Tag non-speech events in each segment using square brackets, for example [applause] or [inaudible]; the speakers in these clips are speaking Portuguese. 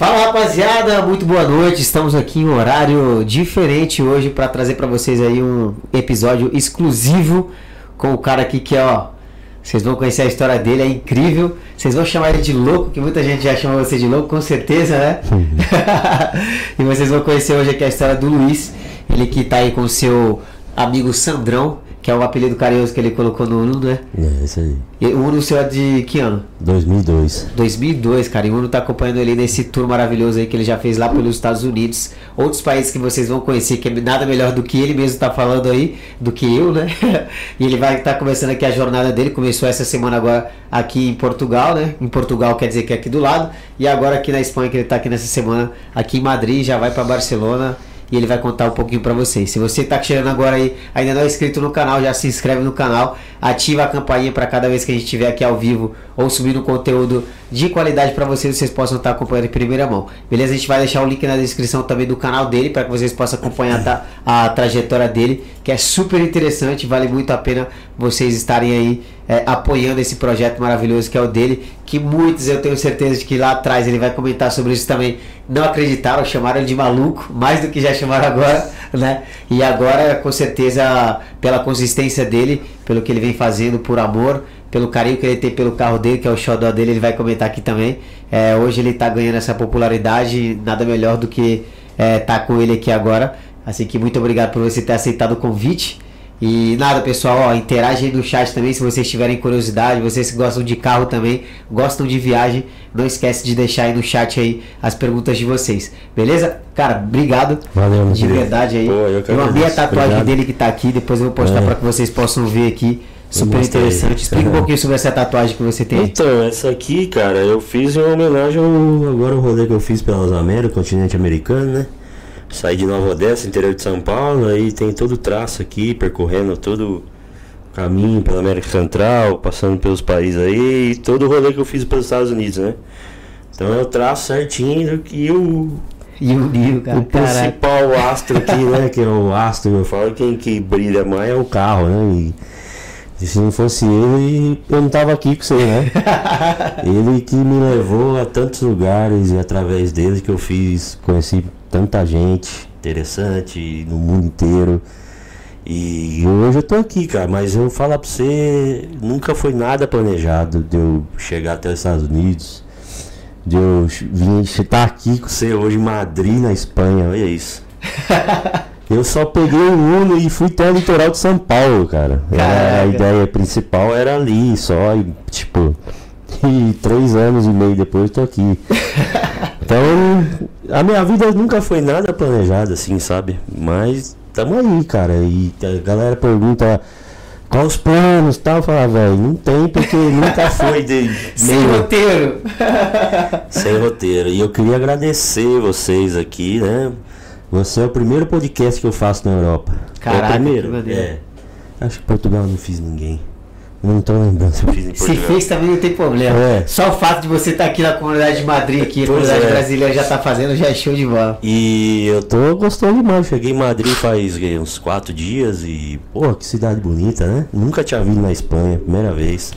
Fala rapaziada, muito boa noite. Estamos aqui em um horário diferente hoje para trazer para vocês aí um episódio exclusivo com o cara aqui que é, ó, vocês vão conhecer a história dele, é incrível. Vocês vão chamar ele de louco, que muita gente já chama você de louco, com certeza, né? [laughs] e vocês vão conhecer hoje aqui a história do Luiz, ele que tá aí com o seu amigo Sandrão que é o apelido carinhoso que ele colocou no Uno, né? É, isso aí. E o Uno seu é de que ano? 2002. 2002, cara. E o Uno tá acompanhando ele nesse tour maravilhoso aí que ele já fez lá pelos Estados Unidos. Outros países que vocês vão conhecer, que é nada melhor do que ele mesmo tá falando aí, do que eu, né? [laughs] e ele vai estar tá começando aqui a jornada dele. Começou essa semana agora aqui em Portugal, né? Em Portugal quer dizer que é aqui do lado. E agora aqui na Espanha, que ele tá aqui nessa semana, aqui em Madrid, já vai para Barcelona e ele vai contar um pouquinho para vocês. Se você está chegando agora aí, ainda não é inscrito no canal, já se inscreve no canal, ativa a campainha para cada vez que a gente estiver aqui ao vivo ou subindo conteúdo de qualidade para vocês, vocês possam estar acompanhando em primeira mão. Beleza? A gente vai deixar o link na descrição também do canal dele para que vocês possam acompanhar tá, a trajetória dele, que é super interessante, vale muito a pena vocês estarem aí é, apoiando esse projeto maravilhoso que é o dele, que muitos eu tenho certeza de que lá atrás ele vai comentar sobre isso também, não acreditaram, chamaram ele de maluco, mais do que já chamaram agora, né? E agora, com certeza, pela consistência dele, pelo que ele vem fazendo por amor, pelo carinho que ele tem pelo carro dele, que é o xodó dele, ele vai comentar aqui também. É, hoje ele está ganhando essa popularidade, nada melhor do que estar é, tá com ele aqui agora. Assim que muito obrigado por você ter aceitado o convite. E nada, pessoal, ó, interage aí no chat também se vocês tiverem curiosidade, vocês que gostam de carro também, gostam de viagem, não esquece de deixar aí no chat aí as perguntas de vocês. Beleza? Cara, obrigado. Valeu, De verdade aí. Pô, eu, eu amei a tatuagem obrigado. dele que tá aqui, depois eu vou postar é. para que vocês possam ver aqui. Super interessante. Explica um pouquinho sobre essa tatuagem que você tem. Então, essa aqui, cara, eu fiz em homenagem ao agora o rolê que eu fiz pelas Américas, continente americano, né? Saí de Nova Odessa, interior de São Paulo, aí tem todo o traço aqui, percorrendo todo o caminho pela América Central, passando pelos países aí, e todo o rolê que eu fiz pelos Estados Unidos, né? Então eu traço certinho que o. E o cara. O principal astro aqui, né? [laughs] Que é o astro, eu falo, quem que brilha mais é o carro, né? E, e se não fosse ele, eu não tava aqui com você, né? [laughs] ele que me levou a tantos lugares e através dele que eu fiz, conheci tanta gente interessante no mundo inteiro. E hoje eu tô aqui, cara, mas eu falar pra você, nunca foi nada planejado de eu chegar até os Estados Unidos, de eu vir estar aqui com você hoje em Madrid, na Espanha, olha isso. [laughs] eu só peguei o Uno e fui até o litoral de São Paulo, cara. a ideia principal era ali, só, e, tipo, [laughs] e três anos e meio depois tô aqui. [laughs] Então, a minha vida nunca foi nada planejada, assim, sabe? Mas tamo aí, cara. E a galera pergunta quais os planos tal. Eu falo, velho, não tem porque nunca foi de. [laughs] Sem roteiro. [laughs] Sem roteiro. E eu queria agradecer vocês aqui, né? Você é o primeiro podcast que eu faço na Europa. Caraca, é o primeiro. É. Acho que Portugal não fiz ninguém. Não tô lembrando se eu fiz em Portugal. Se fez também não tem problema. É. Só o fato de você estar tá aqui na comunidade de Madrid, aqui, a comunidade é. brasileira já está fazendo, já é show de bola. E eu tô gostando demais. Cheguei em Madrid faz uns quatro dias e, pô, que cidade bonita, né? Nunca tinha vindo na Espanha, primeira vez.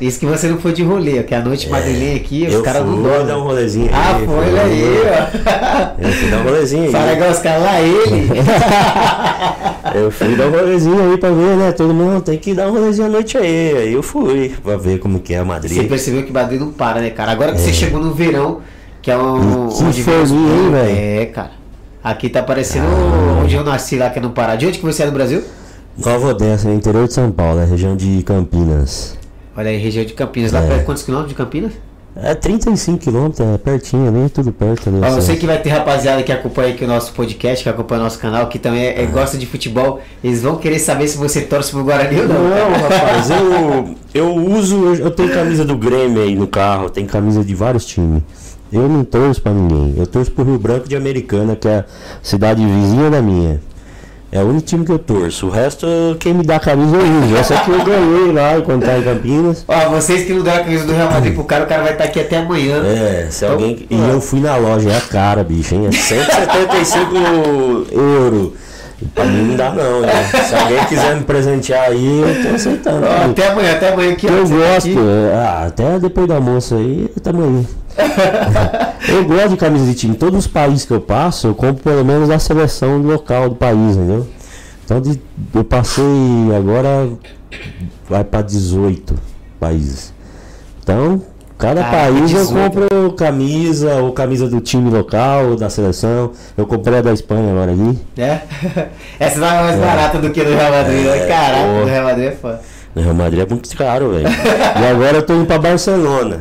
Isso que você não foi de rolê, que a noite é, madrilenha aqui, os caras não dormem. dar um rolezinho ah, aí. Ah, foi, olha aí, ó. Eu fui dar um rolezinho [laughs] aí. Fala igual os caras lá, ele. [laughs] eu fui dar um rolezinho aí pra ver, né? Todo mundo tem que dar um rolezinho à noite aí. Aí eu fui pra ver como que é a Madrid. Você percebeu que Madrid não para, né, cara? Agora que é. você chegou no verão, que é um. Que folia, hein, velho? É, cara. Aqui tá parecendo ah. onde eu nasci lá, que é no Pará. De onde que você é do Brasil? Nova Odessa, no interior de São Paulo, região de Campinas. Olha aí, região de Campinas. Dá é. quantos quilômetros de Campinas? É 35 quilômetros, é pertinho ali, tudo perto ali. Ó, eu sei que vai ter rapaziada que acompanha aqui o nosso podcast, que acompanha o nosso canal, que também é, é, gosta de futebol. Eles vão querer saber se você torce pro Guarani ou não. Não, [laughs] rapaz, eu, eu uso, eu tenho camisa do Grêmio aí no carro, tenho camisa de vários times. Eu não torço pra ninguém. Eu torço pro Rio Branco de Americana, que é a cidade vizinha da minha. É o único time que eu torço. O resto, quem me dá a camisa eu uso. Essa aqui eu ganhei lá quando tá em Campinas. Ó, vocês que não deram a camisa do Real Madrid pro cara, o cara vai estar tá aqui até amanhã. É, se então, alguém. E eu fui na loja, é a cara, bicho, hein? É 175 euro. Pra mim não dá não, né? Se alguém quiser me presentear aí, eu tô aceitando. Até amanhã, até amanhã aqui. ó, Eu tá gosto, aqui. é, ah, até depois do almoço aí, tamo aí. [laughs] eu gosto de camisa de time. Todos os países que eu passo, eu compro pelo menos a seleção local do país, entendeu? Então de- eu passei agora vai pra 18 países. Então, cada Caraca, país eu 18. compro camisa, ou camisa do time local, ou da seleção. Eu comprei a da Espanha agora aqui. É? [laughs] Essa não é mais barata do que do Real Madrid. né? É, Caraca, do Real Madrid é foda. O Real Madrid é muito caro, velho. e agora eu tô indo pra Barcelona.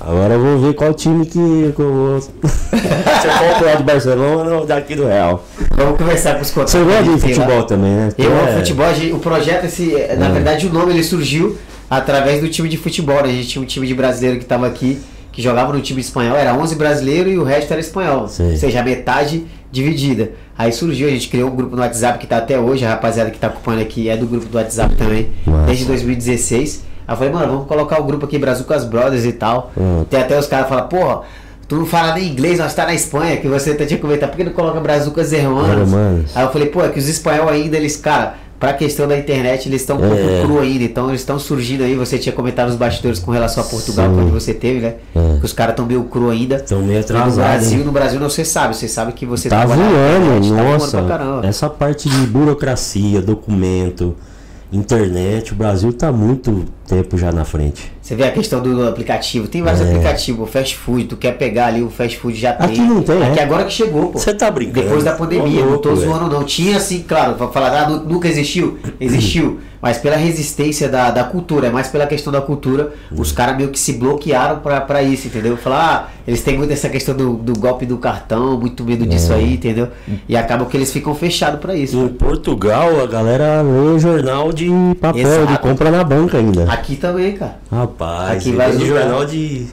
Agora eu vou ver qual time que que eu vou. [laughs] Se eu compro lá do Barcelona ou daqui do Real. Vamos conversar com os contatos. Você gosta de tem lá. futebol também, né? Eu amo é- futebol, o projeto, esse, na verdade, o nome ele surgiu através do time de futebol. né? A gente tinha um time de brasileiro que estava aqui, que jogava no time espanhol, era 11 brasileiros e o resto era espanhol. Sim. Ou seja, a metade dividida. Aí surgiu, a gente criou um grupo no WhatsApp que está até hoje, a rapaziada que está acompanhando aqui é do grupo do WhatsApp também, Massa. desde 2016. Aí eu falei, mano, vamos colocar o grupo aqui, Brazucas Brothers e tal. Hum. Tem até os caras que falam, porra, tu não fala nem inglês, nós tá na Espanha, que você tá tinha comentado, por que não coloca Brazucas Hermanos? Aí eu falei, pô, é que os espanhol ainda, eles, cara, pra questão da internet, eles estão um pouco É. cru ainda, então eles estão surgindo aí, você tinha comentado nos bastidores com relação a Portugal, Sim. quando você teve, né? É. Que os caras estão meio cru ainda. Tão meio E no atrasados. Brasil, hein? no Brasil não você sabe, você sabe que você Tá voando, internet, tá nossa. caramba. Essa parte de burocracia, documento, internet, o Brasil tá muito tempo já na frente. Você vê a questão do aplicativo, tem vários É. aplicativos, o fast food, tu quer pegar ali, o fast food já Aqui tem. não tem, Aqui é? agora que chegou, pô. Você tá brincando? Depois da pandemia, Ô, não tô louco, zoando não. Tinha assim, claro, pra falar, ah, nu- nunca existiu, existiu. Mas pela resistência da, da cultura, é mais pela questão da cultura, os caras meio que se bloquearam pra, pra isso, entendeu? Falar, ah, eles têm muito essa questão do, do golpe do cartão, muito medo disso É. aí, entendeu? E acabam que eles ficam fechados pra isso. Em Portugal, a galera lê jornal de papel, Exato. de compra na banca ainda. Aqui também, cara. Rapaz, Aqui vai de jornal de.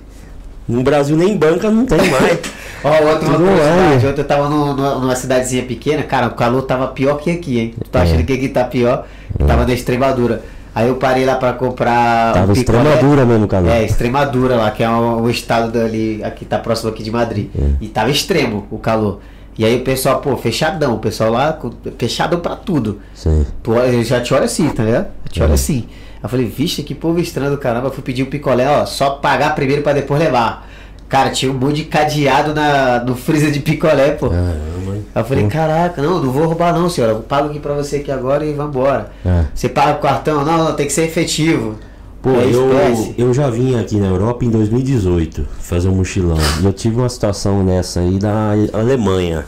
No Brasil nem banca não tem mais. [laughs] Ó, outra Tudo curiosidade, é. ontem eu tava no- no- numa cidadezinha pequena, cara, o calor tava pior que aqui, hein? Tu tá É. achando que aqui tá pior? Tava na Extremadura. Aí eu parei lá pra comprar. Tava um picolé. Extremadura mesmo, cara. É, Extremadura lá, que é o, o estado dali, aqui tá próximo aqui de Madrid. É. E tava extremo o calor. E aí o pessoal, pô, fechadão, o pessoal lá, fechadão pra tudo. Sim. Olha- ele já te olha assim, tá ligado? Te olha É. assim. Aí eu falei, vixe, que povo estranho do caramba. Eu fui pedir o picolé, ó, só pagar primeiro pra depois levar. Cara, tinha um monte de cadeado na, no freezer de picolé, pô. Caramba. eu falei, caraca, não, não vou roubar não, senhora. Eu pago aqui pra você aqui agora e vambora. É. Você paga o cartão? Não, não, tem que ser efetivo. Pô, É eu, espécie. eu já vim aqui na Europa em 2018 fazer um mochilão. E eu tive uma situação nessa aí da Alemanha.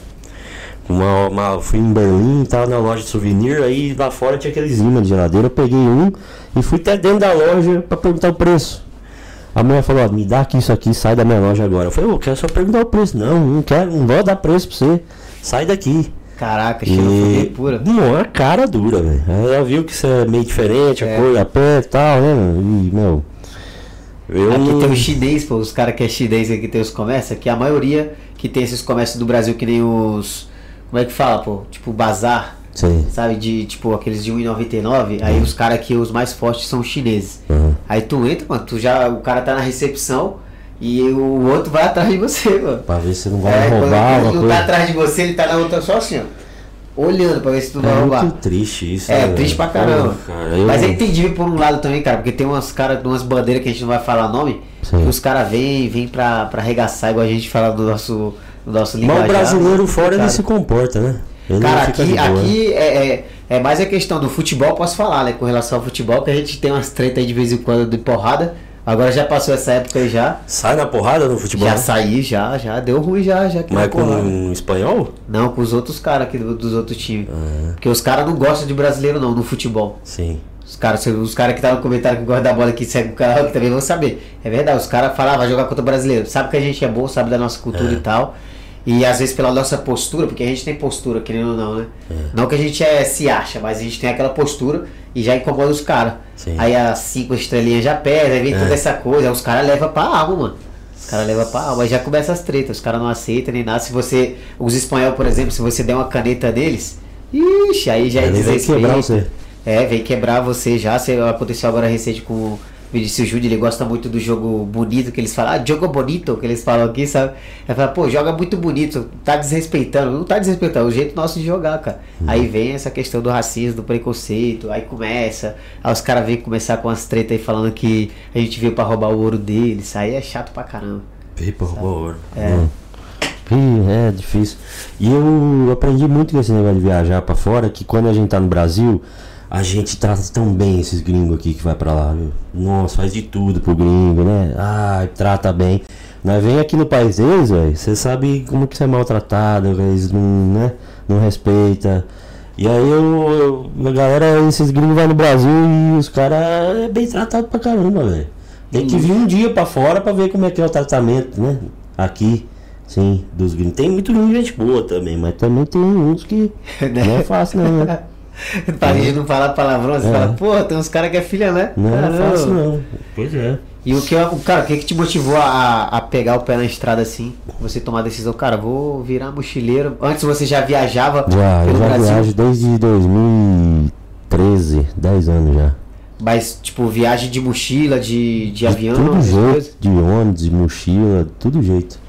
Uma, uma, fui em Berlim, tava na loja de souvenir, aí lá fora tinha aqueles imãs de geladeira. Eu peguei um e fui até dentro da loja pra perguntar o preço. A mulher falou, ó, me dá aqui isso aqui, sai da minha loja agora. Eu falei, eu quero só perguntar o preço. Não, não quero, não vou dar preço pra você. Sai daqui. Caraca, xenofobia E pura. uma cara dura, velho. Ela viu que isso é meio diferente, É. a cor, a pé e tal, né? E, meu. Eu Aqui não- tem o chinês, pô, os caras que é chinês aqui tem os comércios, que a maioria que tem esses comércios do Brasil que nem os. Como é que fala, pô? Tipo bazar, Sei. sabe? De tipo aqueles de 1,99. Aí os caras aqui, os mais fortes, são os chineses. Uhum. Aí tu entra, mano, tu já. O cara tá na recepção e o outro vai atrás de você, mano. Pra ver se não vai É, quando roubar ele não tá atrás de você, ele tá na outra só assim, ó. Olhando pra ver se tu vai É roubar. muito triste isso. É, né, triste pra caramba. Cara, eu- Mas é entendível por um lado também, cara, porque tem umas caras, umas bandeiras que a gente não vai falar nome, Sim. que os caras vêm, vêm pra, pra arregaçar, igual a gente fala do nosso, do nosso Mas linguajar. o brasileiro fora ele Cara, se comporta, né? Ele Cara, fica aqui, aqui é, é, é mais a questão do futebol, posso falar, né? Com relação ao futebol, que a gente tem umas treta aí de vez em quando de porrada. Agora já passou essa época aí já. Sai na porrada no futebol? Já saí, já, já. Deu ruim já, já. que Mas com um espanhol? Não, com os outros caras aqui do- dos outros times. Ah, Porque os caras não gostam de brasileiro não, no futebol. sim. Os caras os cara que tá no comentário que gosta da bola que segue o canal que também vão saber. É verdade, os caras falam, ah, vai jogar contra o brasileiro. Sabe que a gente é bom, sabe da nossa cultura É. e tal. E às vezes pela nossa postura, porque a gente tem postura, querendo ou não, né? Não que a gente é, se acha, mas a gente tem aquela postura e já incomoda os caras. Aí as cinco estrelinhas já perdem, aí vem É. toda essa coisa, aí os caras levam pra alma, mano. Os caras levam pra alma, aí já começa as tretas, os caras não aceitam nem nada. Se você, os espanhol, por exemplo, se você der uma caneta neles, ixi, aí já é desrespeito. quebrar você. É, vem quebrar você já. Você, aconteceu agora recente com, Vinícius Júnior, ele gosta muito do jogo bonito, que eles falam, ah, jogo bonito, que eles falam aqui, sabe? Ele fala, pô, joga muito bonito, tá desrespeitando. Não tá desrespeitando, é o jeito nosso de jogar, cara. Uhum. Aí vem essa questão do racismo, do preconceito, aí começa, aí os caras vêm começar com as tretas aí falando que a gente veio pra roubar o ouro deles, aí é chato pra caramba. Veio pra roubar o ouro. É. Hum. É difícil. E eu aprendi muito com esse negócio de viajar para fora, que quando a gente tá no Brasil, a gente trata tão bem esses gringos aqui que vai para lá, viu? Nossa, faz de tudo pro gringo, né? Ah, trata bem. Nós vem aqui no país deles, velho, você sabe como que você é maltratado, eles não, né? Não respeita. E aí eu, eu, a galera, esses gringos vai no Brasil e os caras é bem tratado pra caramba, velho. Tem que vir um dia para fora para ver como é que é o tratamento, né? Aqui. Sim, dos gringos. Tem muito gringo gente boa também, mas também tem uns que [laughs] não é fácil não, né? [laughs] Pra gente não falar palavrão, você é. fala, pô, tem uns caras que é filha, né? Não, não é fácil não. Pois é. E o que, cara, o que, que te motivou a, a pegar o pé na estrada assim? Você tomar a decisão, cara, vou virar mochileiro. Antes você já viajava já, pelo eu já Brasil? viajo desde 2013, 10 anos já. Mas, tipo, viagem de mochila, de, de, de avião? Tudo jeito, de ônibus, de mochila, tudo jeito.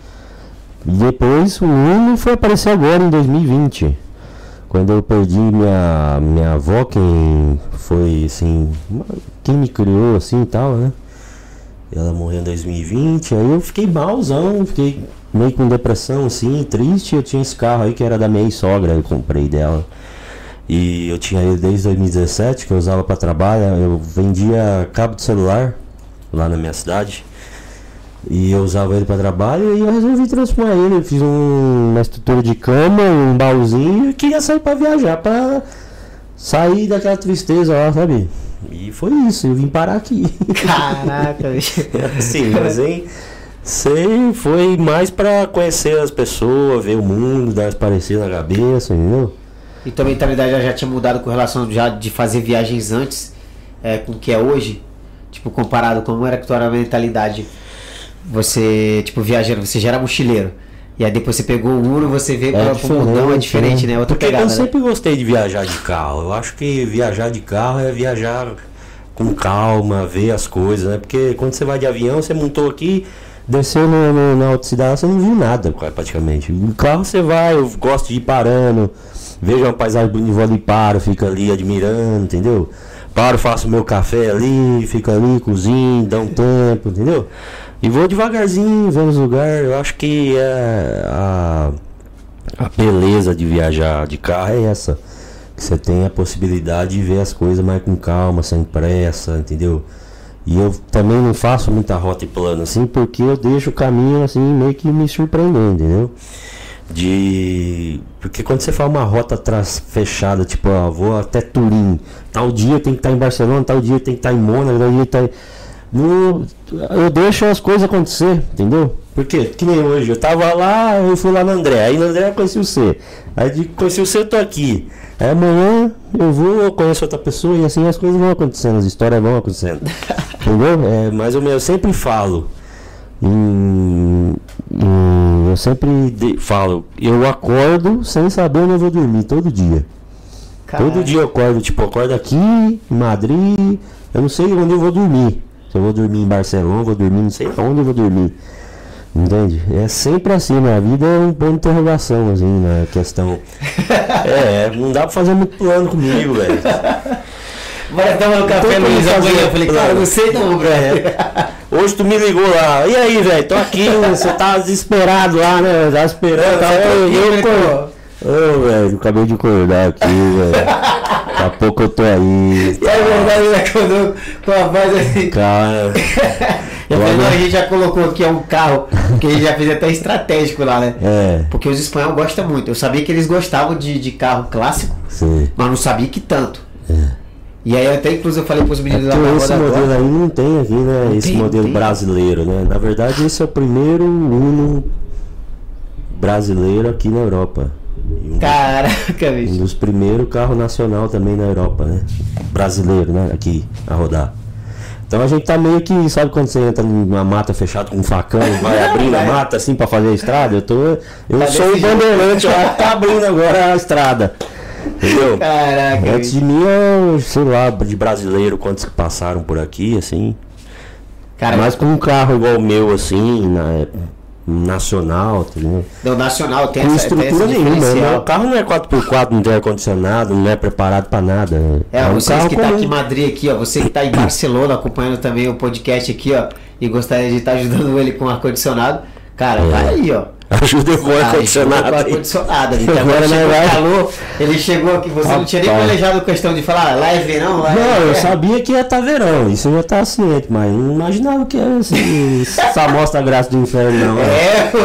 E depois o Uno foi aparecer agora em 2020. Quando eu perdi minha, minha avó, quem foi assim, quem me criou assim e tal, né? Ela morreu em 2020, aí eu fiquei malzão, fiquei meio com depressão assim, triste. Eu tinha esse carro aí que era da minha sogra, eu comprei dela. E eu tinha ele desde 2017, que eu usava para trabalho. Eu vendia cabo de celular lá na minha cidade. E eu usava ele para trabalho e eu resolvi transformar ele. Eu fiz um, uma estrutura de cama, um baúzinho e queria sair para viajar, para sair daquela tristeza lá, sabe? E foi isso, eu vim parar aqui. Caraca, [laughs] bicho. Sim, mas hein, sei, foi mais para conhecer as pessoas, ver o mundo, dar as parecidas na cabeça, entendeu? E tua mentalidade já, já tinha mudado com relação já de fazer viagens antes é, com o que é hoje? Tipo, comparado como era a tua mentalidade? Você, tipo, viajando, você já era mochileiro. E aí depois você pegou o Uno, você vê é o mundão é diferente, né? Outra Porque pegada, eu né? sempre gostei de viajar de carro. Eu acho que viajar de carro é viajar com calma, ver as coisas, né? Porque quando você vai de avião, você montou aqui, desceu no, no, na outra cidade, você não viu nada praticamente. No carro você vai, eu gosto de ir parando, vejo uma paisagem bonita, vou ali, paro, fico ali admirando, entendeu? Paro, faço meu café ali, fico ali, cozinho, dá um tempo, entendeu? E vou devagarzinho, vendo os lugares. Eu acho que é a, a beleza de viajar de carro é essa. Que você tem a possibilidade de ver as coisas mais com calma, sem pressa, entendeu? E eu também não faço muita rota e plano assim, porque eu deixo o caminho assim meio que me surpreendendo, entendeu? De. Porque quando você faz uma rota tras fechada, tipo, ó, vou até Turim, tal dia tem que estar em Barcelona, tal dia tem que estar em Mônaco, tal dia tem. Tá no, eu deixo as coisas acontecer, entendeu? Porque, que nem hoje, eu tava lá, eu fui lá no André, aí no André eu conheci você. Aí de conheci você, eu tô aqui. Aí amanhã eu vou, eu conheço outra pessoa e assim as coisas vão acontecendo, as histórias vão acontecendo. [laughs] entendeu? É, mas eu, eu sempre falo. Em, em, eu sempre de, falo, eu acordo sem saber onde eu vou dormir, todo dia. Caralho. Todo dia eu acordo, tipo, eu acordo aqui, em Madrid, eu não sei onde eu vou dormir. Eu vou dormir em Barcelona, vou dormir não sei onde eu vou dormir. Entende? É sempre assim, na vida é um ponto de interrogação, assim, na questão. [laughs] é, não dá pra fazer muito plano comigo, velho. Mas tava no café Luiz amanhã, eu falei, cara, não sei não, velho. Hoje tu me ligou lá, e aí, velho, tô aqui, você tá desesperado lá, né? Tá esperando, tá, eu, eu, eu, Ô, velho, acabei de acordar aqui, velho. Daqui a pouco eu tô aí. E é verdade, ele acordou com a voz assim. Cara. [laughs] Eu falei, não, a gente já colocou aqui é um carro que a gente já fez até estratégico lá, né? É. Porque os espanhóis gostam muito. Eu sabia que eles gostavam de, de carro clássico, Sim. mas não sabia que tanto. É. E aí até inclusive eu falei pros meninos lá na Esse modelo agora, aí não tem aqui, né? Esse tem, modelo tem. brasileiro, né? Na verdade, esse é o primeiro Uno brasileiro aqui na Europa. Um Caraca, bicho. Um dos primeiros carros nacional também na Europa, né? Brasileiro, né? Aqui, a rodar. Então a gente tá meio que, sabe quando você entra numa mata fechada com um facão e [laughs] vai abrindo a mata assim pra fazer a estrada? Eu tô. Eu tá sou o bandeirante lá que tá abrindo agora a estrada. Entendeu? Caraca. Antes de mim, eu, sei lá, de brasileiro, quantos que passaram por aqui, assim. Cara, Mas com um carro igual o meu, assim, na, nacional, tá ligado? No Nacional tem Com essa, tem essa estrutura nenhuma. né? O carro não é 4x4, não tem ar-condicionado, não é preparado pra nada. né? É, um vocês carro que tá comum. aqui em Madrid aqui, ó, você que tá em [clears throat] Barcelona acompanhando também o podcast aqui, ó, e gostaria de estar ajudando ele com ar-condicionado, cara, É. vai aí, ó. [laughs] Ajuda com Ah, ar-condicionado. Com aí. ar-condicionado, amigo, que Agora não chegou vai. calor, ele chegou aqui, você não tinha nem planejado questão de falar, ah, lá é verão, lá é... Não, eu é. sabia que ia estar verão, isso eu já tava ciente, mas não imaginava que era esse, [laughs] essa amostra grátis do inferno, não. né? É, pô.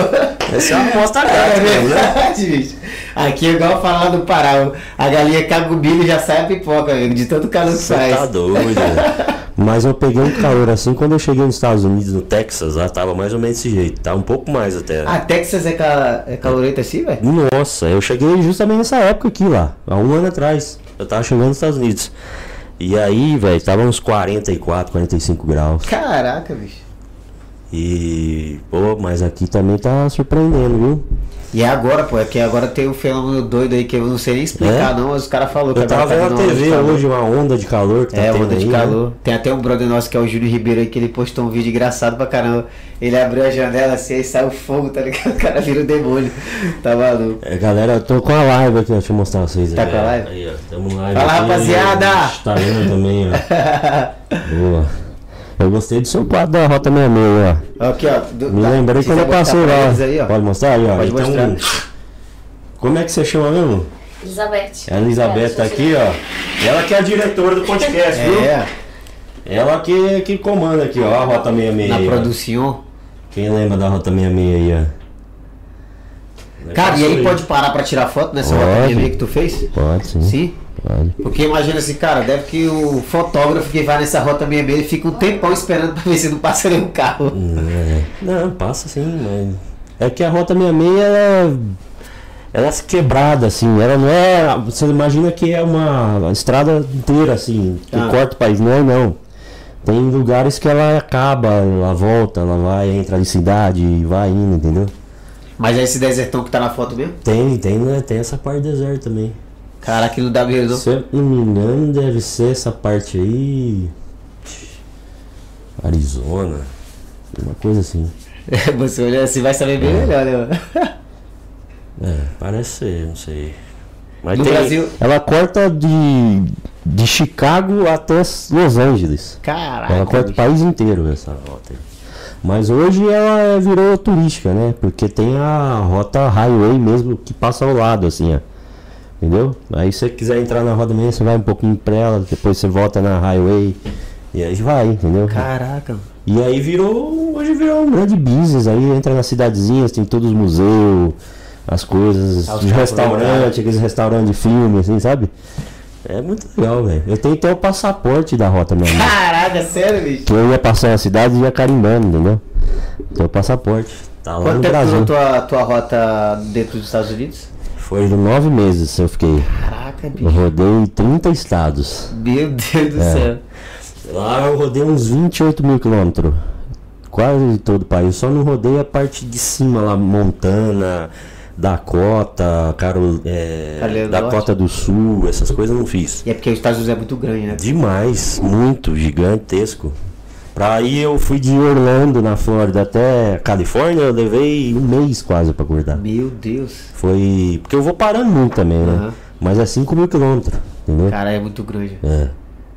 Essa é uma amostra É grátis, mesmo, né? verdade, bicho. Aqui é igual falar do Pará. A galinha o e já sai a pipoca, amigo, de tanto calor que Você faz. tá doido. [laughs] Mas eu peguei um calor assim quando eu cheguei nos Estados Unidos, no Texas, lá tava mais ou menos desse jeito, tá um pouco mais até. Ah, Texas é, ca... é calorento assim, velho? Nossa, eu cheguei justamente nessa época aqui lá, há um ano atrás. Eu tava chegando nos Estados Unidos. E aí, velho, tava uns 44, 45 graus. Caraca, bicho. E, pô, mas aqui também tá surpreendendo, viu? E é agora, pô, é que agora tem um fenômeno doido aí que eu não sei nem explicar, É? não, mas os caras falaram que Eu tava agora vendo tá na TV hoje uma onda de calor que tá É, onda de aí, né? calor. Tem até um brother nosso que é o Júlio Ribeiro aí, que ele postou um vídeo engraçado pra caramba. Ele abriu a janela assim, aí saiu fogo, tá ligado? [laughs] O cara vira o demônio. Tá maluco. É, galera, eu tô com a live aqui, deixa eu mostrar pra vocês. Tá aí, com a live? Aí, ó, tamo live Fala, aqui, rapaziada! Tá também, ó. [laughs] Boa. Eu gostei do seu quadro da Rota 66, ó. Aqui, ó. do- Me tá- lembrei quando eu passei lá. Aí, ó. Pode mostrar aí, ó. Pode então, mostrar. como é que você chama mesmo? Elizabeth. A Elizabeth tá aqui, ó. Ela que é a diretora do podcast, viu? É, Ela que, que comanda aqui, ó, a Rota 66. na aí, produção. Quem lembra da Rota 66 aí, ó? Cara, e aí pode parar pra tirar foto nessa Pode. rota meio que tu fez? Pode, sim. Sim? Porque imagina assim, cara, deve que o fotógrafo que vai nessa rota 66 ele fica um tempão esperando pra ver se não passa nenhum carro. É. Não, passa sim, mas. É que a Rota 66 ela é. Ela é quebrada, assim. Ela não é. Você imagina que é uma estrada inteira, assim. Que Ah. corta o país. Não é, não. Tem lugares que ela acaba, ela volta, ela vai, entra em cidade e vai indo, entendeu? Mas é esse desertão que tá na foto mesmo? Tem, tem, né? Tem essa parte do deserto também. Não dá medo não. Se eu não me engano, deve ser essa parte aí. Arizona. Uma coisa assim. [laughs] Você olha assim, vai saber bem melhor, né? É, parece ser, não sei. Mas No tem- Brasil- Ela corta de, de Chicago até Los Angeles. Caraca. ela corta o país inteiro essa rota aí. Mas hoje ela virou turística, né? Porque tem a rota highway mesmo que passa ao lado, assim, ó. Entendeu? Aí se você quiser entrar na roda mesmo, você vai um pouquinho pra ela, depois você volta na highway. E aí vai, entendeu? Caraca. E aí virou. Hoje virou um grande business. Aí entra nas cidadezinhas, tem todos os museus, as coisas, Ah, os restaurantes, aqueles restaurantes de filme, assim, sabe? É muito legal, velho. Eu tenho até o passaporte da rota mesmo. Caraca, sério, bicho? que eu ia passar a cidade e ia carimbando, entendeu? Tem o passaporte. Tá lá Quanto no tempo Brasil. durou tua, tua rota dentro dos Estados Unidos? Foi de nove meses eu fiquei. Caraca, Eu bicho. rodei 30 estados. Meu Deus do É. céu. Lá eu rodei uns 28 mil quilômetros. Quase todo o país. Só não rodei a parte de cima lá, Montana, Dakota, Carol, é, Dakota do Sul, essas coisas eu não fiz. E é porque os Estados Unidos é muito grande, né? Demais, muito, gigantesco. Pra ir eu fui de Orlando, na Flórida, até Califórnia, eu levei um mês quase pra acordar. Meu Deus. Foi. Porque eu vou parando muito também, né? Aham. Mas é 5 mil quilômetros, entendeu? Cara, é muito grande. É.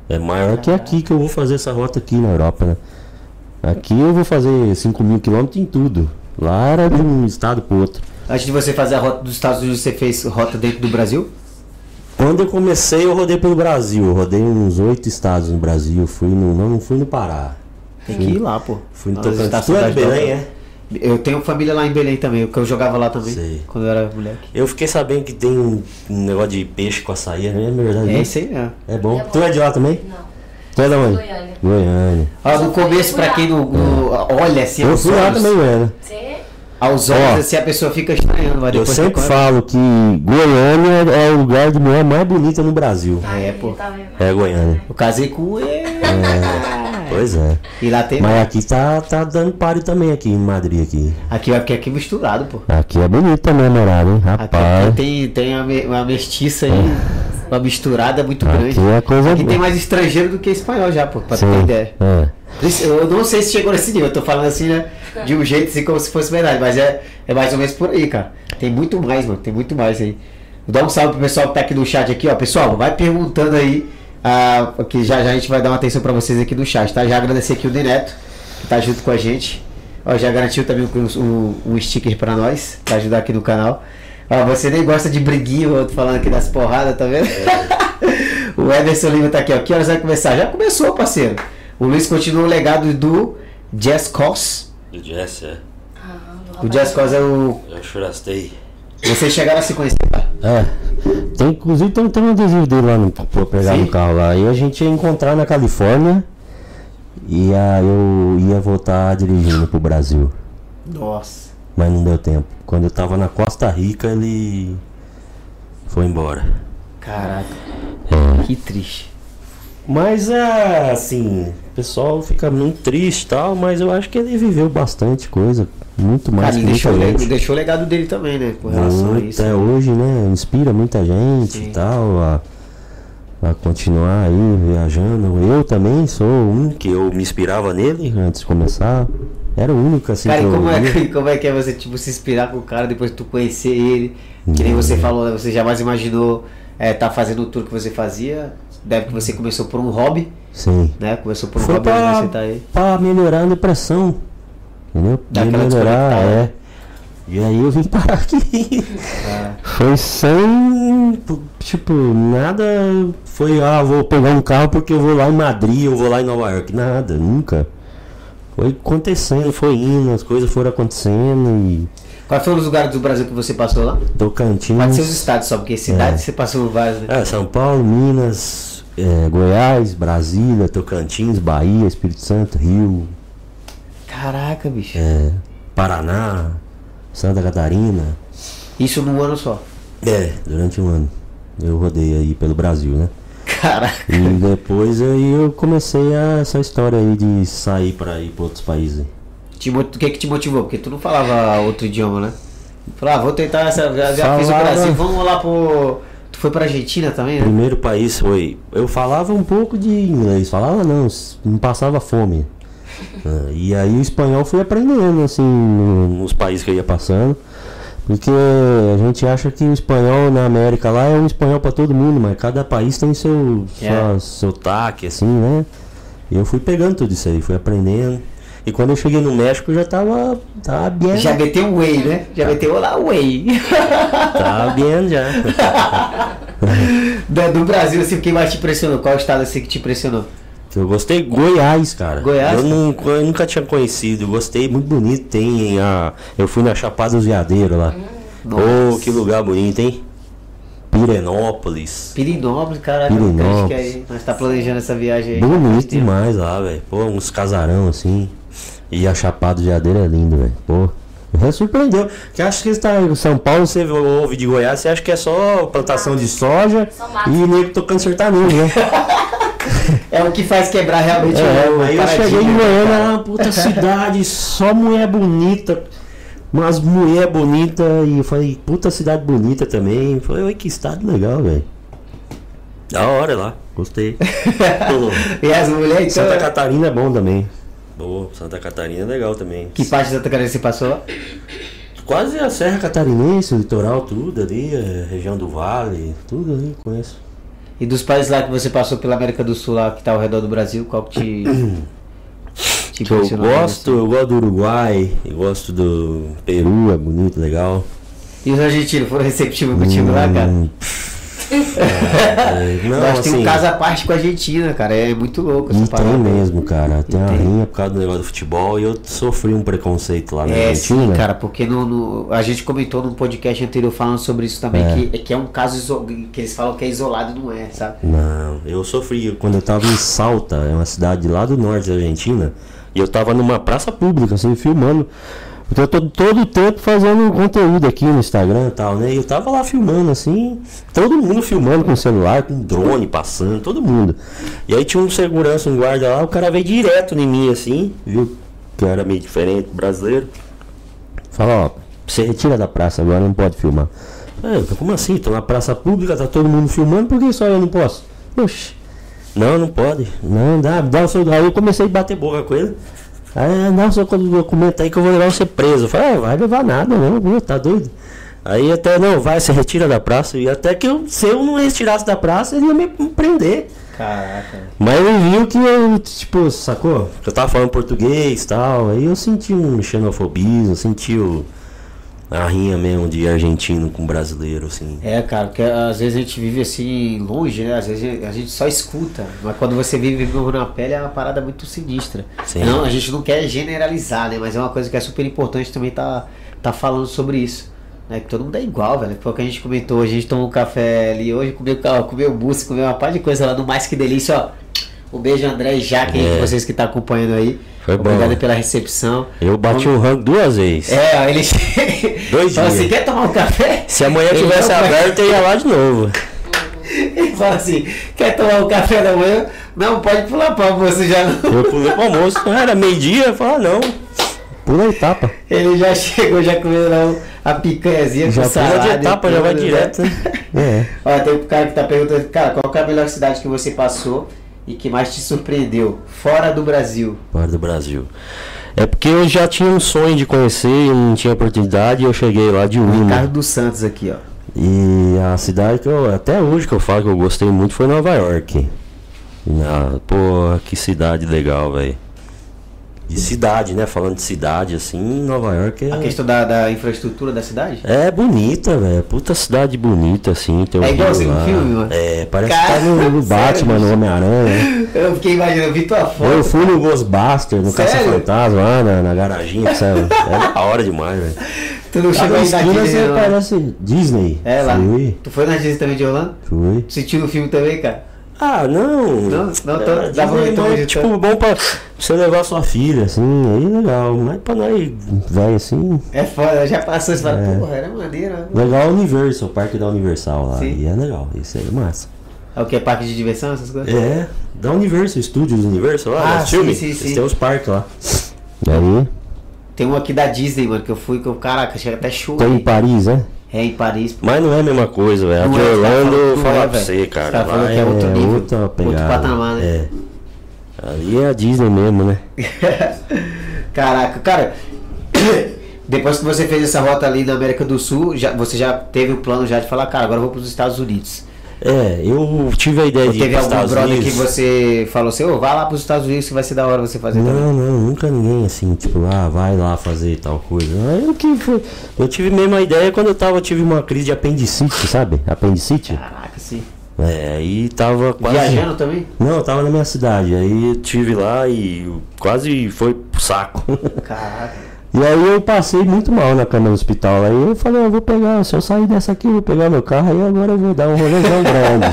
É maior que aqui que eu vou fazer essa rota aqui na Europa, né? Aqui eu vou fazer 5 mil quilômetros em tudo. Lá era de um estado pro outro. Antes de você fazer a rota dos Estados Unidos, você fez rota dentro do Brasil? Quando eu comecei, eu rodei pelo Brasil. Eu rodei uns oito estados no Brasil. Fui no. Não, não fui no Pará. Tem que ir lá, pô. Fui no Tocantins. Tu é de Belém, é? Eu tenho família lá em Belém também, que eu jogava lá também, Sei. quando eu era moleque. Eu fiquei sabendo que tem um, negócio de peixe com açaí, né? É verdade. É né? isso aí mesmo. É bom. É bom. Tu é de lá também? Não. Tu é da onde? Goiânia. Goiânia. Ó, no começo, pra quem não, não- olha assim, Eu fui lá olhos, também, Goiânia. Você? aos olhos, Ó. assim, a pessoa fica estranhando, mas Eu sempre falo que Goiânia é o lugar de mulher mais bonita no Brasil. É, Aí, pô. Tá? É Goiânia. Eu casei com ele. Pois é. E lá tem. Mas aqui tá, tá dando páreo também aqui em Madrid aqui. Aqui, aqui, aqui é misturado, pô. Aqui é bonito também a morada, hein? Rapaz. aqui tem, tem uma, uma mestiça aí, uma misturada muito grande. Aqui é coisa Aqui tem boa. mais estrangeiro do que espanhol já, pô, pra tu ter Sim. ideia. É. Eu não sei se chegou nesse nível, eu tô falando assim, né? De um jeito assim como se fosse verdade, mas é, é mais ou menos por aí, cara. Tem muito mais, mano. Tem muito mais aí. Vou dar um salve pro pessoal que tá aqui no chat aqui, ó. Pessoal, vai perguntando aí. Ah, que já, já a gente vai dar uma atenção pra vocês aqui no chat, tá? Já agradecer aqui o Deneto, que tá junto com a gente. Ó, já garantiu também um, um, um sticker pra nós, pra ajudar aqui no canal. Ó, você nem gosta de briguinha, eu tô falando aqui das porradas, tá vendo? É. [laughs] o Everson Lima tá aqui, ó. Que horas vai começar? Já começou, parceiro. O Luiz continua o legado do Jazz Cos. Do Jazz, é. O Jazz Cos é o. Eu chorastei. Vocês chegaram a se conhecer, tá? É. Tem, inclusive tem, tem um adesivo dele lá no, pra pegar Sim. no carro lá. E a gente ia encontrar na Califórnia. E aí eu ia voltar dirigindo pro Brasil. Nossa. Mas não deu tempo. Quando eu tava na Costa Rica, ele foi embora. Caraca, É. que triste. Mas é assim, o pessoal fica muito triste e tal, mas eu acho que ele viveu bastante coisa. Muito mais Cara, que deixou, gente. deixou o legado dele também, né? Com relação a Muito, isso. Até hoje, né? Inspira muita gente Sim. e tal a, a continuar aí viajando. Eu também sou um que eu me inspirava nele antes de começar. Era o único assim Cara, que e eu como é, ouvia. que, como é que é você, tipo, se inspirar com o cara depois de tu conhecer ele? Que nem você falou, né? você jamais imaginou estar fazendo o tour que você fazia. Deve que você começou por um hobby, Sim. né? Começou por um Foi hobby, pra, você tá aí. pra melhorar a depressão. Entendeu? Dá melhorar, é. E aí eu vim parar aqui. Ah, Foi sem. Tipo, nada. Foi, ah, vou pegar um carro porque eu vou lá em Madrid, eu vou lá em Nova York. Nada, nunca. Foi acontecendo, foi indo, as coisas foram acontecendo e. Quais foram os lugares do Brasil que você passou lá? Tocantins. Pode ser os estados só, porque cidades É. você passou vários, né? É, São Paulo, Minas, é, Goiás, Brasília, Tocantins, Bahia, Espírito Santo, Rio, Caraca, bicho. é, Paraná, Santa Catarina. Isso num ano só. É, durante um ano. Eu rodei aí pelo Brasil, né? Caraca. E depois aí eu comecei a, essa história aí de sair pra ir pra outros países. Te O que que te motivou? Porque tu não falava outro idioma, né? Falava, ah, vou tentar essa. Já, já fiz o. Brasil, vamos lá pro. Foi pra Argentina também, né? Primeiro país foi. Eu falava um pouco de inglês, falava não, não passava fome. [laughs] Ah, e aí o espanhol fui aprendendo, assim, no- nos países que eu ia passando. Porque a gente acha que o espanhol na América lá é um espanhol pra todo mundo, mas cada país tem seu, É. sua, seu taque, assim, né? E eu fui pegando tudo isso aí, fui aprendendo. E quando eu cheguei no México eu já tava, tava bem. Já meteu o Way, né? Já meteu lá o Way. Tava bem já. [laughs] do, do Brasil, assim, quem mais te impressionou? Qual estado assim que te impressionou? Eu gostei Goiás, cara. Goiás, Eu, cara? nunca, eu nunca tinha conhecido. Gostei, muito bonito. Tem a. Eu fui na Chapada dos Veadeiros lá. Nossa. Oh, que lugar bonito, hein? Pirenópolis. Pirinópolis, caraca, Pirinópolis. que aí. Nós tá planejando essa viagem aí. Bonito demais lá, velho. Pô, uns casarão assim. E a Chapada dos Veadeiros é lindo, velho. Pô. Me surpreendeu. Que acho que está em São Paulo, você ouve de Goiás, você acha que é só plantação de soja e nego tocando sertanejo, né? [laughs] É o que faz quebrar realmente É, o aí eu cheguei em Goiânia, cara. uma puta cidade, só mulher bonita, umas mulher bonita e eu falei, puta cidade bonita também. Falei, oi, que estado legal, velho. Da hora lá, gostei. [laughs] E as mulheres, então. Santa Catarina é bom também. Boa, Santa Catarina é legal também. Que parte de Santa Catarina você passou lá? Quase a Serra Catarinense, o litoral, tudo ali, é, região do Vale, tudo ali, conheço. E dos países lá que você passou pela América do Sul, lá que tá ao redor do Brasil, qual que te. [clears throat] te Que eu gosto, assim? eu gosto do Uruguai, eu gosto do Peru, é bonito, legal. E os argentinos foram receptivos contigo lá, cara? Hum, é, não, Nós tem um assim, caso à parte com a Argentina, cara. É muito louco essa parada. tem mesmo, cara. Tem uma tem. rinha por causa do negócio do futebol e eu sofri um preconceito lá na É, sim, Argentina. cara, porque no, no- a gente comentou num podcast anterior falando sobre isso também, É. que, que é um caso iso- que eles falam que é isolado não é, sabe? Não, eu sofri quando eu tava em Salta, é uma cidade lá do norte da Argentina, e eu tava numa praça pública, assim, filmando. Porque eu tô todo o tempo fazendo conteúdo aqui no Instagram e tal, né? E eu tava lá filmando, assim, todo mundo filmando com celular, com drone passando, todo mundo. E aí tinha um segurança, um guarda lá, o cara veio direto em mim, assim, viu? Que era meio diferente, brasileiro. Fala, ó, você retira da praça agora, não pode filmar. É, como assim? Tô na praça pública, tá todo mundo filmando, por que só eu não posso? Oxi. Não, não pode. Não, dá, dá o seu. Aí eu comecei a bater boca com ele. Aí, dá o seu documento aí que eu vou levar você preso. Eu falei, ah, vai levar nada, não, viu? Tá doido? Aí até, não, vai, você retira da praça. E até que eu, se eu não retirasse da praça, ele ia me prender. Caraca. Mas ele viu que eu, tipo, sacou? Que eu tava falando português e tal. Aí eu senti um xenofobismo, senti o, a rinha mesmo de argentino com brasileiro, assim. É, cara, porque às vezes a gente vive assim longe, né? Às vezes a gente só escuta. Mas quando você vive vivo na pele é uma parada muito sinistra. Sim. Não, a gente não quer generalizar, né? Mas é uma coisa que é super importante também tá, tá falando sobre isso. Né? Que todo mundo é igual, velho. Foi o que a gente comentou. A gente tomou um café ali hoje, comeu, comeu mousse, comeu uma par de coisa lá no Mais Que Delícia, ó. Um beijo, André e Jaque, É. vocês que estão acompanhando aí. Foi bom. Obrigado pela recepção. Eu bati Vamos- o rango duas vezes. É, ele [laughs] Dois Fala dias. assim, quer tomar um café? Se amanhã Ele tivesse não aberto, eu ia lá de novo. Ele fala assim, quer tomar um café da manhã? Não, pode pular pra almoço já não. Eu pulei pro almoço. Era meio-dia, eu falei, ah, não. Pula a etapa. Ele já [laughs] chegou, já comeu a picanhazinha Já com pula salada. de e etapa, já vai né? direto. né? [laughs] É. Ó, tem um cara que tá perguntando, cara, qual que é a melhor cidade que você passou e que mais te surpreendeu? Fora do Brasil. Fora do Brasil. É porque eu já tinha um sonho de conhecer e não tinha oportunidade e eu cheguei lá de Ricardo Una. dos Santos aqui, ó. E a cidade que eu, até hoje que eu falo que eu gostei muito foi Nova York. Na, pô, que cidade legal, velho. De cidade, né? Falando de cidade, assim, Nova York A é, questão da, da infraestrutura da cidade? é bonita, velho. Puta cidade bonita, assim. Tem o É igualzinho no lá. filme, mano? É, parece Cara, que tá no, no [laughs] Batman, no Homem-Aranha. [laughs] Eu fiquei imaginando, eu vi tua foto. Eu fui no Ghostbuster, no? Caça-Fantasma, lá na, na garaginha, sabe? É da hora demais, velho. Tu não chegou na esquina Disney, né? parece Disney. É lá. Fui, Tu foi na Disney também de Orlando? fui. Tu sentiu no filme também, cara? Ah, não. Não, não, tô- É, Disney ver tão é, bonito, Tipo, bom pra você levar sua filha, assim, aí legal. Mas pra nós, velho, assim. É foda, já passou, fala, É. porra, era maneiro. né? Legal é o Universal, o parque da Universal lá. Sim. E é legal, isso aí é massa. É o que? Parque de diversão, essas coisas? É, da Universal, estúdios Universal lá, Ah, sim, filme. sim, sim. têm os parques lá. E aí, Tem um aqui da Disney, mano, que eu fui, que eu, caraca, chega até show. tem em Paris, né? É em Paris. Mas não é a mesma coisa, velho. A Não de é, Orlando, falar é, pra você, cara. lá falam que é outro nível, outra outro patamar, né? É. Ali é a Disney mesmo, né? [laughs] Caraca, cara. [coughs] Depois que você fez essa rota ali na América do Sul, já, você já teve o plano já de falar, cara, agora eu vou para os Estados Unidos. É, eu tive a ideia Ou de ir teve pros algum Estados brother Unidos. que você falou assim, ô, vai lá para os Estados Unidos que vai ser da hora você fazer também. Não, não, nunca ninguém assim, tipo, ah, vai lá fazer tal coisa. Aí Eu, que foi, eu tive mesmo a ideia quando eu tava, tive uma crise de apendicite, sabe? Apendicite. Caraca, sim. É, aí tava quase. Viajando também? Não, eu tava na minha cidade. Aí eu tive lá e quase foi pro saco. Caraca. E aí eu passei muito mal na cama do hospital. Aí eu falei, eu vou pegar, se eu sair dessa aqui, eu vou pegar meu carro, aí agora eu vou dar um rolezão [laughs] grande.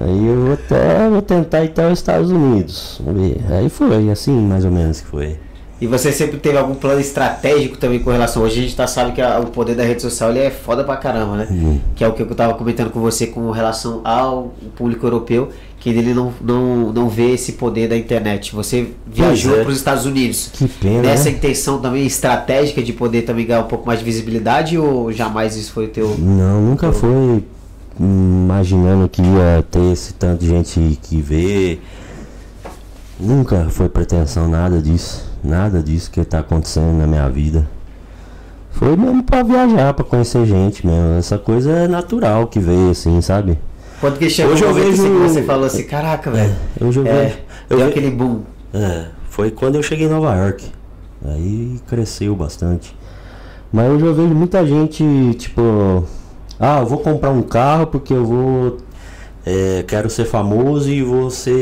aí eu vou até vou tentar ir até os Estados Unidos. Aí foi, assim mais ou menos que foi. E você sempre teve algum plano estratégico também com relação. Hoje a gente tá, sabe que a- o poder da rede social ele é foda pra caramba, né? Uhum. Que é o que eu tava comentando com você com relação ao público europeu, que ele não, não, não vê esse poder da internet. Você viajou é. para os Estados Unidos. Que pena, Nessa né? intenção também estratégica de poder também ganhar um pouco mais de visibilidade ou jamais isso foi o teu. Não, nunca foi hum, imaginando que ia ter esse tanto de gente que vê. Nunca foi pretensão nada disso. Nada disso que tá acontecendo na minha vida. Foi mesmo pra viajar, pra conhecer gente mesmo. Essa coisa é natural que veio assim, sabe? Quando que chegou Hoje eu assim vejo- que você falou assim, caraca, velho. Hoje eu É, vejo. Eu deu ve- aquele boom. É, foi quando eu cheguei em Nova York. Aí cresceu bastante. Mas hoje eu vejo muita gente, tipo, ah, eu vou comprar um carro porque eu vou. é, quero ser famoso e vou ser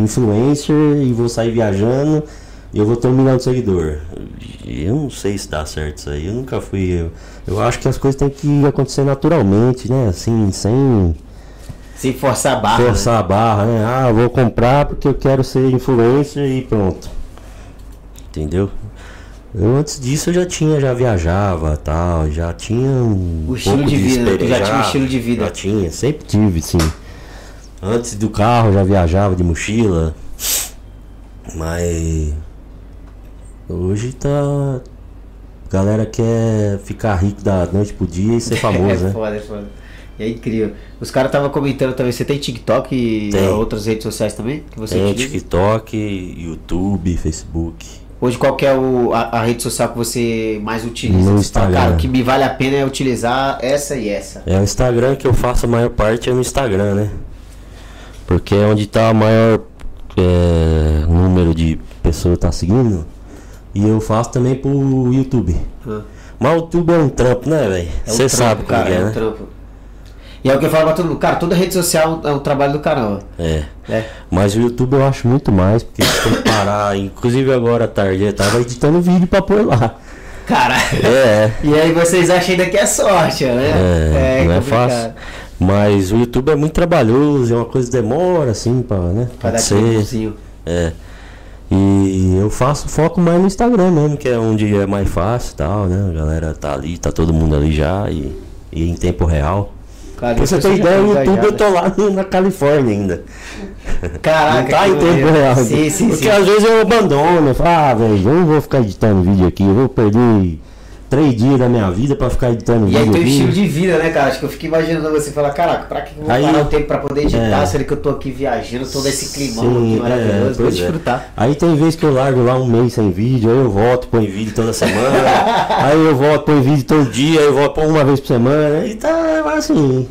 influencer e vou sair viajando e eu vou ter um milhão de seguidor. Eu não sei se dá certo isso aí. Eu nunca fui. Eu, eu acho que as coisas têm que acontecer naturalmente, né? Assim, sem Sem forçar a barra. né? forçar a barra, né? Ah, vou comprar porque eu quero ser influencer e pronto. Entendeu? Eu antes disso eu já tinha, já viajava tal, já tinha um O estilo pouco de vida, né? Já tinha um estilo de vida. Já tinha, sempre tive, sim. Antes do carro já viajava de mochila. Mas hoje tá. A galera quer ficar rico da noite pro dia e ser [laughs] famoso, é né? foda, é foda. E é incrível. Os caras estavam comentando também, você tem TikTok e Tem. outras redes sociais também? Que você Tem utiliza? TikTok, YouTube, Facebook. Hoje qual é o, a, a rede social que você mais utiliza? No Você fala, Instagram. Cara, o que me vale a pena é utilizar essa e essa. É o Instagram que eu faço a maior parte é no Instagram, né? Porque é onde tá o maior é, número de pessoas que tá seguindo. E eu faço também pro YouTube. Mas o YouTube é um trampo, né, velho? É um Você sabe como cara, é, é um né? trampo. E é o que eu falo pra todo mundo, cara, toda rede social é um trabalho do caramba. É. né? Mas o YouTube eu acho muito mais, porque se for parar, [laughs] inclusive agora à tarde, eu tava editando vídeo pra pôr lá. Cara, É, [laughs] e aí vocês acham ainda que é sorte, né? é, não é complicado. fácil. Mas o YouTube é muito trabalhoso, é uma coisa que demora assim pra, né? Pra dar ser. É. E eu faço foco mais no Instagram mesmo, que é onde é mais fácil e tal, né? A galera tá ali, tá todo mundo ali já e, e em tempo real. Pra você ter já ideia, o YouTube eu tô lá na Califórnia ainda. Caraca, não tá em tempo real. Sim, sim, Porque sim. às vezes eu abandono, eu falo, ah, velho, eu não vou ficar editando vídeo aqui, eu vou perder três dias da minha vida pra ficar editando E aí teu estilo de vida, né, cara? Acho que eu fico imaginando você falar, caraca, pra que eu vou Aí- parar o tempo pra poder editar? É. Sendo que eu tô aqui viajando, todo esse climão Sim, aqui maravilhoso, é, vou pois é. desfrutar. Aí tem vezes que eu largo lá um mês sem vídeo, aí eu volto, põe vídeo toda semana, [laughs] aí eu volto, põe vídeo todo dia, aí eu volto põe uma vez por semana, e tá assim,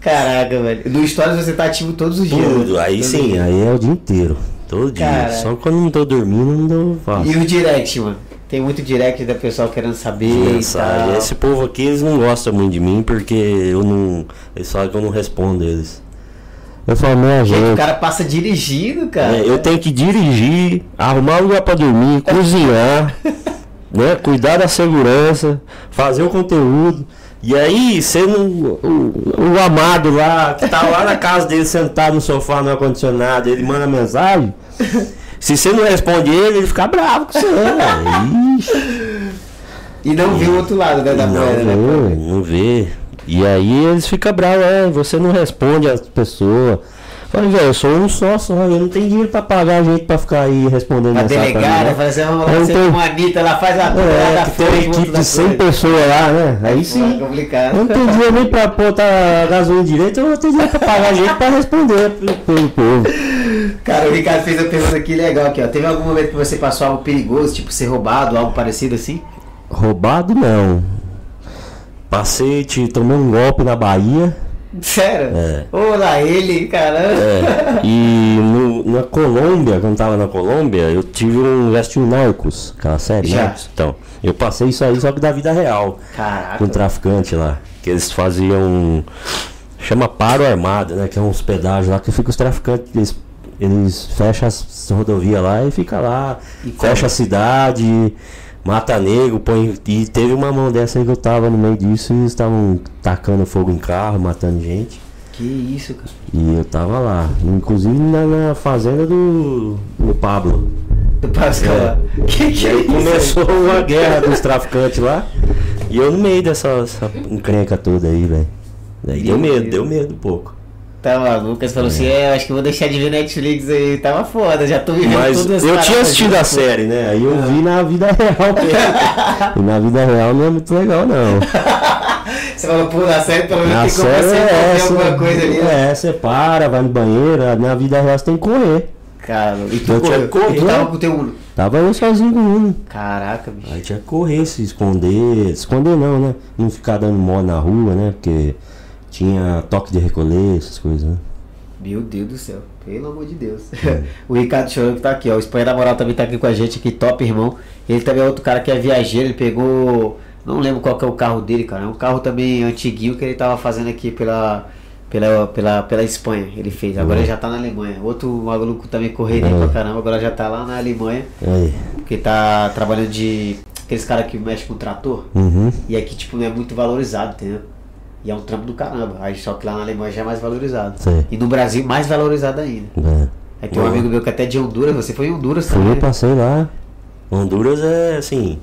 Caraca, velho. No Stories você tá ativo todos os dias. tudo. né? Aí Todo sim, dia. aí é o dia inteiro, todo dia. Cara. Só quando não tô dormindo, não dou faço. E o direct, mano? Tem muito direct da pessoal querendo saber e Mensagem. Esse povo aqui, eles não gostam muito de mim porque eu não. Eles falam que eu não respondo eles. Eu falo, minha Gente, o cara passa dirigindo, cara. é, eu tenho que dirigir, arrumar um lugar pra dormir, [laughs] cozinhar, né? Cuidar da segurança, fazer o conteúdo. E aí, sendo o, o amado lá, que tá lá na casa dele sentado no sofá no ar-condicionado, ele manda mensagem. Se você não responde ele, ele fica bravo com você. [laughs] Ixi. E não viu o outro lado né, da moeda, né? vê, não vê. E aí eles ficam bravos, é, você não responde as pessoas. Falei, velho, eu sou um só só, eu não tenho dinheiro pra pagar a gente pra ficar aí respondendo delegar, mim, né? né? Fala assim, vamos lá, Eu você tenho- com a Anitta lá, faz a coisa lá É, da que tem uma frente, equipe de 100 frente. pessoas lá, né? Aí Pô, é sim. complicado. Eu não tenho dinheiro nem pra botar gasolina direito, eu não tenho dinheiro pra pagar a gente pra responder pelo, pelo povo. Cara, o Ricardo fez uma pergunta aqui legal aqui, ó. Teve algum momento que você passou algo perigoso, tipo ser roubado, algo parecido assim? Roubado não. Passei, te tomei um golpe na Bahia. Sério? É. Ô, lá ele, caramba. É, e no- na Colômbia, quando tava na Colômbia, eu tive um Vesting Narcos, aquela série, Já. Narcos. Então, eu passei isso aí só que da vida real, Caraca. com um traficante lá. Que eles faziam. Chama paro armado, né? Que é uns pedágios lá que fica os traficantes. Eles, eles fecham as rodovias lá e fica lá. E fecha como? a cidade, mata nego, põe. E teve uma mão dessa aí que eu tava no meio disso e eles estavam tacando fogo em carro, matando gente. Que isso, cara. E eu tava lá, inclusive na, na fazenda do, do Pablo. Do Pascal lá. [laughs] Que que é isso? começou uma guerra dos traficantes lá. E eu no meio dessa essa encrenca toda aí, velho. Daí deu medo, Deus. deu medo um pouco. Tá maluco, Lucas falou assim, é, eu acho que vou deixar de ver Netflix aí, tava foda, já tô vivendo Mas todas eu tinha assistido a série, né? Aí eu vi na vida real. [laughs] E na vida real não é muito legal, não. [laughs] Você falou, pô, na série pelo Na menos tem como você é essa. alguma coisa ali, né? É, você para, vai no banheiro. Na vida real você tem que correr. Cara, e tu, tinha correu, correr. tava com o teu Uno. Tava eu sozinho com um. Caraca, bicho. Aí tinha que correr, se esconder. Esconder não, né? Não ficar dando mó na rua, né? Porque tinha toque de recolher, essas coisas, né? Meu Deus do céu, pelo amor de Deus. [laughs] o Ricardo Chorão que tá aqui, ó. O Espanha da Moral também tá aqui com a gente, aqui, top, irmão. Ele também é outro cara que é viajeiro, ele pegou. Não lembro qual que é o carro dele, cara. É um carro também antiguinho que ele tava fazendo aqui pela. Pela, pela, pela Espanha, ele fez. Agora ele já tá na Alemanha. Outro maluco também correria pra caramba, agora já tá lá na Alemanha. Aí. Porque tá trabalhando de. Aqueles caras que mexem com trator. Uhum. E aqui, tipo, não é muito valorizado, entendeu? E é um trampo do caramba. Aí só que lá na Alemanha já é mais valorizado. Sei. E no Brasil, mais valorizado ainda. É. Aí tem um amigo meu que até de Honduras, você foi em Honduras Fui, também. né? passei lá. Honduras é assim.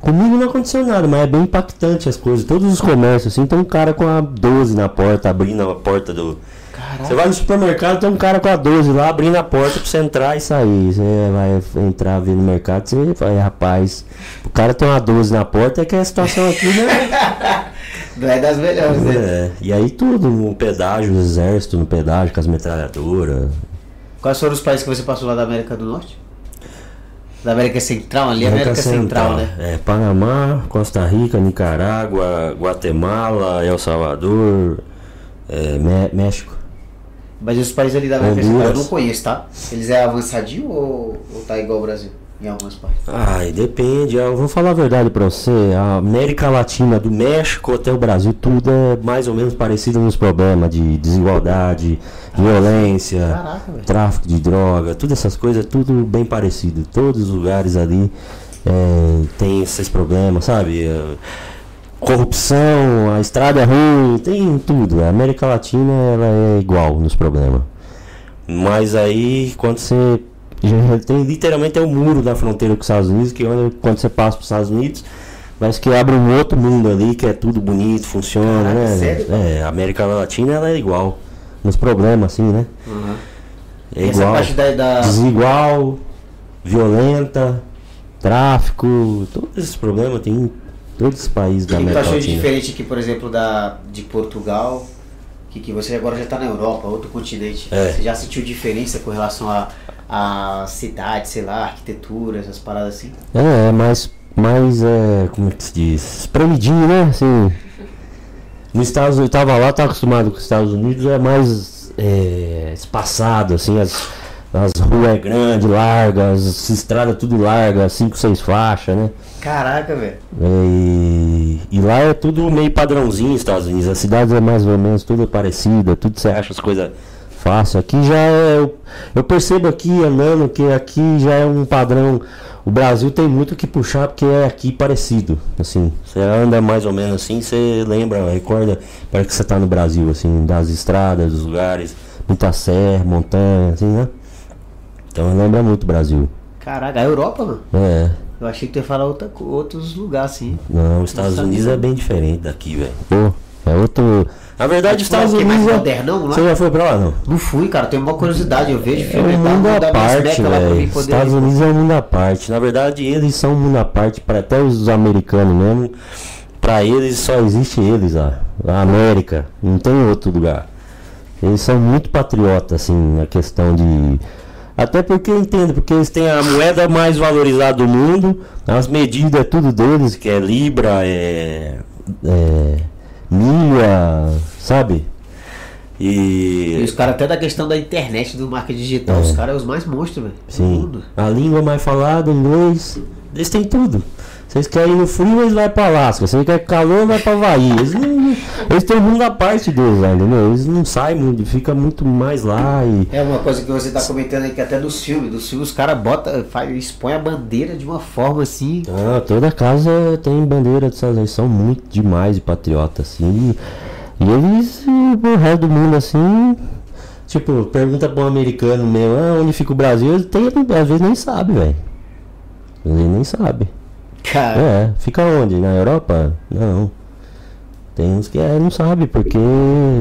Comigo não aconteceu nada, mas é bem impactante as coisas. Todos os comércios, assim, tem um cara com a 12 na porta, abrindo a porta do. Caraca. Você vai no supermercado, tem um cara com a 12 lá abrindo a porta pra você entrar e sair. Você vai entrar ver no mercado, você vai, rapaz. O cara tem uma 12 na porta, é que a situação aqui, né? [laughs] Não é das melhores, né? É, e aí tudo, no pedágio, o exército no pedágio, com as metralhadoras. Quais foram os países que você passou lá da América do Norte? Da América Central, ali, América, Central, né? É, Panamá, Costa Rica, Nicarágua, Guatemala, El Salvador, é, Mé- México. Mas os países ali da América Central eu Honduras. não conheço, tá? Eles é avançadinho ou, ou tá igual ao Brasil? Em algumas partes. Ai, depende. Eu vou falar a verdade pra você. A América Latina, do México até o Brasil, tudo é mais ou menos parecido nos problemas de desigualdade, violência, Caraca, tráfico de droga, todas essas coisas, tudo bem parecido. Todos os lugares ali é, tem esses problemas, sabe? É, corrupção, a estrada é ruim, tem tudo. A América Latina ela é igual nos problemas. Mas aí quando você [laughs] tem literalmente é o muro da fronteira com os Estados Unidos, que quando, você passa para os Estados Unidos, parece que abre um outro mundo ali, que é tudo bonito, funciona, Caraca, né? sério? É, a América Latina ela é igual. Nos problemas, assim, né? Uhum. É Essa igual. parte da, da- Desigual, violenta, tráfico, todos esses problemas tem em todos os países da O que que tu América achou Latina. diferente aqui, por exemplo, da, de Portugal? Que, que você agora já está na Europa, outro continente. É. Você já sentiu diferença com relação a, a cidade, sei lá, arquitetura, essas paradas assim? É, é mais, mais é, como é que se diz? Espremidinho, né? Assim, nos Estados Unidos, eu tava lá, tava acostumado com os Estados Unidos, é mais é, espaçado, assim, as, as ruas é grande, largas, as estradas tudo largas, cinco, seis faixas, né? Caraca, velho. E, e lá é tudo meio padrãozinho Estados Unidos. As cidades é mais ou menos tudo parecido, tudo você acha as coisas fácil. Aqui já é. Eu, eu percebo aqui andando que aqui já é um padrão. O Brasil tem muito que puxar porque é aqui parecido. Assim, você anda mais ou menos assim, você lembra, recorda, parece que você tá no Brasil, assim, das estradas, dos lugares, muita serra, montanha, assim, né? Então lembra muito o Brasil. Caraca, a Europa, mano. É. Eu achei que tu ia falar outra, outros lugares, assim. Não, os Estados. Unidos é bem diferente daqui, velho. É outro. Na verdade, os Estados mais Unidos. É... modernão lá? Você já foi pra lá, não? Não fui, cara, tenho uma curiosidade. Eu vejo É filme um e tal, mundo à parte, velho. Estados. Unidos é um mundo à parte. Na verdade, eles são um mundo à parte, para até os americanos mesmo. Pra eles só existe eles lá. A América. Não tem outro lugar. Eles são muito patriotas, assim, na questão de. Até porque eu entendo, porque eles têm a moeda mais valorizada do mundo, as medidas é tudo deles, que é Libra, é. é milha, sabe? E E. os caras até da questão da internet, do marketing digital, É. os caras são os mais monstros, velho. Sim. A língua mais falada, inglês. Eles têm tudo. Vocês querem ir no frio, eles vão pra Alasca. Vocês querem calor, vai pra Havaí. Eles, não, eles têm o mundo à parte deles, lá, entendeu? Eles não saem muito, fica muito mais lá e. É uma coisa que você tá comentando aí que até dos filmes, dos filmes os caras bota, faz, expõe a bandeira de uma forma assim. Ah, toda casa tem bandeira dos Estados Unidos. São muito demais de patriota, assim. E, e eles, e o resto do mundo, assim. Tipo, pergunta pra um americano meu, ah, onde fica o Brasil? Ele tem, às vezes nem sabe, velho. Ele nem sabe. Cara, É, fica onde? Na Europa? Não. Tem uns que é, não sabe, porque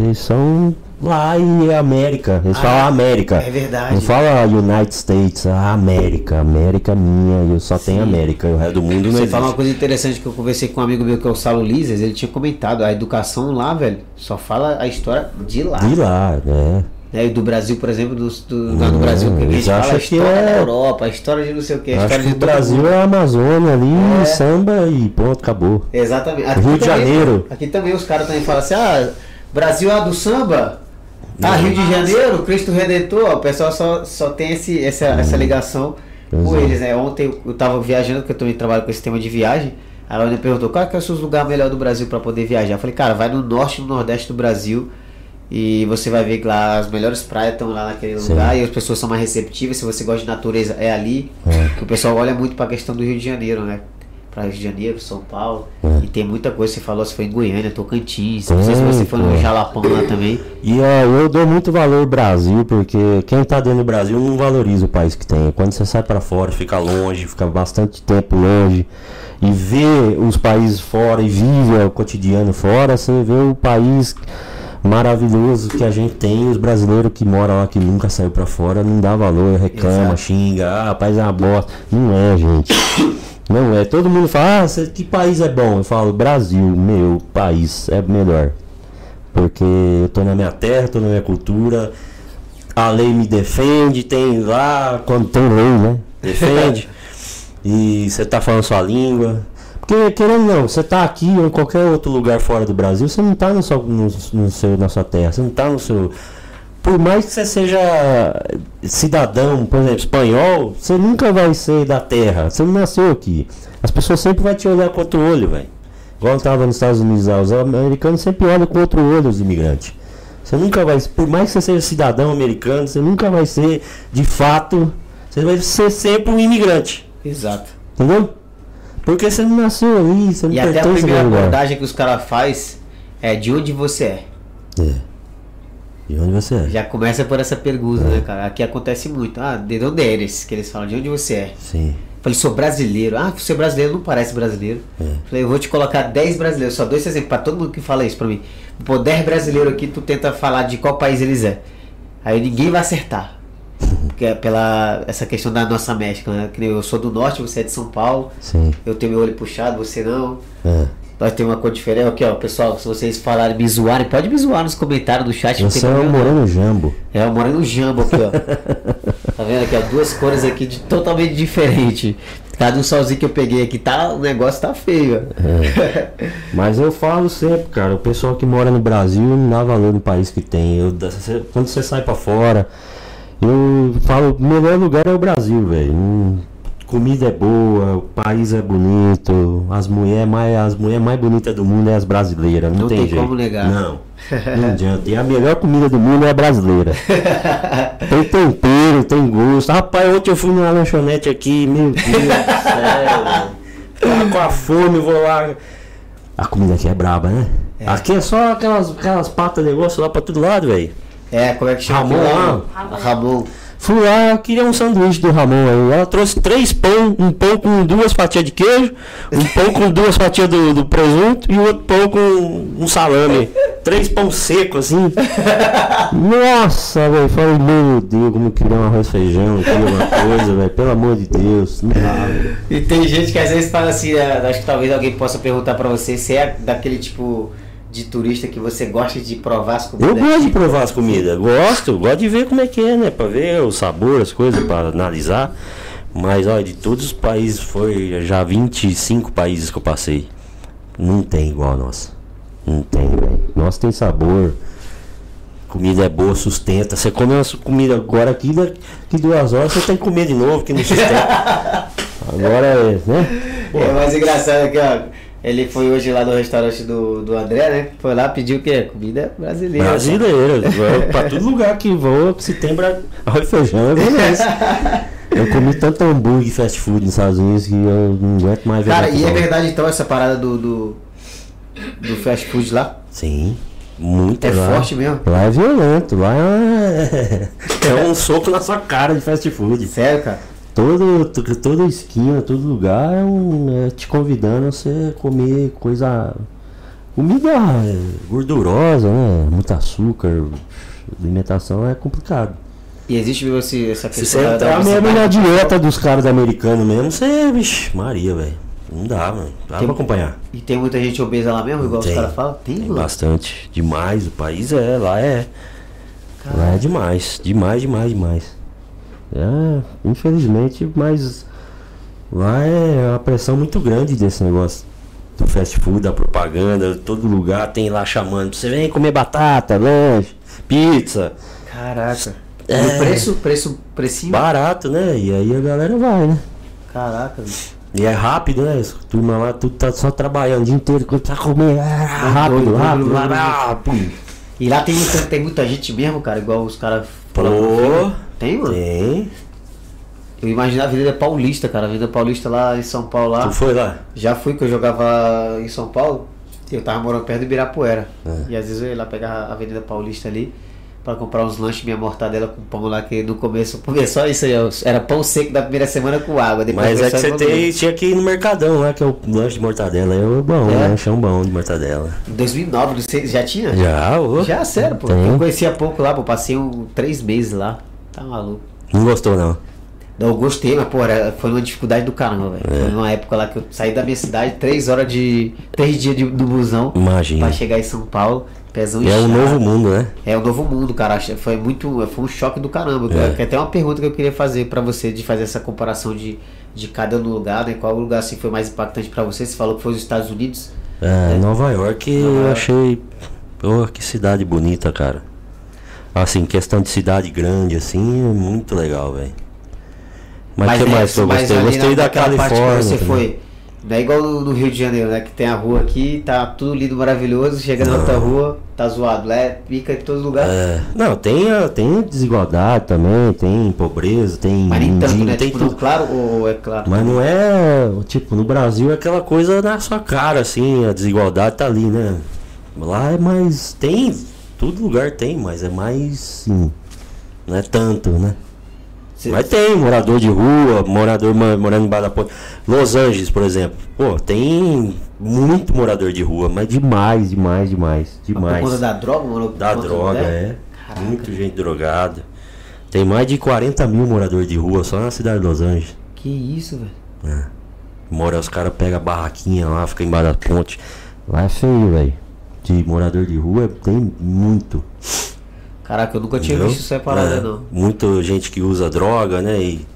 eles são lá e América. Eles Ah, falam América. é verdade. Não fala United States, a América. América é minha, eu só tenho América. O resto do mundo não você existe. fala uma coisa interessante que eu conversei com um amigo meu que é o Salo Lises, ele tinha comentado, a educação lá, velho, só fala a história de lá. De lá, né? Né, do Brasil, por exemplo, do, do, lá no Brasil, que a eles fala a história é- da Europa, a história de não sei o que, a história de o Brasil é a Amazônia ali, É. samba e pronto, acabou. Exatamente. Rio de Janeiro. Aqui também os caras também falam assim, ah, Brasil é a do samba. Ah. Rio de Janeiro, Cristo Redentor, o pessoal só, só tem esse, essa, essa ligação com Exato. eles, né? Ontem eu- eu tava viajando, porque eu também trabalho com esse tema de viagem. Ela me perguntou qual que é o seu lugar melhor do Brasil para poder viajar. Eu falei, cara, vai no norte e no nordeste do Brasil e você vai ver que lá as melhores praias estão lá naquele Sim. lugar e as pessoas são mais receptivas. Se você gosta de natureza, é ali. É. Que o pessoal olha muito para a questão do Rio de Janeiro, né? Para Rio de Janeiro, São Paulo. É. E tem muita coisa. Você falou, você foi em Goiânia, Tocantins. Não sei se você foi no. Jalapão lá também. E é, eu dou muito valor ao Brasil, porque quem tá dentro do Brasil não valoriza o país que tem. Quando você sai pra fora, fica longe, fica bastante tempo longe, e vê os países fora e vive o cotidiano fora, você vê o país maravilhoso que a gente tem, os brasileiros que moram lá, que nunca saiu pra fora, não dá valor, reclama, Exato. xinga, ah, país é uma bosta. Não é, gente. [coughs] Não é. Todo mundo fala, ah, que país é bom? Eu falo, Brasil, meu país é melhor. Porque eu tô na minha terra, tô na minha cultura. A lei me defende, tem lá, quando tem lei, né? [laughs] Defende. e você tá falando sua língua. Porque, querendo não, você tá aqui ou em qualquer outro lugar fora do Brasil, você não tá no seu, no, no seu, na sua terra, você não tá no seu. Por mais que você seja cidadão, por exemplo, espanhol, você nunca vai ser da terra. Você não nasceu aqui. As pessoas sempre vão te olhar com outro olho, velho. Igual eu tava nos Estados Unidos, lá, os americanos sempre olham com outro olho os imigrantes. Você nunca vai, por mais que você seja cidadão americano, você nunca vai ser, de fato, você vai ser sempre um imigrante. Exato. Entendeu? Porque você não nasceu ali, você não E até a primeira abordagem que os caras faz é de onde você é. É. E onde você é? Já começa por essa pergunta, né, cara? Aqui acontece muito. Ah, de onde eres? Que eles falam, de onde você é? Sim. Falei, sou brasileiro. Ah, você é brasileiro, não parece brasileiro. É. Falei, eu vou te colocar 10 brasileiros, só dois exemplos, pra todo mundo que fala isso pra mim. Pô, 10 brasileiros aqui, tu tenta falar de qual país eles é. Aí ninguém vai acertar. Porque é pela essa questão da nossa México, né? Que eu sou do norte, você é de São Paulo. Sim. Eu tenho meu olho puxado, você não. É. Nós temos uma cor diferente. Aqui, ó, pessoal, se vocês falarem, me zoarem, pode me zoar nos comentários do chat. Você é problema não. moreno jambo. É, o moreno jambo aqui, ó. [laughs] tá vendo aqui, ó? Duas cores aqui de, totalmente diferentes. Cada um solzinho que eu peguei aqui, tá, o negócio tá feio, ó. [laughs] Mas eu falo sempre, cara, o pessoal que mora no Brasil não dá valor no país que tem. Eu, quando você sai pra fora, eu falo, o melhor lugar é o Brasil, velho. Hum, Comida é boa, o país é bonito, as mulheres mais, as mulher mais bonitas do mundo é as brasileiras, não, Não tem, tem jeito. como negar. Não, [laughs] não adianta. E a melhor comida do mundo é a brasileira. [laughs] tem tempero, tem gosto. Rapaz, ontem eu fui numa lanchonete aqui, meu Deus do céu. Tava com a fome, vou lá. A comida aqui é braba, né? Aqui é só aquelas, aquelas patas de negócio lá pra todo lado, velho. É, como é que chama? Ramon. Ramon. Ramon. Fui lá, eu queria um sanduíche do Ramon aí. Ela trouxe três pão, um pão com duas fatias de queijo, um pão com duas fatias do, do presunto e outro pão com um salame. Três pão seco assim. Nossa, velho, falei, meu Deus, como queria um arroz feijão, queria uma coisa, velho, pelo amor de Deus. Não dá. E tem gente que às vezes fala assim, né, acho que talvez alguém possa perguntar pra você se é daquele tipo de turista que você gosta de provar as comidas. Eu gosto de provar as comidas, gosto, gosto de ver como é que é, né? Pra ver o sabor, as coisas, pra analisar. Mas olha, de todos os países, foi já 25 países que eu passei. Não tem igual a nossa. Não tem, velho. Nossa tem sabor. Comida é boa, sustenta. Você come uma comida agora aqui, daqui duas horas você tem que comer de novo, que não sustenta. [laughs] Agora é, né? Pô, É mais engraçado aqui, ó. Ele foi hoje lá no restaurante do, do André, né? Foi lá, pediu o quê? Comida brasileira. Brasileiro, [laughs] vai pra todo lugar que vou, se tem bra... arroz e feijão, é beleza. Eu comi tanto hambúrguer e fast food nos Estados Unidos que eu não aguento mais ver. Cara, e é verdade então essa parada do, do, do fast food lá? Sim, muito É lá. forte mesmo? Lá é violento, lá é, [laughs] é um soco na sua cara de fast food. Sério, cara? Todo, to- toda esquina, todo lugar é, um, é te convidando a você comer coisa. Comida é, gordurosa, né? Muito açúcar. Alimentação é complicado. E existe esse, essa questão você da- mesmo obesidade? na dieta dos caras americanos mesmo, você, vixe, Maria, velho. Não dá, mano. Dá Tem- pra acompanhar. E tem muita gente obesa lá mesmo, igual Tem. os caras falam? Tem, Tem bastante. Demais, o país é, lá é. Lá é demais. Demais, demais, demais. É, infelizmente, mas lá é uma pressão muito grande desse negócio. Do fast food, da propaganda, todo lugar tem lá chamando. Você vem comer batata, lanche, pizza. Caraca. É. E o preço, preço, precinho? Barato, né? E aí a galera vai, né? Caraca, bicho. E é rápido, né? Turma lá, tudo tá só trabalhando o dia inteiro, comer. Ah, rápido, doido, rápido, rápido, rápido. E lá tem muita, tem muita gente mesmo, cara, igual os caras Pô, Tem, mano? Tem. Eu imagino a Avenida Paulista, cara. A Avenida Paulista lá em São Paulo lá. Tu foi lá? Já fui que eu jogava em São Paulo. Eu tava morando perto do Ibirapuera. É. E às vezes eu ia lá pegar a Avenida Paulista ali pra comprar uns lanches, minha mortadela com pão lá, que no começo [laughs] comia só isso aí, ó. Era pão seco da primeira semana com água. Depois Mas é que você tem, tinha que ir no Mercadão lá, que é o lanche de mortadela. É bom, É? é. lanchão bom de mortadela. Em 2009, não sei, já tinha? Já, ô. Já, sério, pô. Tem. Eu conhecia pouco lá, pô. Passei um, três meses lá. Tá maluco. Não gostou, não. Eu gostei, mas, pô, era- foi uma dificuldade do caramba, velho. É. Foi uma época lá que eu saí da minha cidade, três horas de. três dias de, do busão Imagina. pra chegar em São Paulo, pezão É um novo mundo, né? É o novo mundo, cara. Foi muito. Foi um choque do caramba. É. Até uma pergunta que eu queria fazer pra você, de fazer essa comparação de, de cada lugar, né? Qual lugar assim foi mais impactante pra você? Você falou que foi os Estados Unidos. É, Nova York Nova eu York. achei. Pô, que cidade bonita, cara. Assim, questão de cidade grande, assim, é muito legal, velho. Mas o que né, mais que eu gostei? Eu gostei da Califórnia. você também. foi. É igual no, Rio de Janeiro, né? Que tem a rua aqui, tá tudo lindo, maravilhoso. Chega na outra rua, tá zoado. É pica em todo lugar. É, não, tem, tem desigualdade também, tem pobreza, tem Mas nem tanto, né? tem Tipo, tudo. claro ou é claro? Mas não é, tipo, no Brasil é aquela coisa na sua cara, assim, a desigualdade tá ali, né? Lá é mais, tem, todo lugar tem, mas é mais, sim, não é tanto, né? Cê- Mas tem morador de rua, morador morando embaixo da ponte. Los Angeles, por exemplo, pô, tem muito morador de rua, mas demais, demais, demais, demais. Por conta da droga, mano? Da droga, é. Caraca. Muito gente drogada. Tem mais de 40 mil moradores de rua só na cidade de Los Angeles. Que isso, velho. Mora, os caras pegam a barraquinha lá, fica embaixo da ponte. Lá é feio, velho. De morador de rua tem muito. Caraca, eu nunca tinha entendeu? visto parada, É, não. Muita gente que usa droga, né? E.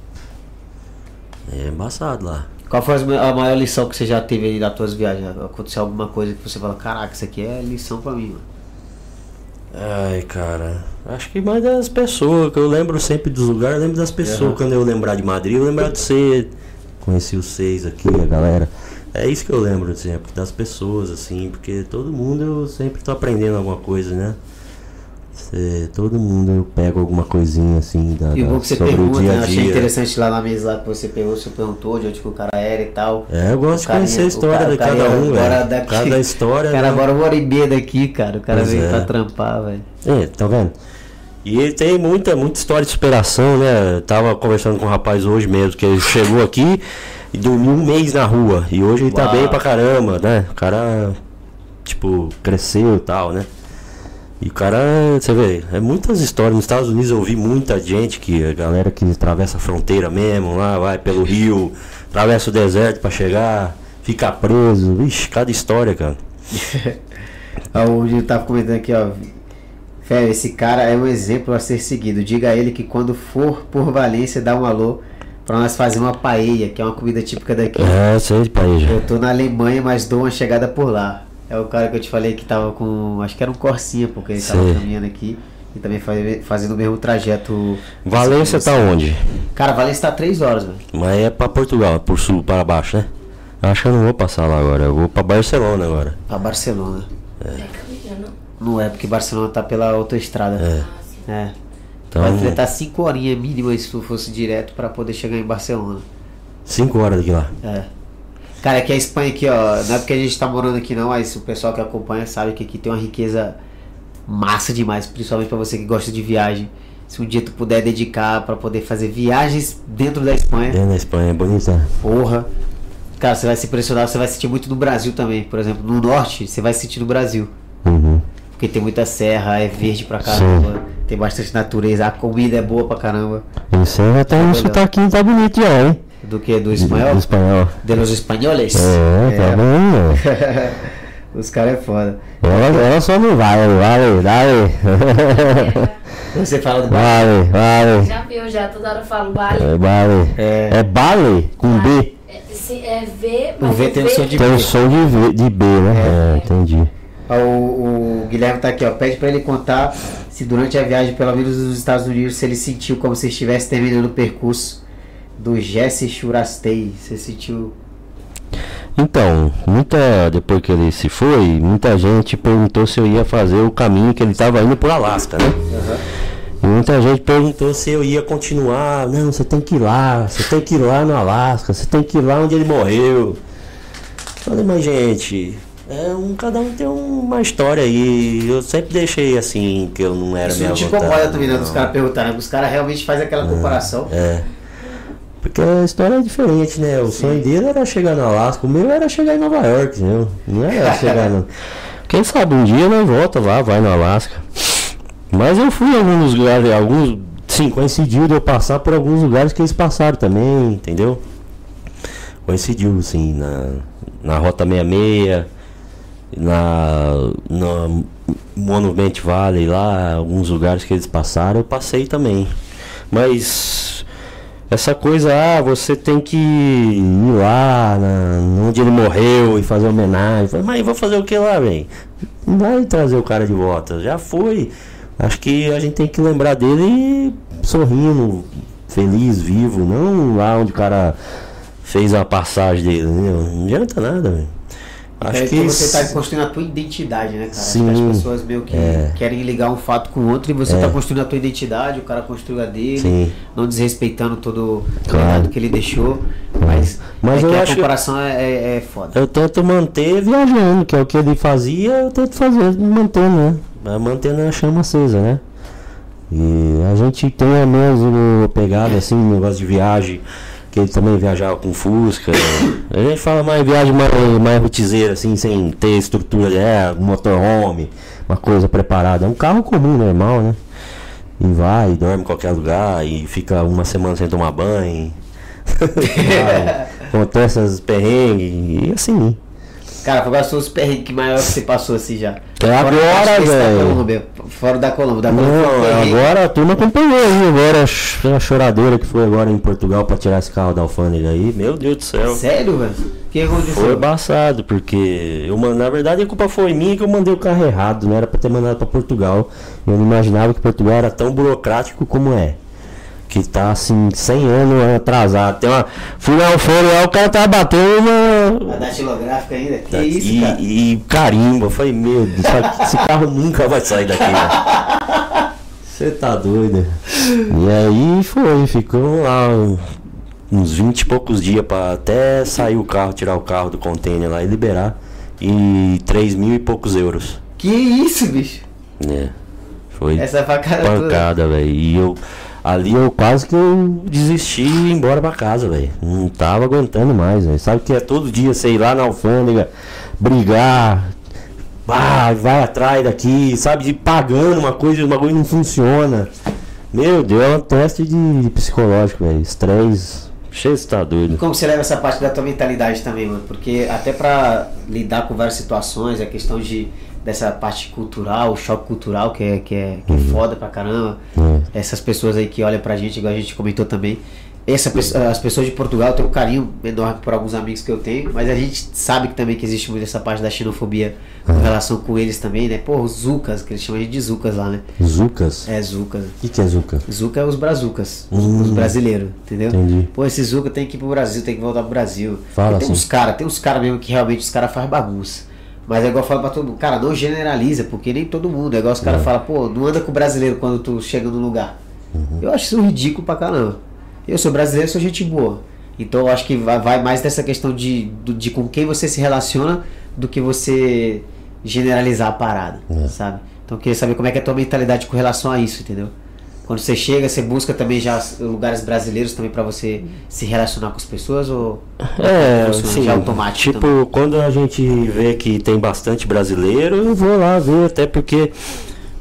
É embaçado lá. Qual foi a maior lição que você já teve aí das tuas viagens? Aconteceu alguma coisa que você fala, caraca, isso aqui é lição pra mim, mano. Ai, cara. Acho que mais das pessoas, que eu lembro sempre dos lugares, eu lembro das pessoas. Aham. Quando eu lembrar de Madrid, eu lembrar de você. Conheci os seis aqui, a galera. É isso que eu lembro sempre, das pessoas, assim, porque todo mundo eu sempre tô aprendendo alguma coisa, né? Cê- todo mundo eu pego alguma coisinha assim da, E o bom que você sobre pergunta, o dia né? a Eu achei dia. interessante lá na mesa lá que você pegou, você perguntou de onde que o cara era e tal. É, eu gosto de O conhecer a o história cara- de o cada um, velho. daqui. Cada história. Cara, né? agora uma hora e meia daqui, cara. O cara Pois veio é. pra trampar, velho. É, tá vendo? E ele tem muita, muita história de superação, né? Eu tava conversando com um rapaz hoje mesmo, que ele chegou aqui e dormiu um mês na rua. E hoje ele tá Uau. bem pra caramba, né? O cara, tipo, cresceu e tal, né? E o cara, você vê, é muitas histórias. Nos Estados Unidos eu ouvi muita gente que, a galera que atravessa a fronteira mesmo, lá vai pelo rio, atravessa o deserto pra chegar, fica preso. Vixe, cada história, cara. [laughs] O Gil tava comentando aqui, ó. Fé, esse cara é um exemplo a ser seguido. Diga a ele que quando for por Valência, dá um alô pra nós fazer uma paella, que é uma comida típica daqui. É, sei, país já. Eu tô na Alemanha, mas dou uma chegada por lá. É o cara que eu te falei que tava com. Acho que era um Corsinha, porque ele tava Sei. caminhando aqui e também faz- fazendo o mesmo trajeto. Valência tá onde? Cara, Valência tá 3 horas, velho. Mas é pra Portugal, por sul, para baixo, né? Eu acho que eu não vou passar lá agora, eu vou pra Barcelona agora. Pra Barcelona. É caminhando. Não é, porque Barcelona tá pela autoestrada. É. É. Então, Vai enfrentar 5 horinhas mínimas se tu fosse direto pra poder chegar em Barcelona. 5 horas daqui lá. É. Cara, aqui a Espanha aqui, ó, não é porque a gente tá morando aqui não, mas o pessoal que acompanha sabe que aqui tem uma riqueza massa demais, principalmente pra você que gosta de viagem. Se um dia tu puder dedicar pra poder fazer viagens dentro da Espanha, Dentro da Espanha, é bonita. porra. Cara, você vai se impressionar, você vai sentir muito no Brasil também. Por exemplo, no norte, você vai sentir no Brasil. Uhum. Porque tem muita serra, é verde pra caramba, tem bastante natureza, a comida é boa pra caramba. Isso aí tem um sotaquinho, tá bonito já, hein? Do que? Do Do espanhol? espanhol. De los espanholes? É, tá bom, velho. [laughs] Os caras é foda. Ela, ela só não vai, vale, vale. [laughs] Você fala do Vale, vale. Já viu, já toda hora eu falo vale. É vale. É. É vale com B. É, se- é V, O mas V tem o som de Tem B. o som de, v, de B, né? É, entendi. O, o Guilherme tá aqui, ó. Pede pra ele contar se durante a viagem, pelo menos nos Estados Unidos, se ele sentiu como se estivesse terminando o percurso do Jesse Churastei. Você sentiu. Então, muita depois que ele se foi, muita gente perguntou se eu ia fazer o caminho que ele estava indo por Alasca, né? E muita gente perguntou se eu ia continuar. Não, você tem que ir lá, você tem que ir lá no Alasca, você tem que ir lá onde ele morreu. Falei, mas gente, é um, cada um tem uma história aí. Eu sempre deixei assim que eu não era Isso minha não te vontade. incomoda também, né? Dos não. caras perguntarem. Os caras realmente fazem aquela comparação. É. Porque a história é diferente, né? O sonho dele era chegar no Alasca, o meu era chegar em Nova York, entendeu? Não era [laughs] chegar no. Quem sabe um dia nós volta lá, vai no Alasca. Mas eu fui em alguns lugares, alguns Sim, coincidiu de eu passar por alguns lugares que eles passaram também, entendeu? Coincidiu, sim, na, na Rota 66, na, na Monument Valley lá, alguns lugares que eles passaram, eu passei também. Mas essa coisa, ah, você tem que ir lá na, onde ele morreu e fazer homenagem. Mas vou fazer o que lá, velho? Não vai trazer o cara de volta. Já foi. Acho que a gente tem que lembrar dele sorrindo, feliz, vivo, não lá onde o cara fez a passagem dele, entendeu? Não adianta nada, velho. Acho é que que você está construindo a tua identidade, né, cara? Acho Sim, as pessoas meio que é. querem ligar um fato com o outro e você É. está construindo a tua identidade, o cara construiu a dele, Sim. não desrespeitando todo o Claro. legado que ele deixou. Mas, Mas é eu que a acho- comparação é, é, é foda. Eu tento manter viajando, que é o que ele fazia, eu tento fazer mantendo, né? Mantendo a chama acesa, né? E a gente tem a mesma pegada assim, negócio de viagem, que ele também viajava com Fusca. A gente fala mais viagem mais, mais rotizeira, assim, sem ter estrutura, é, motorhome, uma coisa preparada. É um carro comum, normal, né? E vai, e dorme em qualquer lugar, e fica uma semana sem tomar banho. [laughs] Vai, [laughs] Acontece essas perrengues, e assim. Cara, qual foi os perrengues que maior que você passou assim já? Até agora, velho. Fora da Colômbia. Da Colômbia Não, agora a turma acompanhou aí, agora a ch- a choradeira que foi agora em Portugal pra tirar esse carro da alfândega aí. Meu Deus do céu. Sério, velho? O que aconteceu? Foi embaçado, porque eu, na verdade a culpa foi minha que eu mandei o carro errado, não era pra ter mandado pra Portugal. Eu não imaginava que Portugal era tão burocrático como é. Que tá assim, 100 anos atrasado. Tem uma. Fui alfândega lá, o cara tava batendo uma. A datilográfica ainda? Que isso, e, cara? e carimbo, eu falei, meu Deus, esse carro nunca vai sair daqui, velho. Você tá doido? E aí foi, ficou lá uns 20 e poucos dias pra até sair o carro, tirar o carro do container lá e liberar. E 3 mil e poucos euros. Que isso, bicho? né? Foi Essa pancada, velho. E eu. Ali eu quase que eu desisti e embora pra casa, velho. Não tava aguentando mais, velho. Sabe que é todo dia ir lá na alfândega, brigar, ah, vai atrás daqui, sabe? De pagando uma coisa e o bagulho não funciona. Meu Deus, é um teste de, psicológico, velho. Estresse. Cheio de tá E doido. como você leva essa parte da tua mentalidade também, mano? Porque até pra lidar com várias situações, a questão de dessa parte cultural, o choque cultural, que é, que é, que é foda pra caramba. É. Essas pessoas aí que olham pra gente, igual a gente comentou também. Essa, as pessoas de Portugal têm um carinho enorme por alguns amigos que eu tenho, mas a gente sabe que também que existe muito essa parte da xenofobia com relação com eles também, né? Pô, Zucas, que eles chamam a gente de Zucas lá, né? Zucas? É, Zucas. O que, que é Zuca? Zuca é os brazucas, os, Hum. os brasileiros, entendeu? Entendi. Pô, esse Zuca tem que ir pro Brasil, tem que voltar pro Brasil. Fala Porque tem assim. uns caras, tem uns caras mesmo que realmente os caras fazem bagunça. Mas é igual eu falo pra todo mundo, cara, não generaliza, porque nem todo mundo. É igual os caras falam, pô, não anda com o brasileiro quando tu chega no lugar. Uhum. Eu acho isso ridículo pra caramba. Eu sou brasileiro, sou gente boa. Então eu acho que vai, mais dessa questão de, de com quem você se relaciona do que você generalizar a parada, É. sabe? Então eu queria saber como é que é a tua mentalidade com relação a isso, entendeu? Quando você chega, você busca também já lugares brasileiros também pra você se relacionar com as pessoas ou É, assim, já automático? tipo, também? quando a gente vê que tem bastante brasileiro, eu vou lá ver, até porque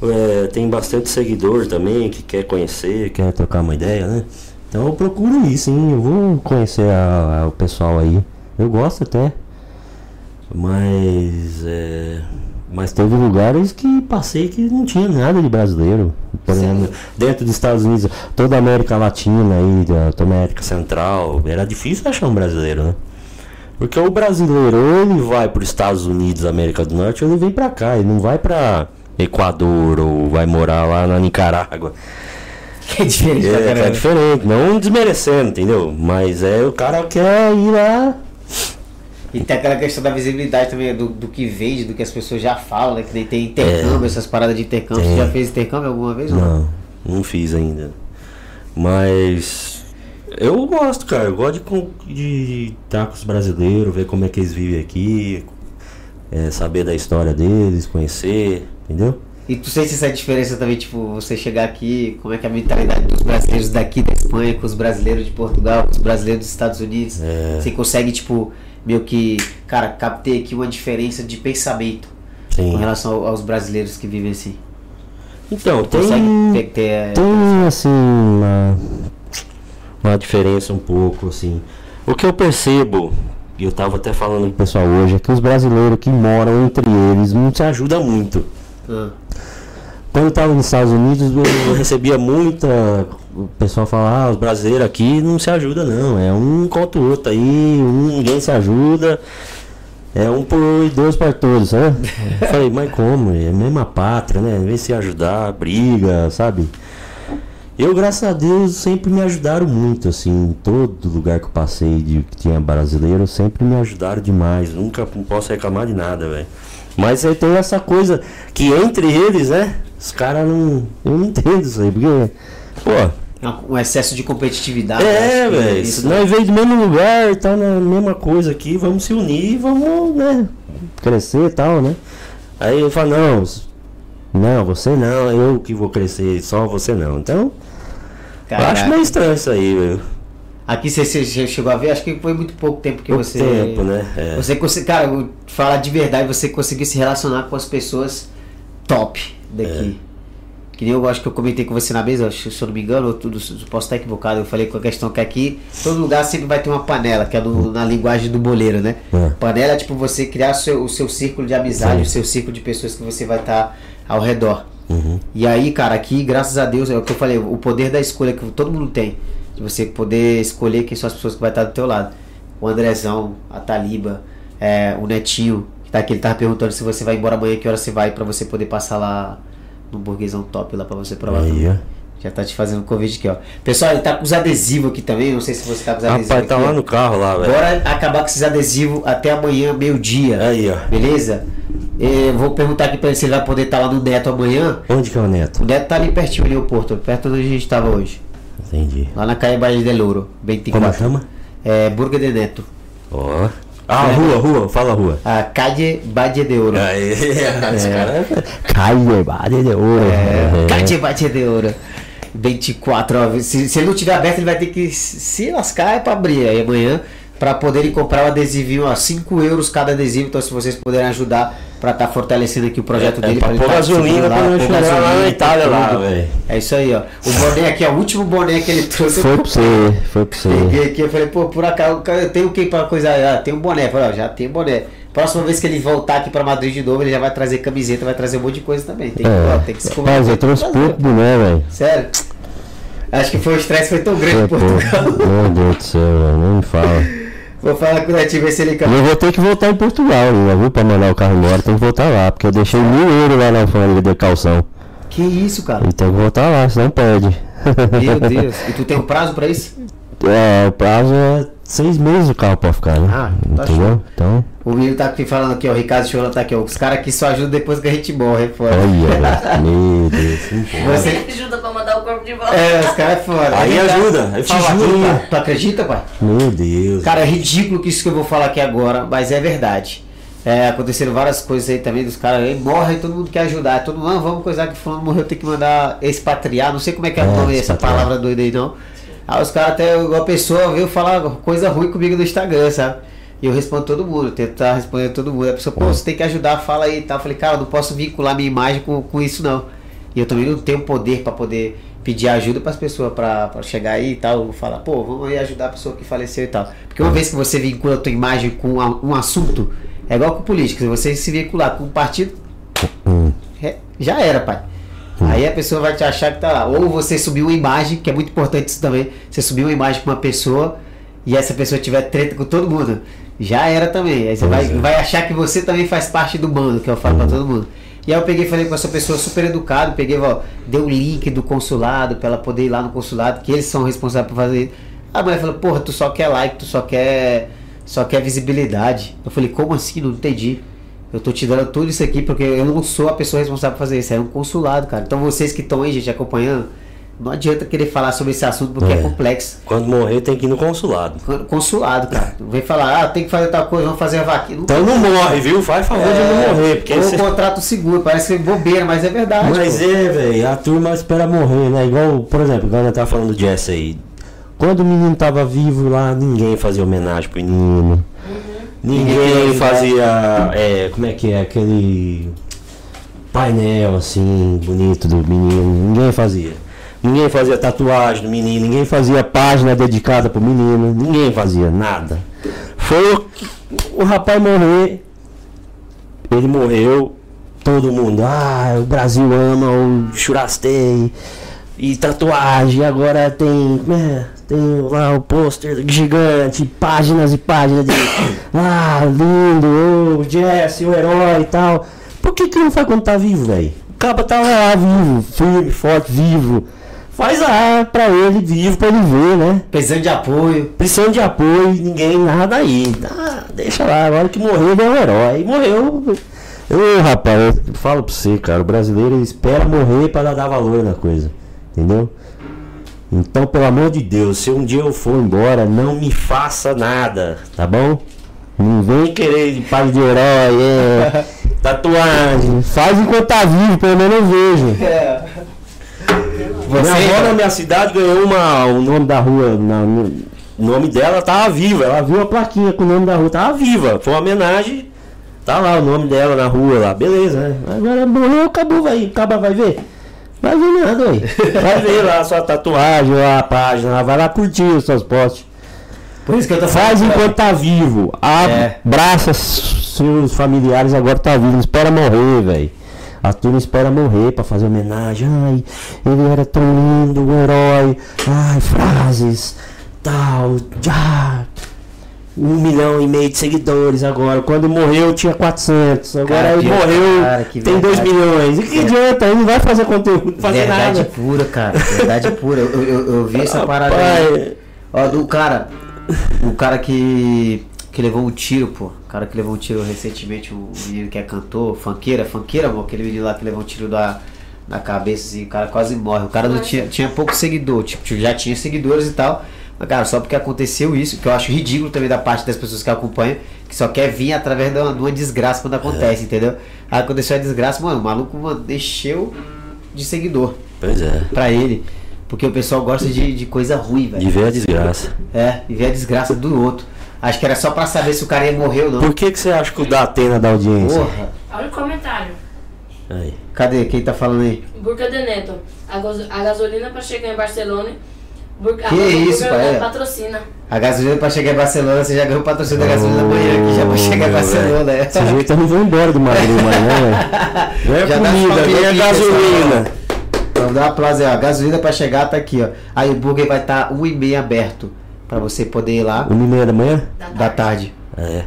é, tem bastante seguidor também que quer conhecer, quer trocar uma ideia, né? Então eu procuro ir, sim, eu vou conhecer a- a- o pessoal aí. Eu gosto até. Mas é, mas teve lugares que passei que não tinha nada de brasileiro. Por exemplo, dentro dos Estados Unidos, toda a América Latina da toda a América Central, era difícil achar um brasileiro, né? Porque o brasileiro, ou ele vai para os Estados Unidos, América do Norte, ou ele vem para cá, ele não vai para Equador ou vai morar lá na Nicarágua. Que é diferente É, é diferente, não desmerecendo, entendeu? Mas é o cara quer ir lá. E tem aquela questão da visibilidade também, do, do que vende, do que as pessoas já falam, né? Que nem tem intercâmbio, essas paradas de intercâmbio. Você É. Já fez intercâmbio alguma vez? ou Não, não fiz ainda. Mas eu gosto, cara. Eu gosto de, de estar com os brasileiros, ver como é que eles vivem aqui, é, saber da história deles, conhecer, entendeu? E tu sente essa diferença também, tipo, você chegar aqui, como é que é a mentalidade dos brasileiros daqui da Espanha, com os brasileiros de Portugal, com os brasileiros dos Estados Unidos? É. Você consegue, tipo, meio que, cara, captei aqui uma diferença de pensamento com Sim. relação ao- aos brasileiros que vivem assim. Então, tem, ter, ter- tem assim uma, uma diferença um pouco assim. O que eu percebo, e eu tava até falando com o pessoal hoje, é que os brasileiros que moram entre eles não se ajudam muito. Ah, Quando eu estava nos Estados Unidos, eu, eu recebia muita. O pessoal fala, ah, os brasileiros aqui não se ajudam não. É um contra o outro aí, um, ninguém se ajuda. É um por e dois para todos, sabe? [laughs] Eu falei, mas como? É a mesma pátria, né? Vem se ajudar, briga, sabe? Eu, graças a Deus, sempre me ajudaram muito, assim, em todo lugar que eu passei de que tinha brasileiro, sempre me ajudaram demais. Nunca posso reclamar de nada, velho. Mas aí tem essa coisa que entre eles, né? Os caras não. Eu não entendo isso aí, porque. Pô, um excesso de competitividade. é, velho. isso Nós veio do mesmo lugar, tá na mesma coisa aqui, vamos se unir, vamos, né? Crescer e tal, né? Aí eu falo, não, não, você não, eu que vou crescer, só você não. Então, eu acho Caraca. meio estranho isso aí, velho. Aqui você, você chegou a ver, acho que foi muito pouco tempo que Pouco você. tempo, né? É. Você conseguiu, cara, falar de verdade, você conseguiu se relacionar com as pessoas top daqui. É. Que nem eu acho que eu comentei com você na mesa, se eu não me engano, eu tudo, posso estar equivocado, eu falei com a questão que aqui, todo lugar sempre vai ter uma panela, que é no- na linguagem do boleiro, né? É. Panela é tipo você criar o seu, o seu círculo de amizade, Sim. o seu círculo de pessoas que você vai estar ao redor. Uhum. E aí, cara, aqui, graças a Deus, é o que eu falei, o poder da escolha que todo mundo tem. De você poder escolher quem são as pessoas que vai estar do teu lado. O Andrezão, a Taliba, é, o Netinho, que tá aqui, ele tava perguntando se você vai embora amanhã, que hora você vai, pra você poder passar lá no burguesão top lá pra você provar. Aí. Já tá te fazendo um convite aqui, ó. Pessoal, ele tá com os adesivos aqui também, não sei se você tá com os adesivos Rapaz, tá aqui, lá ó. no carro lá, velho. Bora acabar com esses adesivos até amanhã, meio-dia. Aí, ó. Beleza? Eu vou perguntar aqui pra ele se ele vai poder estar lá no Neto amanhã. Onde que é o Neto? O Neto tá ali pertinho, ali, o Porto, perto de onde a gente tava hoje. Entendi. Lá na Caia Bahia de Louro, bem Como chama? É, Burger de Neto. Ó. Ah, rua, rua, fala rua. A Calle Bahia de Ouro. Aí, os [laughs] caras. Caio, bade de ouro. É, Calle Bahia de Ouro. 24, ó. Se, se ele não tiver aberto, ele vai ter que se lascar é pra abrir aí amanhã. Pra poderem comprar o adesivinho, ó, 5 euros cada adesivo. Então, se vocês puderem ajudar pra estar fortalecendo aqui o projeto É, dele. é pra ele pôr tá gasolina pra não chorar lá na gasolina, Itália lá, velho. É isso aí, ó. O boné aqui, ó. O último boné que ele trouxe. Foi pra você, foi pra você. Peguei aqui, eu falei, pô, por acaso, eu tenho o que pra coisa? Ah, tem um boné. Eu Falei, ó, já tem um boné. Próxima vez que ele voltar aqui pra Madrid de novo, ele já vai trazer camiseta, vai trazer um monte de coisa também. Tem, que- ó, tem que se É. Rapaz, eu trouxe pouco boné, velho. Sério? Acho que foi o estresse foi tão grande em. Portugal. Meu Deus do céu, velho. Nem me fala. Vou falar com o Netinho, ver se ele eu vou ter que voltar em Portugal ainda, viu? Pra mandar o carro embora, tem que voltar lá. Porque eu deixei mil euros lá na alfândega de calção. Que isso, cara? E tem que voltar lá, senão perde. Meu [laughs] Deus. E tu tem um prazo pra isso? É, o prazo é seis meses o carro pode ficar, né? Ah, tá Entendeu? Então, O menino tá aqui falando aqui, ó. O Ricardo Chola tá aqui, ó. Os caras aqui só ajudam depois que a gente morre, é foda. olha. [laughs] Meu Deus. Você... Ajuda pra mandar o corpo de volta. É, os caras é foda. Aí Ricardo, ajuda, aí Te juro, cara. Tu acredita, pai? Meu Deus. Cara, é ridículo que isso que eu vou falar aqui agora, mas é verdade. É, aconteceram várias coisas aí também dos caras aí, morre, todo mundo quer ajudar. Todo mundo, ah, vamos coisar que fulano morreu, tem que mandar expatriar, não sei como é que é, É, o nome dessa palavra doida aí não. Aí os caras até, igual a pessoa veio falar coisa ruim comigo no Instagram, sabe? E eu respondo todo mundo, tento estar respondendo todo mundo. A pessoa, pô, você tem que ajudar, fala aí e tal. Eu falei, cara, eu não posso vincular minha imagem com, com isso não. E eu também não tenho poder para poder pedir ajuda para as pessoas para chegar aí e tal, falar, pô, vamos aí ajudar a pessoa que faleceu e tal. Porque uma vez que você vincula a tua imagem com a- um assunto, é igual com política, se você se vincular com um partido, Hum. é, já era, pai. Aí a pessoa vai te achar que tá lá. Ou você subiu uma imagem, que é muito importante isso também. Você subiu uma imagem com uma pessoa e essa pessoa tiver treta com todo mundo. Já era também. Aí você vai, é. vai achar que você também faz parte do bando, que eu falo pra todo mundo. E aí eu peguei e falei com essa pessoa super educada, peguei, ó, dei o link do consulado pra ela poder ir lá no consulado, que eles são responsáveis por fazer. A mulher falou, porra, tu só quer like, tu só quer. Só quer visibilidade. Eu falei, como assim? Não entendi. Eu tô te dando tudo isso aqui porque eu não sou a pessoa responsável por fazer isso. É um consulado, cara. Então vocês que estão aí, gente, acompanhando, não adianta querer falar sobre esse assunto porque é, É. complexo. Quando morrer tem que ir no consulado. Consulado, cara. Não vem falar, ah, tem que fazer tal coisa, vamos fazer a vaquinha. Não Então não morre, viu? Faz favor de não morrer. Porque ou você... contrato seguro, parece que é bobeira, mas é verdade. Mas pô. é, velho, a turma espera morrer, né? Igual, por exemplo, igual nós tava falando do Jess aí. Quando o menino tava vivo lá, ninguém fazia homenagem pro menino. Ninguém fazia. É, como é que é? Aquele. painel assim, bonito do menino. Ninguém fazia. Ninguém fazia tatuagem do menino, ninguém fazia página dedicada pro menino, ninguém fazia nada. Foi o, o rapaz morrer, ele morreu, todo mundo, ah, o Brasil ama o Churastei e tatuagem, agora tem, né, tem lá o pôster gigante, páginas e páginas de, [coughs] ah, lindo, o Jesse, o herói e tal. Por que que não faz quando tá vivo, velho? O cabo tá lá vivo, firme, forte, vivo. Faz lá pra ele, vivo, pra ele ver, né? Precisando de apoio. Precisando de apoio, ninguém, nada aí. Ah, deixa lá, agora que morreu, ele é um herói. Morreu. Eu, rapaz, eu falo pra você, cara, o brasileiro espera morrer pra dar valor na coisa. Entendeu? Então, pelo amor de Deus, se um dia eu for embora, não me faça nada, tá bom? Não vem querer de pai de herói, é, [laughs] tatuagem. Faz enquanto tá vivo, pelo menos eu vejo. É. minha Você, avó na minha cidade ganhou uma, o nome da rua. na- no- o nome dela tava viva. Ela viu a plaquinha com o nome da rua, tava viva. Foi uma homenagem. Tá lá o nome dela na rua lá, beleza, né? Agora morreu, acabou, vai, acaba, vai ver. Vai ver nada aí. Vai ver lá a sua tatuagem, lá a página, vai lá curtir os seus posts. Por isso que eu tô Faz falando. enquanto tá vivo. É. Abraça seus familiares agora tá vivo. Não espera morrer, velho. A turma espera morrer pra fazer homenagem. Ai, ele era tão lindo, um herói. Ai, frases, tal, já. Um milhão e meio de seguidores agora. Quando morreu tinha 400. Agora Cara, ele pior, morreu, cara, que tem 2 verdade. milhões. E que adianta? Ele não vai fazer conteúdo, não fazer Verdade nada. pura, cara. Verdade pura. Eu, eu, eu vi essa parada aí. Ó, do cara. O cara que. Que levou um tiro, pô. O cara que levou um tiro recentemente, o menino que é cantor, funkeira, funkeira, amor, aquele menino lá que levou um tiro da, na cabeça, assim, o cara quase morre. O cara não tinha, tinha pouco seguidor, tipo, já tinha seguidores e tal. Cara, só porque aconteceu isso, que eu acho ridículo também da parte das pessoas que acompanham, que só quer vir através de uma, de uma desgraça quando acontece, entendeu? Aí aconteceu a desgraça, mano, o maluco mano, deixou de seguidor Pois é. pra ele. Porque o pessoal gosta de, de coisa ruim, velho. De ver a desgraça. É, e ver a desgraça do outro. Acho que era só pra saber se o cara ia morrer ou não. Por que, que você acha que o da Atena dá audiência? Porra. Olha o comentário. Aí. Cadê? Quem tá falando aí? Burca de Neto. A gasolina pra chegar em Barcelona. Que isso, pai? Patrocina. A gasolina pra chegar em Barcelona, você já ganhou o patrocínio da gasolina amanhã aqui, já pra chegar em Barcelona. velho. É. Desse jeito eu não vou embora do Madrid mais, né, velho? [laughs] Não é Já dá comida, pra nem é gasolina. Vamos dar um aplauso aí, ó. A gasolina pra chegar tá aqui, ó. Aí o burger vai estar tá 1h30 aberto. Pra você poder ir lá Uma e meia da manhã? da tarde. É.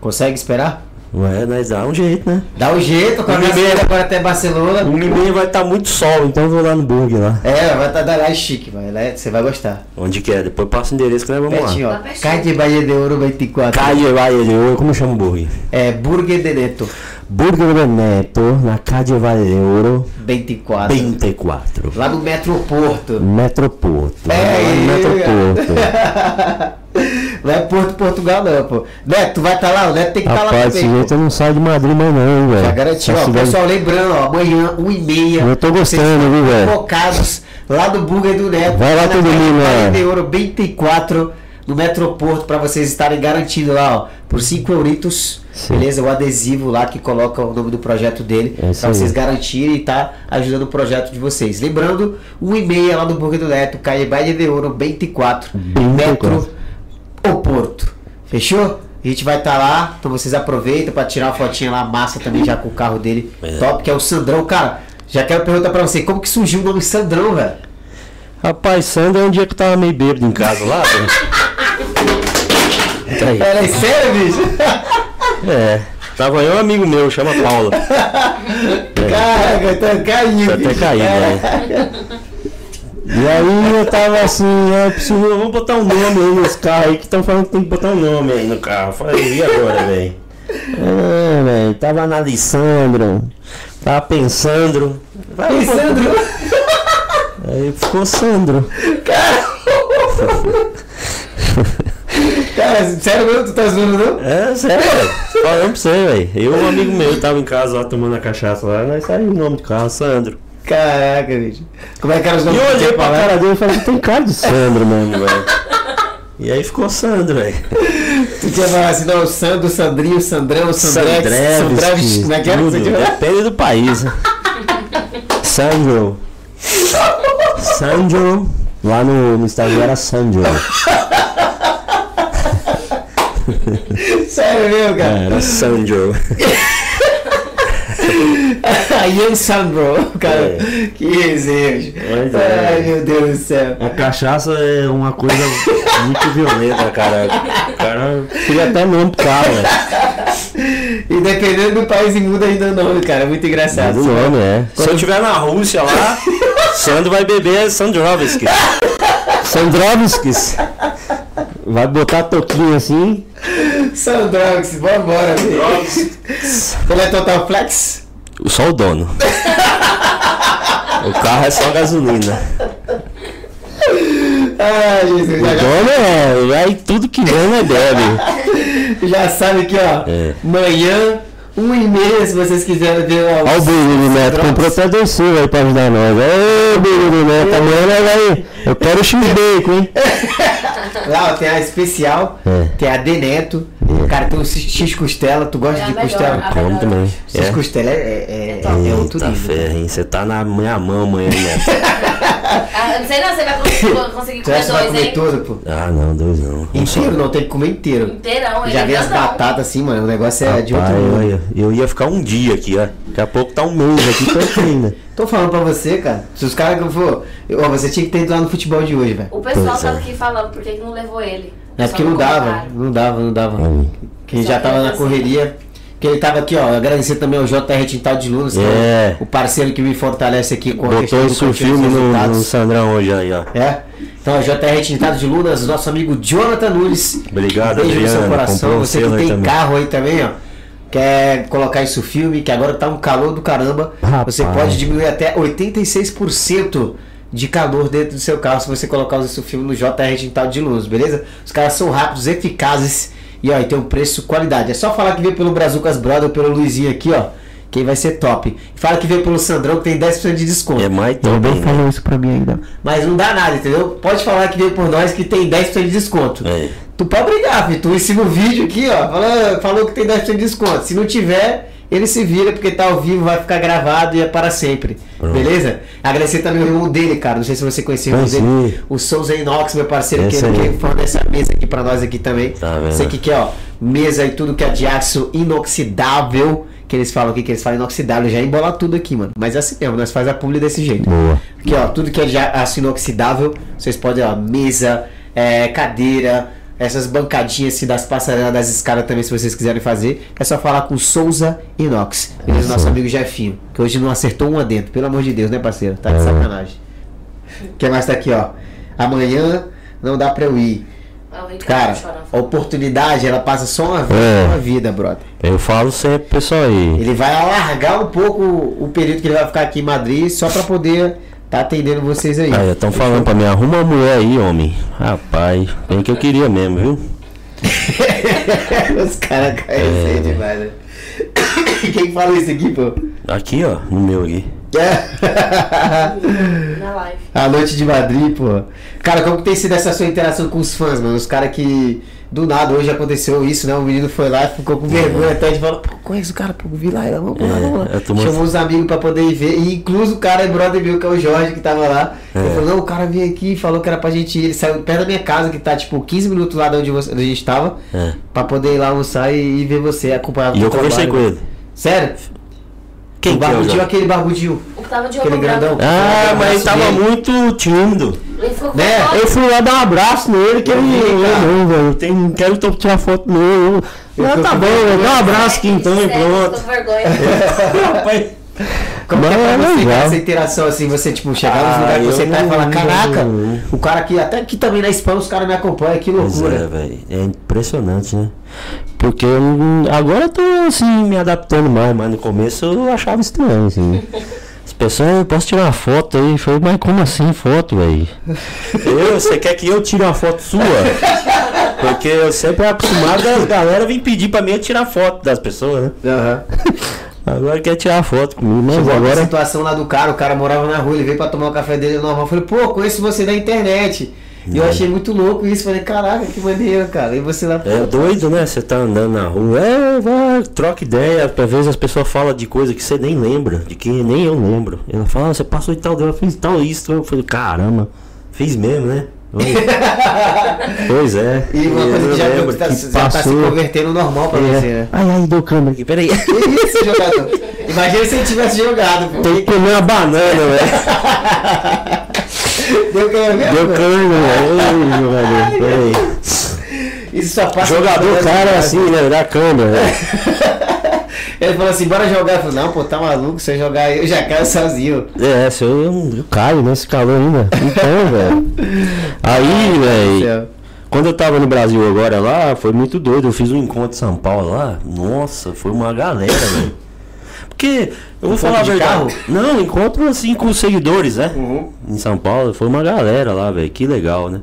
Consegue esperar? Ué, nós dá um jeito, né? Dá um jeito com a meia. agora até Barcelona. Uma e vai estar muito sol, então eu vou lá no burger lá. É, vai estar tá, lá é chique, vai. Lá é- você vai gostar. Onde que é? Depois passa o endereço que nós vamos Pertinho, lá. Tá ó. pertinho. Cai de Bahia de Ouro 24. Calle Valle de Ouro, como chama o burger? É Burger de Neto Burger de Neto, na Calle Valle de Ouro, 24. 24. Lá no Metroporto. Metroporto. É, lá no. Metroporto. [laughs] Não é Porto Portugal não, pô. Neto, tu vai estar lá? O Neto tem que estar lá Rapaz, desse também. jeito eu não saio de Madrid mais não, velho. Já garantiu, ó. cidade- Pessoal, lembrando, ó, amanhã, 1h30. Eu tô gostando, viu, velho? Focados lá do Burger do Neto. Vai lá todo mundo, ó. de Ouro 24 no Metroporto pra vocês estarem garantidos lá, ó. Por 5 euritos. Sim. Beleza? O adesivo lá que coloca o nome do projeto dele. É pra vocês garantirem e tá ajudando o projeto de vocês. Lembrando, 1h30 lá do Burger do Neto, Bahia de Ouro 24. 24. Metro o Porto. Fechou? A gente vai estar lá, então vocês aproveitam pra tirar uma fotinha lá massa também já com o carro dele. É. Top, que é o Sandrão. Cara, já quero perguntar pra você, como que surgiu o nome Sandrão, velho? Rapaz, Sandra, um dia que eu tava meio bêbado em casa lá, velho. Entra [laughs] aí. É sério, bicho? É. Tava eu um amigo meu, chama Paulo. [laughs] Caraca, tá caindo. Tá até É. né? [laughs] E aí eu tava assim, eu preciso, vamos botar um nome aí nos carros aí que estão falando que tem que botar um nome aí no carro. Eu Falei, e agora, velho? É, velho, tava analisando, tava pensando. Vai, Sandro? Aí ficou Sandro. Cara, sério mesmo, tu tá zoando, não? É, sério. Falando pra você, velho. Eu e um amigo meu tava em casa lá tomando a cachaça lá, nós saímos o nome do carro, Sandro. Caraca, bicho. Como é que era os E nomes eu que olhei tinha pra falado? cara dele e falei, tem cara de Sandro mesmo, velho. [laughs] E aí ficou Sandro, velho. Tu tinha falado assim, não, Sandro, Sandrinho, Sandrão, Sandrex, Sandreves, Sandrevski, como é que era? tudo. Depende do país. né? Sandro. Sandro. Lá no, no Instagram era Sandro. Sério mesmo, cara? Era Sandro. [laughs] [laughs] Aí o Sandro, cara. É. Que. Pois é. Ai, meu Deus do céu. A cachaça é uma coisa muito violenta, cara. O cara queria até nome pro carro, velho. E dependendo do país muda ainda o nome, cara. É muito engraçado. O nome é. Se eu estiver na Rússia lá, Sandro vai beber Sandrovskis. Sandrovskis. Vai botar toquinho assim. Sandrox, vambora, velho. Ele é Total Flex? Só o dono. O carro é só gasolina. Ai, Jesus. O Já, dono é. Aí tudo que vem é bebe. já sabe que, ó. É. Manhã, um e meia, se vocês quiserem ver o Olha o Bruno Neto, comprou até docinho aí pra ajudar nós. Ô, Bruno Neto, amanhã vai. Eu quero X-Bacon, hein? [laughs] Lá, ó, tem a especial, É. tem a D Neto. Cara, tem o X costela. Tu gosta É de melhor, costela? Como também. X costela é, é, é, é outro nível. ferro, hein? Você tá na minha mão amanhã, Neto. [laughs] Ah, não sei não, você vai conseguir, [laughs] conseguir Tu comer que vai dois, comer hein? tudo, pô? Ah, não, dois não. Inteiro, não, tem que comer inteiro. Inteirão, Já é vi as batatas assim, mano. O negócio é Rapaz, de outro mundo. eu, ia, eu ia ficar um dia aqui, ó. Daqui a pouco tá um mês aqui, [laughs] tô aqui ainda. Tô falando pra você, cara. Se os caras que eu for. Ó, você tinha que ter ido lá no futebol de hoje, velho. O pessoal Pois tava é. aqui falando por que não levou ele. É porque não dava, não dava, não dava. Aí. Que Só já tava na fazer. correria. Que ele tava aqui, ó. Agradecer também ao JR Tintal de Lunas, que É. o parceiro que me fortalece aqui com a questão Botou do isso conteúdo filme no, no Sandrão hoje aí, ó. É. Então, JR Tintado de Lunas, nosso amigo Jonathan Nunes. Obrigado, Beijo no seu coração. Um Você que tem também. carro aí também, ó. Quer colocar isso filme, que agora tá um calor do caramba. Rapaz. Você pode diminuir até 86% de calor dentro do seu carro se você colocar isso filme no JR Tintal de Lunas, beleza? Os caras são rápidos, eficazes e ó, e tem um preço qualidade. É só falar que veio pelo Brazucas Brother ou pelo Luizinho aqui, ó. Que aí vai ser top. Fala que veio pelo Sandrão que tem 10% de desconto. É mais top ainda. isso pra mim ainda. Mas não dá nada, entendeu? Pode falar que veio por nós que tem 10% de desconto. É. Tu pode brigar, filho. Tu ensina o vídeo aqui, ó. Fala, falou que tem 10% de desconto. Se não tiver, ele se vira, porque tá ao vivo, vai ficar gravado e é para sempre. Pronto. Beleza? Agradecer também o irmão dele, cara. Não sei se você conheceu o irmão dele. O Souza Inox, meu parceiro, que Esse ele aí. que fornece essa mesa aqui pra nós aqui também. Tá? Você que quer, ó, mesa e tudo que é de aço inoxidável. Que eles falam aqui, que eles falam inoxidável, já embola tudo aqui, mano. Mas é assim mesmo, nós faz a publi desse jeito. Boa. Aqui, ó, tudo que é de aço inoxidável, vocês podem, ó, mesa, é, cadeira, essas bancadinhas assim das passarelas das escadas também, se vocês quiserem fazer. É só falar com Souza Inox, beleza? Nosso amigo Jefinho, que hoje não acertou um adentro, pelo amor de Deus, né, parceiro? Tá de É. sacanagem. O que mais tá aqui, ó? Amanhã não dá pra eu ir. Ah, Cara, a oportunidade, ela passa só uma vez É. na vida, brother. Eu falo sempre, pessoal aí. Ele vai alargar um pouco o período que ele vai ficar aqui em Madrid, só pra poder tá atendendo vocês aí. Aí, estão falando pra mim, arruma uma mulher aí, homem. Rapaz, bem que eu queria mesmo, viu? [laughs] Os caras caem É. demais, né? [coughs] Quem fala isso aqui, pô? Aqui, ó, no meu aqui. [laughs] Na live. A noite de Madrid, pô. Cara, como que tem sido essa sua interação com os fãs, mano? Os caras que. Do nada, hoje aconteceu isso, né? O menino foi lá e ficou com vergonha até de falar, pô, conhece o cara, pô, vi lá, vamos lá, É, vamos lá. muito- Chamou os amigos pra poder ir ver. E incluso o cara é brother meu, que é o Jorge, que tava lá. Ele É. falou, não, o cara veio aqui e falou que era pra gente ir. Ele saiu perto da minha casa, que tá tipo 15 minutos lá de onde, você- onde a gente tava, É. pra poder ir lá almoçar e, e ver você, acompanhar E eu conversei com trabalho. ele. Sério? Quem é o barbudinho, Jorge? aquele barbudinho. O que tava de Aquele grandão. Ah, mas ele tava dele. muito tímido. Ele ficou com Né? foto. Eu fui lá dar um abraço nele, que Eu ele. não, velho. Tem, não quero tirar foto nele. Eu tô tá bom, dá um abraço aqui então e pronto. Tô com vergonha. [laughs] Como que é pra é você legal. essa interação assim, você tipo, chegar nos Ah, lugares que você tá e não- falar, caraca, não- o cara aqui, até aqui também na Espanha os caras me acompanham, que Pois é, loucura. velho. É impressionante, né? Porque eu não- agora eu tô assim me adaptando mais, mas no começo eu achava estranho, assim. As pessoas, eu posso tirar uma foto aí? Falei, mas como assim foto, velho? Eu, você quer que eu tire uma foto sua? Porque eu sempre acostumado a galera vir pedir pra mim eu tirar foto das pessoas, né? Aham. [laughs] Agora quer tirar foto comigo, mas Chegou agora a situação lá do cara, o cara morava na rua, ele veio pra tomar o café dele normal. Eu falei, pô, conheço você da internet. E eu achei muito louco isso. Falei, caraca, que maneiro, cara. E você lá. É doido, né? Você tá andando na rua, é, vai, troca ideia. Às vezes as pessoas falam de coisa que você nem lembra, de que nem eu lembro. Ela fala, ah, você passou e tal, eu fiz tal isso. Eu falei, caramba, fiz mesmo, né? Oi. [laughs] pois é. E uma coisa que já, lembro tá, que já tá se convertendo normal pra É. você, né? Ai, ai, deu câmera aqui, peraí. Que isso, jogador? Imagina se ele tivesse jogado, pô. Tem que comer uma banana, velho. [laughs] Deu câmera? Deu câmera, velho. Ei, jogador, peraí. Isso só passa. Jogador, cara, é assim, né? Dá câmera, velho. [laughs] Ele falou assim, bora jogar. Eu falei, não, pô, tá maluco, se eu jogar eu já caio sozinho. É, se eu, eu caio nesse calor ainda. Então, [laughs] velho. Aí, velho. Quando eu tava no Brasil agora lá, foi muito doido. Eu fiz um encontro em São Paulo lá. Nossa, foi uma galera, velho. Porque, eu vou falar a de verdade. Não, encontro assim com os seguidores, né? Uhum. Em São Paulo, foi uma galera lá, velho. Que legal, né?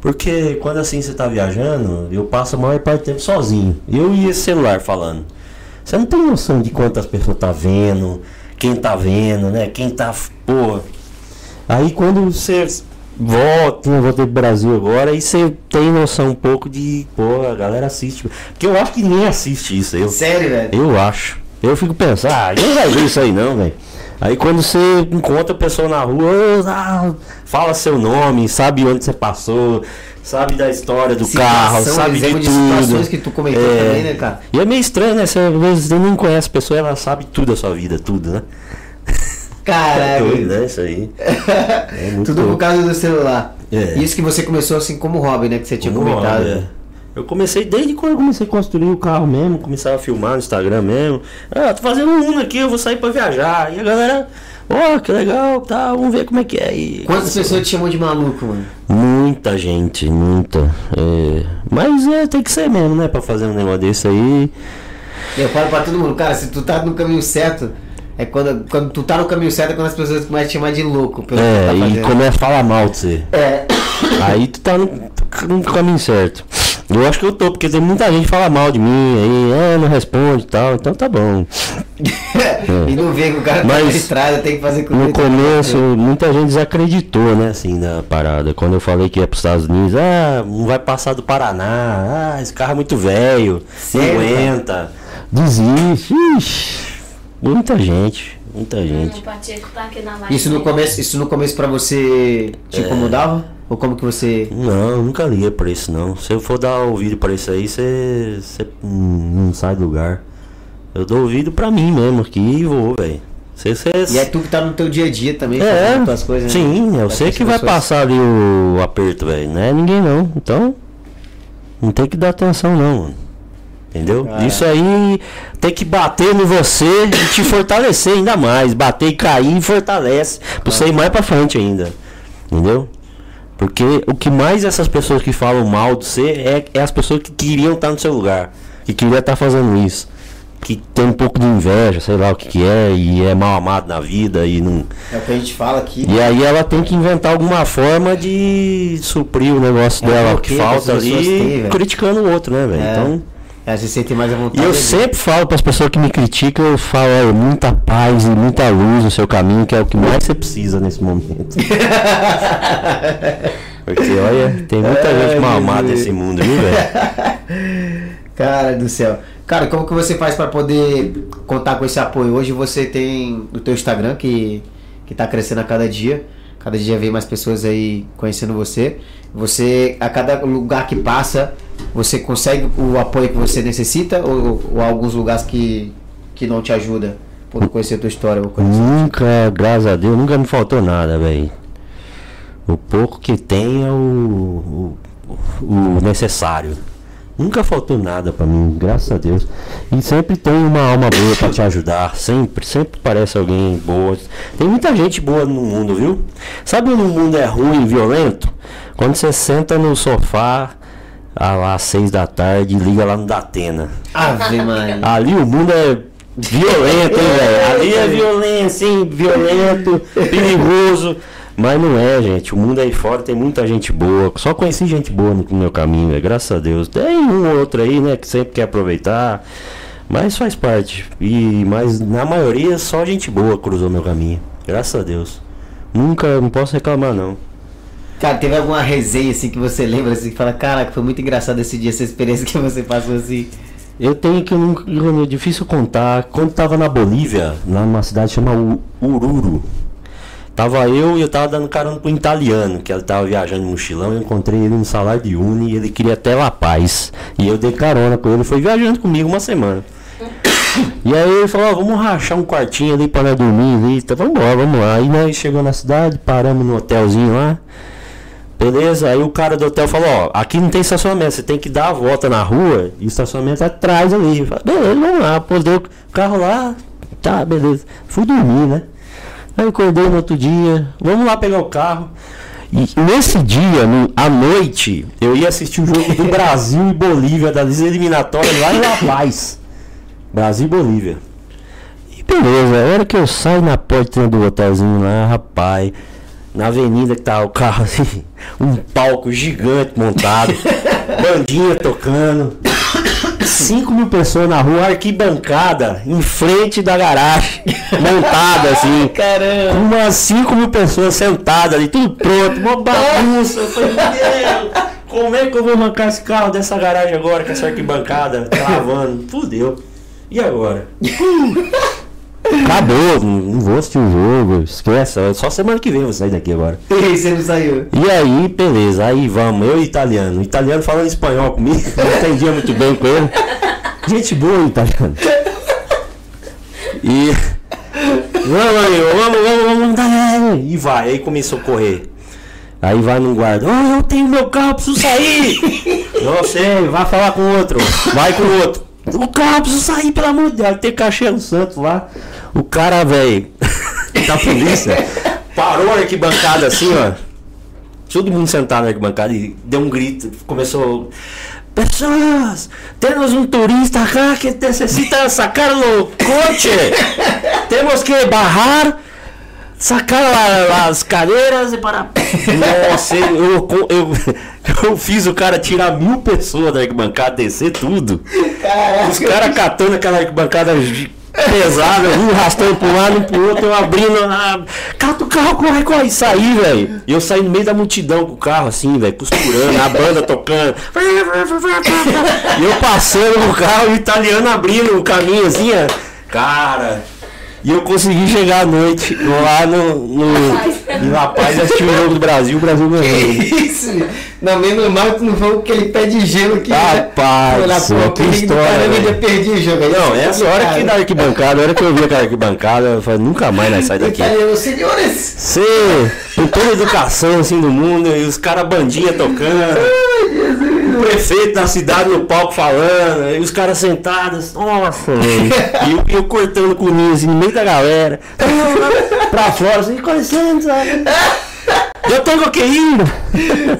Porque quando assim você tá viajando, eu passo a maior parte do tempo sozinho. Eu e esse celular falando. Você não tem noção de quantas pessoas tá vendo, quem tá vendo, né? Quem tá. Pô. Aí quando você volta, eu voltei pro Brasil agora, aí você tem noção um pouco de. Pô, a galera assiste. Porque eu acho que ninguém assiste isso. Eu, Sério, velho? eu acho. Eu fico pensando, ah, ninguém vai ver isso aí não, velho. Aí quando você encontra a pessoa na rua, "Ô, ah, fala seu nome, sabe onde você passou, sabe da história do carro, sabe de tudo. de situações que tu comentou É. também, né, cara? E é meio estranho, né? Você às vezes nem conhece a pessoa, ela sabe tudo da sua vida, tudo, né? [laughs] É Caraca. doido, né? Isso aí. É muito Tudo por louco. causa do celular. É. Isso que você começou assim como hobby, né? Que você tinha Como comentado. hobby, é. Eu comecei desde quando eu comecei a construir o carro mesmo, começava a filmar no Instagram mesmo. Ah, tô fazendo um aqui, eu vou sair pra viajar. E a galera, ó, que legal, tá, vamos ver como é que é. E Quantas pessoas te chamam de maluco, mano? Muita gente, muita. É, Mas é, tem que ser mesmo, né? Pra fazer um negócio desse aí. Eu falo pra todo mundo, cara, se tu tá no caminho certo, é quando, quando tu tá no caminho certo é quando as pessoas começam a te chamar de louco pelo que tu É, tá e começa a falar mal de você. É. Aí tu tá no, no caminho certo. Eu acho que eu tô, porque tem muita gente que fala mal de mim, aí, é, não responde e tal, então tá bom. [laughs] e não vê que o cara tá Mas na estrada, tem que fazer com No que- começo, muita gente desacreditou, né, assim, da parada. Quando eu falei que ia pros Estados Unidos, ah, não vai passar do Paraná, ah, esse carro é muito velho, não aguenta. Desiste, ixi. Muita gente, muita gente. Tá. Isso no começo, isso no começo pra você te É. Ou como que você. Não, nunca liguei pra isso não. Se eu for dar ouvido pra isso aí, você você não sai do lugar. Eu dou ouvido pra mim mesmo aqui e vou, velho. Você, você, E é tu que tá no teu dia a dia também, É, fazendo tuas coisas, né? sim, eu Pra sei que vai passar ali o aperto, velho. Não é ninguém não. Então, não tem que dar atenção não, mano. Entendeu? Ah. Isso aí tem que bater no você e te fortalecer ainda mais. Bater e cair fortalece. Pra você ir mais pra frente ainda. Entendeu? Porque o que mais essas pessoas que falam mal de você é, é as pessoas que queriam estar no seu lugar. Que queriam estar fazendo isso. Que tem um pouco de inveja, sei lá o que, que é, e é mal amado na vida e não. É o que a gente fala aqui. E aí ela tem que inventar alguma forma de suprir o negócio É dela bloqueio que que falta ali, têm, criticando o outro, né, velho? É. Então. Vezes você tem mais a E vontade. eu de- sempre falo para as pessoas que me criticam, eu falo, olha, muita paz e muita luz no seu caminho, que é o que mais você precisa nesse momento. [laughs] Porque, olha, tem muita Ai, gente mal amada nesse mundo, viu, velho? [laughs] Cara do céu. Cara, como que você faz pra poder contar com esse apoio? Hoje você tem o teu Instagram que, que tá crescendo a cada dia. Cada dia vem mais pessoas aí conhecendo você. Você, a cada lugar que passa, você consegue o apoio que você necessita ou, ou alguns lugares que, que não te ajuda por conhecer a tua história? Assim? Nunca, graças a Deus, nunca me faltou nada, velho. O pouco que tem é o, o, o necessário. Nunca faltou nada pra mim, graças a Deus. E sempre tem uma alma boa pra te ajudar. Sempre, sempre parece alguém boa. Tem muita gente boa no mundo, viu? Sabe quando o mundo é ruim violento? Quando você senta no sofá às seis da tarde liga lá no Datena. Ave Maria. Ali o mundo é violento, hein, velho? Ali é violência, hein? Violento, perigoso. Mas não é, gente. O mundo aí fora tem muita gente boa. Só conheci gente boa no meu caminho, velho. Graças a Deus. Tem um ou outro aí, né? Que sempre quer aproveitar. Mas faz parte. E, mas na maioria só gente boa cruzou meu caminho. Graças a Deus. Nunca, não posso reclamar, não. Cara, teve alguma resenha assim que você lembra assim que fala, caraca, foi muito engraçado esse dia, essa experiência que você passou assim. Eu tenho que nunca- é difícil contar. Quando tava na Bolívia, lá numa cidade chamada Ururu. Tava eu e eu tava dando carona pro italiano, que ele tava viajando de mochilão, eu encontrei ele no salário de Uni e ele queria até La Paz. E eu dei carona com ele, foi viajando comigo uma semana. [coughs] E aí ele falou, ó, vamos rachar um quartinho ali nós dormir ali. Então, vamos embora, vamos lá. Aí nós chegou na cidade, paramos no hotelzinho lá. Beleza, aí o cara do hotel falou, ó, aqui não tem estacionamento, você tem que dar a volta na rua e o estacionamento é atrás ali. Falei, beleza, vamos lá, pô, deu o carro lá, tá, beleza. Fui dormir, né? Aí acordei no outro dia, vamos lá pegar o carro. E nesse dia, no- à noite, eu ia assistir o jogo do [laughs] Brasil e Bolívia, das eliminatórias lá em La Paz. Brasil e Bolívia. E beleza, a hora que eu saio na porta do hotelzinho lá, rapaz, na avenida que tá o carro [laughs] assim, um palco gigante montado, [laughs] bandinha tocando, 5 mil pessoas na rua, arquibancada, em frente da garagem, montada assim. Caramba! Umas 5 mil pessoas sentadas ali, tudo pronto, uma bagunça. Eu falei, meu, como é que eu vou arrancar esse carro dessa garagem agora com essa arquibancada travando? Fudeu. E agora? [laughs] Acabou, não vou assistir o jogo, esquece. é Só semana que vem eu vou sair daqui agora. [laughs] E aí, você não saiu? E aí, beleza, aí vamos, eu e italiano. O italiano falando espanhol comigo, [laughs] não entendia muito bem com ele. Gente boa, italiano. E. Vamos, amigo, vamos, vamos, vamos, vamos. E vai, aí começou a correr. Aí vai num guarda, oh, eu tenho meu carro, preciso sair. [laughs] Não sei, vai falar com outro. Vai com outro. O carro, preciso sair, pelo amor de Deus. Tem cachê no Santos lá. O cara, velho, [laughs] da polícia, parou a arquibancada assim, ó. Todo mundo sentado na arquibancada e deu um grito. Começou. Pessoas, temos um turista acá que necessita sacar o coche. Temos que barrar, sacar la- as cadeiras e para. Nossa, eu, eu, eu, eu fiz o cara tirar mil pessoas da arquibancada, descer tudo. Os caras catando aquela arquibancada gi- pesada, um arrastando pro lado, um pro outro, eu abrindo. Ah, cata o carro, corre, corre, e saí, velho. E eu saí no meio da multidão com o carro, assim, velho, costurando, a banda tocando. E eu passando no carro, o italiano abrindo o caminho, assim, ó. Cara. E eu consegui chegar à noite lá no, no em La Paz assistir o jogo do Brasil, o Brasil ganhou. Isso! Não, menos mal que não foi aquele pé de gelo aqui. Rapaz, céu, pô, que história, Caramba, velho. ainda perdi o jogo. Aí Não, você essa hora cara. que da arquibancada, a hora que eu vi aquela arquibancada, eu falei, nunca mais nós sai daqui. Italiano, senhores! Você, com toda a educação assim do mundo, e os caras bandinha tocando. O prefeito da cidade no palco falando, e os caras sentados, nossa, [laughs] velho. E eu, eu cortando com o ninho assim, no meio da galera. pra fora, assim, com licença. Eu tô coqueindo.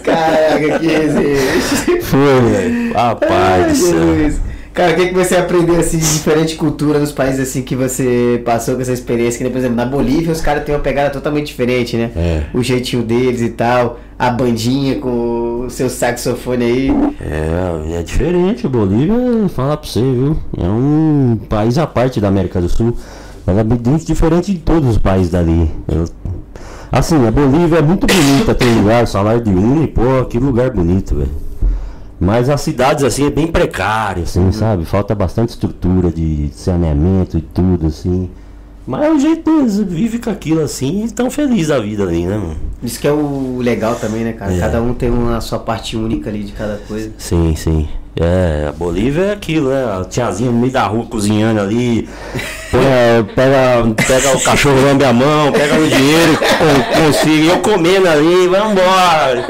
Caraca, que existe. Foi, velho. Rapaz do céu. Jesus. Cara, o que, que você aprendeu assim de diferente cultura nos países assim que você passou com essa experiência? Que, por exemplo, na Bolívia os caras têm uma pegada totalmente diferente, né? É. O jeitinho deles e tal, a bandinha com o seu saxofone aí. É, é diferente. Bolívia, falar pra você, viu? É um país à parte da América do Sul. Ela é bem diferente de todos os países dali. Assim, a Bolívia é muito bonita, tem lugar, salário de Uni, pô, que lugar bonito, velho. Mas as cidades, assim, é bem precário, assim, sabe? Falta bastante estrutura de saneamento e tudo, assim. Mas é o jeito deles, vivem com aquilo assim e estão felizes da vida ali, né, mano? Isso que é o legal também, né, cara? É. Cada um tem uma sua parte única ali de cada coisa. Sim, sim. É, a Bolívia é aquilo, né? A tiazinha no meio da rua cozinhando ali. põe pega, pega o cachorro, lambe a mão, pega o dinheiro. E eu comendo ali, vambora.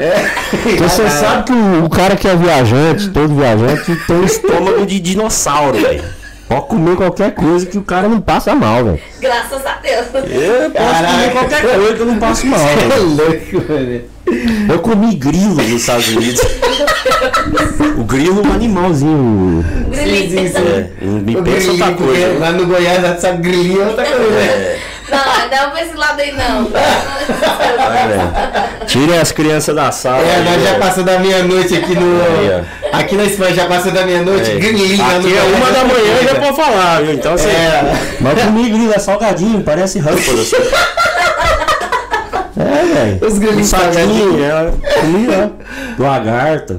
Então você sabe que o, o cara que é viajante, todo viajante, tem um estômago de dinossauro, velho. Pode comer qualquer coisa que o cara não passa mal, velho. Graças a Deus. Eu posso Caraca. comer qualquer coisa que eu não passo mal, É velho. louco, mano. Eu comi grilo nos Estados Unidos. o grilo é um animalzinho. Sim, sim, sim. É, me O pensa outra coisa. Lá no Goiás, lá sabe, grilinho é outra coisa. né? É, Não, não pra esse lado aí não. [laughs] velho. Tirem as crianças da sala. É, aí, nós já passou da meia-noite aqui no. Aí, Aqui na Espanha já passou da meia-noite, É. no Aqui é uma da manhã e já pode falar, viu? Então assim. É. Mas comigo grilo é salgadinho, parece assim. [laughs] É, velho. Os grilinhos Saquinho, ela comia lagarta.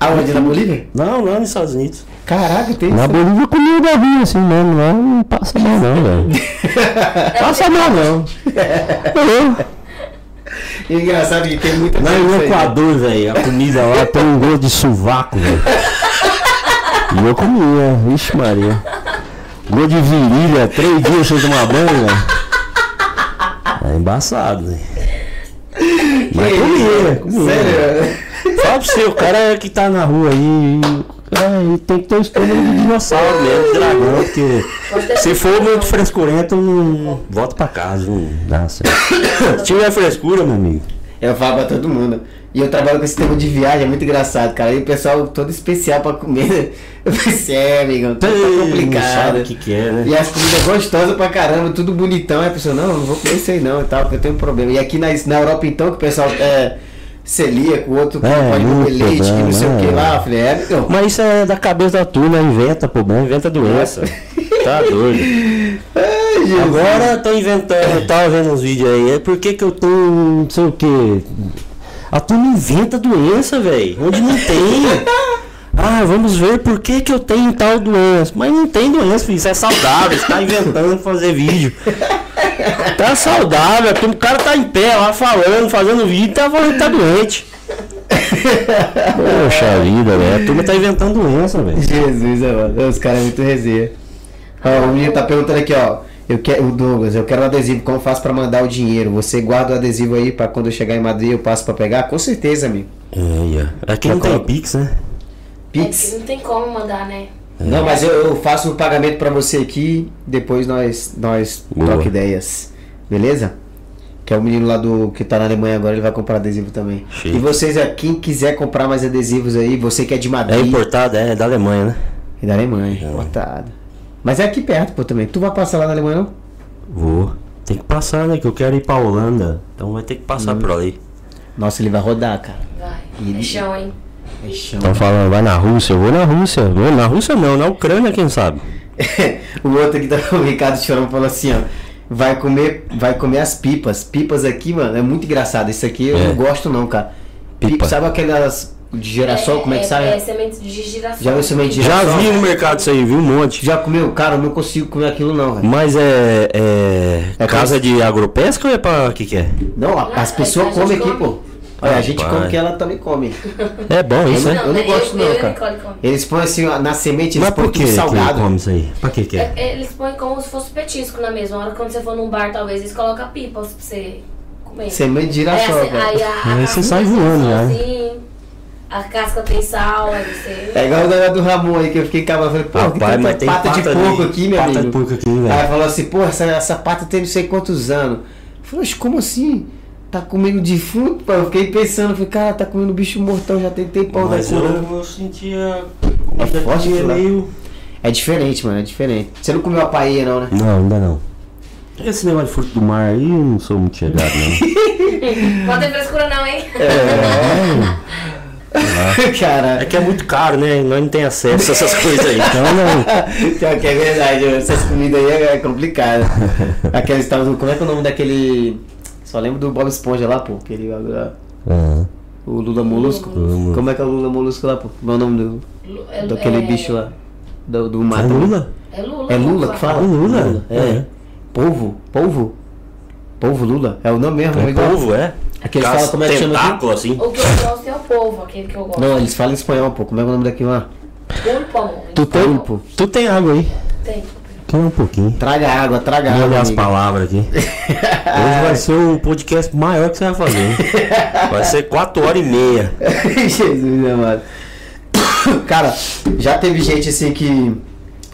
Aonde? Na Bolívia? Não, não, nos Estados Unidos. Caraca, tem Na isso. Bolívia comia rua assim mesmo, lá não passa mal não, [laughs] velho. Passa mal não. É engraçado que tem muita Lá no né? Equador, velho, a comida lá tem um gosto de sovaco, velho. E eu comia, vixe Maria. Gosto de virilha, três dias sem tomar banho, velho. É embaçado, velho. Mas Que comia, isso? comia. Sério? Fala pra você, o cara que tá na rua aí, ele tem que ter o estômago de dinossauro mesmo, de dragão, porque se for muito frescurento, não volta pra casa, não dá certo. Se tiver frescura, meu amigo. Eu falo pra todo mundo. E eu trabalho com esse tema de viagem, é muito engraçado, cara. E o pessoal todo especial pra comer. [laughs] Eu pensei, é, amigão, tá, complicado. que, que é, né? E as comidas gostosas pra caramba, tudo bonitão. Aí a pessoa, não, não vou comer isso aí não e tal, porque eu tenho um problema. E aqui na, na Europa, então, que o pessoal é celíaco, o outro que É, pode muito leite, que não sei o que problema, lá. é. Eu falei, é, amigão. Mas isso é da cabeça da turma, inventa problema, inventa doença. [laughs] Tá doido. Ai. Agora tô inventando, eu tava vendo uns vídeos aí, é porque que eu tenho não sei o que. A turma inventa doença, velho. Onde não tem. [laughs] Ah, vamos ver por que, que eu tenho tal doença. Mas não tem doença, filho. Isso é saudável. Você tá inventando fazer vídeo. Tá saudável. O cara tá em pé lá falando, fazendo vídeo, tá falando que tá doente. Poxa vida, velho. A turma tá inventando doença, velho. Jesus, é, mano. Os caras é muito resenha. Ó, o menino tá perguntando aqui, ó. Eu quero, o Douglas, eu quero um adesivo. Como faço pra mandar o dinheiro? Você guarda o adesivo aí pra quando eu chegar em Madrid eu passo pra pegar? Com certeza, amigo. É, Aqui não tem Pix, né? É Pix. não tem como mandar, né? Não, mas eu, eu faço o pagamento pra você aqui. Depois nós, nós Boa. troca ideias. Beleza? Que é o menino lá do que tá na Alemanha agora, ele vai comprar adesivo também. Chique. E vocês, é, quem quiser comprar mais adesivos aí, você que é de É Madrid. importado, é da Alemanha, né? E da Alemanha, importado. Mas é aqui perto, pô, também. Tu vai passar lá na Alemanha, não? Vou. Tem que passar, né? Que eu quero ir pra Holanda. Então vai ter que passar por ali. Nossa, ele vai rodar, cara. Vai. E- É chão, hein? É. Estão falando, vai na Rússia, eu vou na Rússia. Vou na Rússia não, na Ucrânia, quem sabe? [laughs] o outro aqui, tá, o Ricardo Chorão falou assim, ó. Vai comer, vai comer as pipas. Pipas aqui, mano, é muito engraçado. Isso aqui eu É. não gosto não, cara. Pipa. Pipa. sabe aquelas de girassol, como é que sabe? É semente de girassol. Já viu semente de Já girassol? vi no mercado isso aí, vi um monte. Já comeu? Cara, eu não consigo comer aquilo não, velho. Mas é, é, É casa de agropesca ou é pra que que é? Não, a- as Ah, pessoas comem aqui, come. pô. Olha, a gente Rapaz. come que ela também come. É bom isso, Eu né? não né? gosto eu, não, eu e cara. Eles põem assim, na semente, eles Mas põem por que tudo que salgado. come isso aí? Pra que que é? É- Eles põem como se fosse petisco na mesma hora. Quando você for num bar, talvez, eles colocam pipas pra você comer. Semente de Aí, girassol, assim, cara. aí a, a Aí você sai tem voando, né? salzinho, A casca tem sal, aí você... É igual o negócio do Ramon aí, que eu fiquei cabado. Eu falei, pô, que Rapaz, tanta mas tem pata, de pata porco de- aqui, meu pata amigo. de porco aqui, Aí velho. falou assim, pô, essa, essa pata tem não sei quantos anos. Eu falei, "Oxe, como assim? Tá comendo defunto? Pô, eu fiquei pensando, falei, cara, tá comendo bicho mortão, já tem tempão da Mas cura. eu, eu sentia... É forte é meio... É diferente, mano, é diferente. Você não comeu a paella não, né? Não, ainda não. Esse negócio de fruto do mar aí, eu não sou muito chegado, não. [laughs] Pode ter frescura não, hein? [laughs] cara, É que é muito caro, né? Nós não tem acesso a essas coisas aí. Então, não. Pior que é verdade, essas comidas aí é complicado. [laughs] Aqueles estavam. Como é que é o nome daquele. Só lembro do Bob Esponja lá, pô. Aquele. lá, Ah, O Lula Molusco. Lula. Como é que é o Lula Molusco lá, pô? Qual é o nome do, Lu- é- daquele é- bicho lá? Do, do mar. é Lula? É Lula. É Lula que fala? Ah, Lula? É. É. Polvo? Polvo? Polvo Lula? É o nome mesmo? É igual. polvo, é? Aquele Caso fala como é que chama aqui? Assim. O que eu gosto é o polvo, aquele que eu gosto. Não, eles falam em espanhol, pô. Como é que é o nome daquilo lá? Pulpão. Tu tem, Pulpo. tu tem água aí? Tem. Quer um pouquinho. Traga água, traga Olha água. as palavras aqui. [laughs] Hoje vai ser o podcast maior que você vai fazer. [laughs] Vai ser 4 horas e meia. [laughs] Jesus amado. [coughs] Cara, já teve gente assim que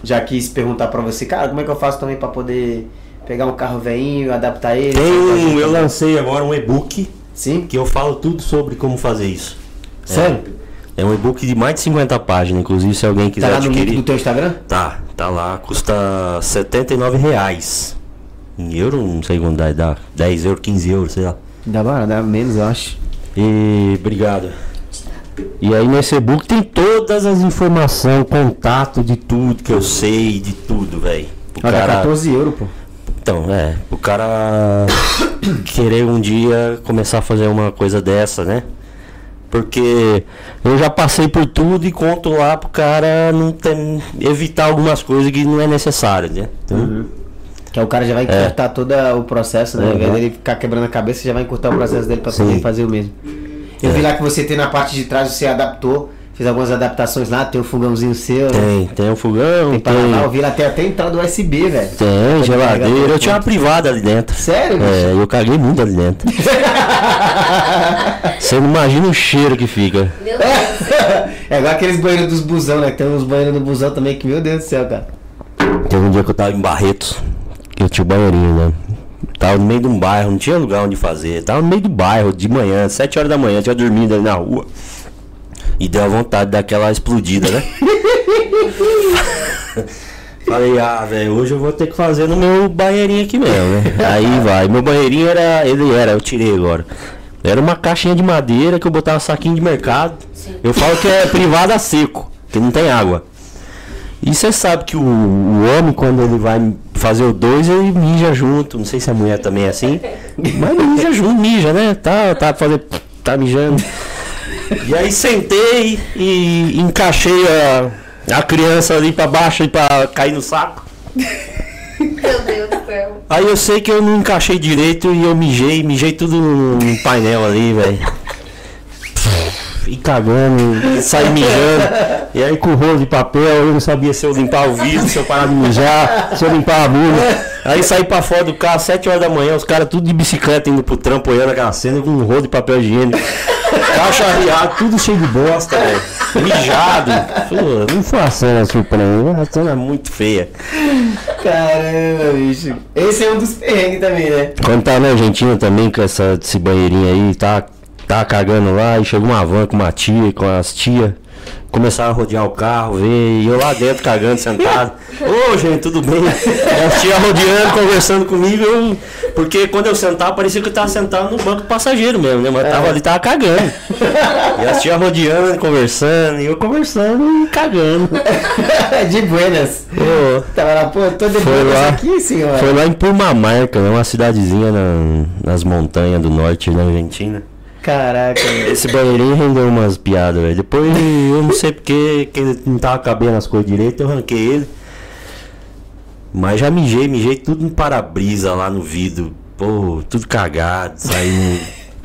já quis perguntar pra você, cara, como é que eu faço também pra poder pegar um carro velhinho, adaptar ele? Tem um, eu lancei agora um e-book Sim? que eu falo tudo sobre como fazer isso. Sério? É um e-book de mais de 50 páginas, inclusive se alguém Tá quiser lá no link adquirir. do teu Instagram? Tá, tá lá, custa 79 reais. Em euro, não sei quanto dá, dá 10 euros, 15 euros, sei lá. Dá, barato, dá menos, eu acho. E obrigado. E aí nesse e-book tem todas as informações, contato de tudo que eu sei, de tudo, velho. Olha, cara, 14 euros, pô. Então, é, o cara [coughs] querer um dia começar a fazer uma coisa dessa, né? Porque eu já passei por tudo e conto lá pro cara não tem, evitar algumas coisas que não é necessário, né? Então, Que aí o cara já vai encurtar todo o processo, né? Ao invés Uhum. dele ficar quebrando a cabeça, já vai encurtar o processo dele pra Sim. poder fazer o mesmo. Eu É. vi lá que você tem na parte de trás, você adaptou, fez algumas adaptações lá, tem um fogãozinho seu, tem, tem um fogão, tem tem, Paraná, vi lá tem até entrada USB, velho. tem geladeira. Eu tinha uma privada ali dentro. Sério? É, eu caguei muito ali dentro. [laughs] Você não imagina o cheiro que fica. Meu Deus do [laughs] céu. é igual aqueles banheiros dos busão, né? Que tem uns banheiros no busão também que, meu Deus do céu, cara. Teve um dia que eu tava em Barretos, que eu tinha o banheirinho, né? Tava no meio de um bairro, não tinha lugar onde fazer. Tava no meio do bairro, de manhã, 7 horas da manhã, tinha dormido ali na rua. E deu a vontade daquela explodida, né? [laughs] Falei, ah, velho, hoje eu vou ter que fazer no meu banheirinho aqui mesmo, né? [laughs] Aí vai. Meu banheirinho era. Ele era, eu tirei agora. Era uma caixinha de madeira que eu botava saquinho de mercado. Sim. Eu falo que é [laughs] privada seco, que não tem água. E você sabe que o, o homem, quando ele vai fazer o dois, ele mija junto. Não sei se a mulher também é assim. Mas mija junto, mija, né? Tá, tá fazendo. Tá mijando. E aí sentei e encaixei a, a criança ali pra baixo e pra cair no saco. Meu Deus do céu. Aí eu sei que eu não encaixei direito e eu mijei, mijei tudo no painel ali, velho. E cagando, saí mijando. E aí com o rolo de papel, eu não sabia se eu limpava o vidro, se eu parava de mijar, se eu limpava a bunda. Aí saí pra fora do carro, 7 horas da manhã, os caras tudo de bicicleta indo pro trampo, olhando aquela cena com um rolo de papel higiênico. Caixa arriado, tudo cheio de bosta, velho. Mijado. Pô, não foi uma cena surpreendente, uma cena muito feia. Caramba, bicho. Esse é um dos perrengues também, né? Quando tá na Argentina também com essa, esse banheirinho aí, tá, tá cagando lá e chegou uma van com uma tia, com as tias. Começaram a rodear o carro, ver, e eu lá dentro cagando, sentado. [laughs] Ô, gente, tudo bem? E as tias rodeando, conversando comigo, eu- porque quando eu sentava, parecia que eu tava sentado no banco do passageiro mesmo, né? Mas tava ali, tava cagando. [laughs] E as tias rodeando, conversando, e eu conversando e cagando. [laughs] de buenas. Tava lá, pô, tô de Foi lá. aqui, senhora. Foi lá em Purmamarca, né? Uma cidadezinha na- nas montanhas do norte da Argentina. Caraca, velho. Esse banheirinho rendeu umas piadas, velho. Depois eu não sei porque que ele não tava cabendo as coisas direito, eu ranquei ele. Mas já mijei, mijei tudo no para-brisa lá no vidro. Pô, tudo cagado, saindo.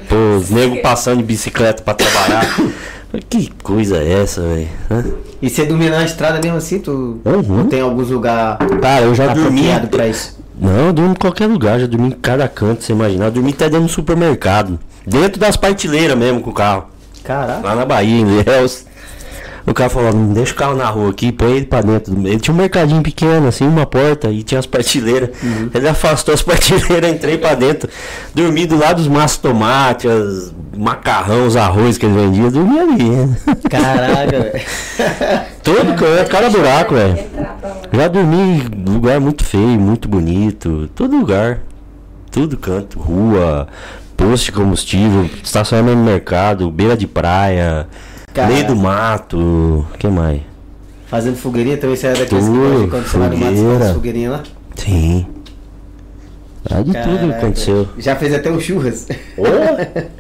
Pô, os negros passando de bicicleta pra trabalhar. Que coisa é essa, velho? E você dormia na estrada mesmo assim? Tu Uhum. ou tem alguns lugares Cara, eu já dormi. pra isso? Não, eu durmo em qualquer lugar, já dormi em cada canto, você imaginar. Eu dormi até dentro do supermercado. Dentro das partilheiras mesmo com o carro. Caraca. Lá na Bahia, em Ilhéus. O cara falou, não deixa o carro na rua aqui, põe ele pra dentro. Ele tinha um mercadinho pequeno, assim, uma porta, e tinha as partilheiras. Ele afastou as [laughs] partilheiras, entrei pra dentro. Dormi do lado dos maços tomate, as macarrão, os arroz que ele vendia, dormi ali. Caraca, velho. [laughs] Todo canto, cada buraco, velho. Já dormi em lugar muito feio, muito bonito. Todo lugar. Tudo canto. Rua, posto de combustível, estacionamento no mercado, beira de praia, Caraca. meio do mato. O que mais? Fazendo fogueirinha também, você era daqueles que Tudo, de quando você vai no mato, você faz fogueirinha lá? Sim. Ah, de tudo Caraca. aconteceu. Já fez até um churras. Oh, [laughs]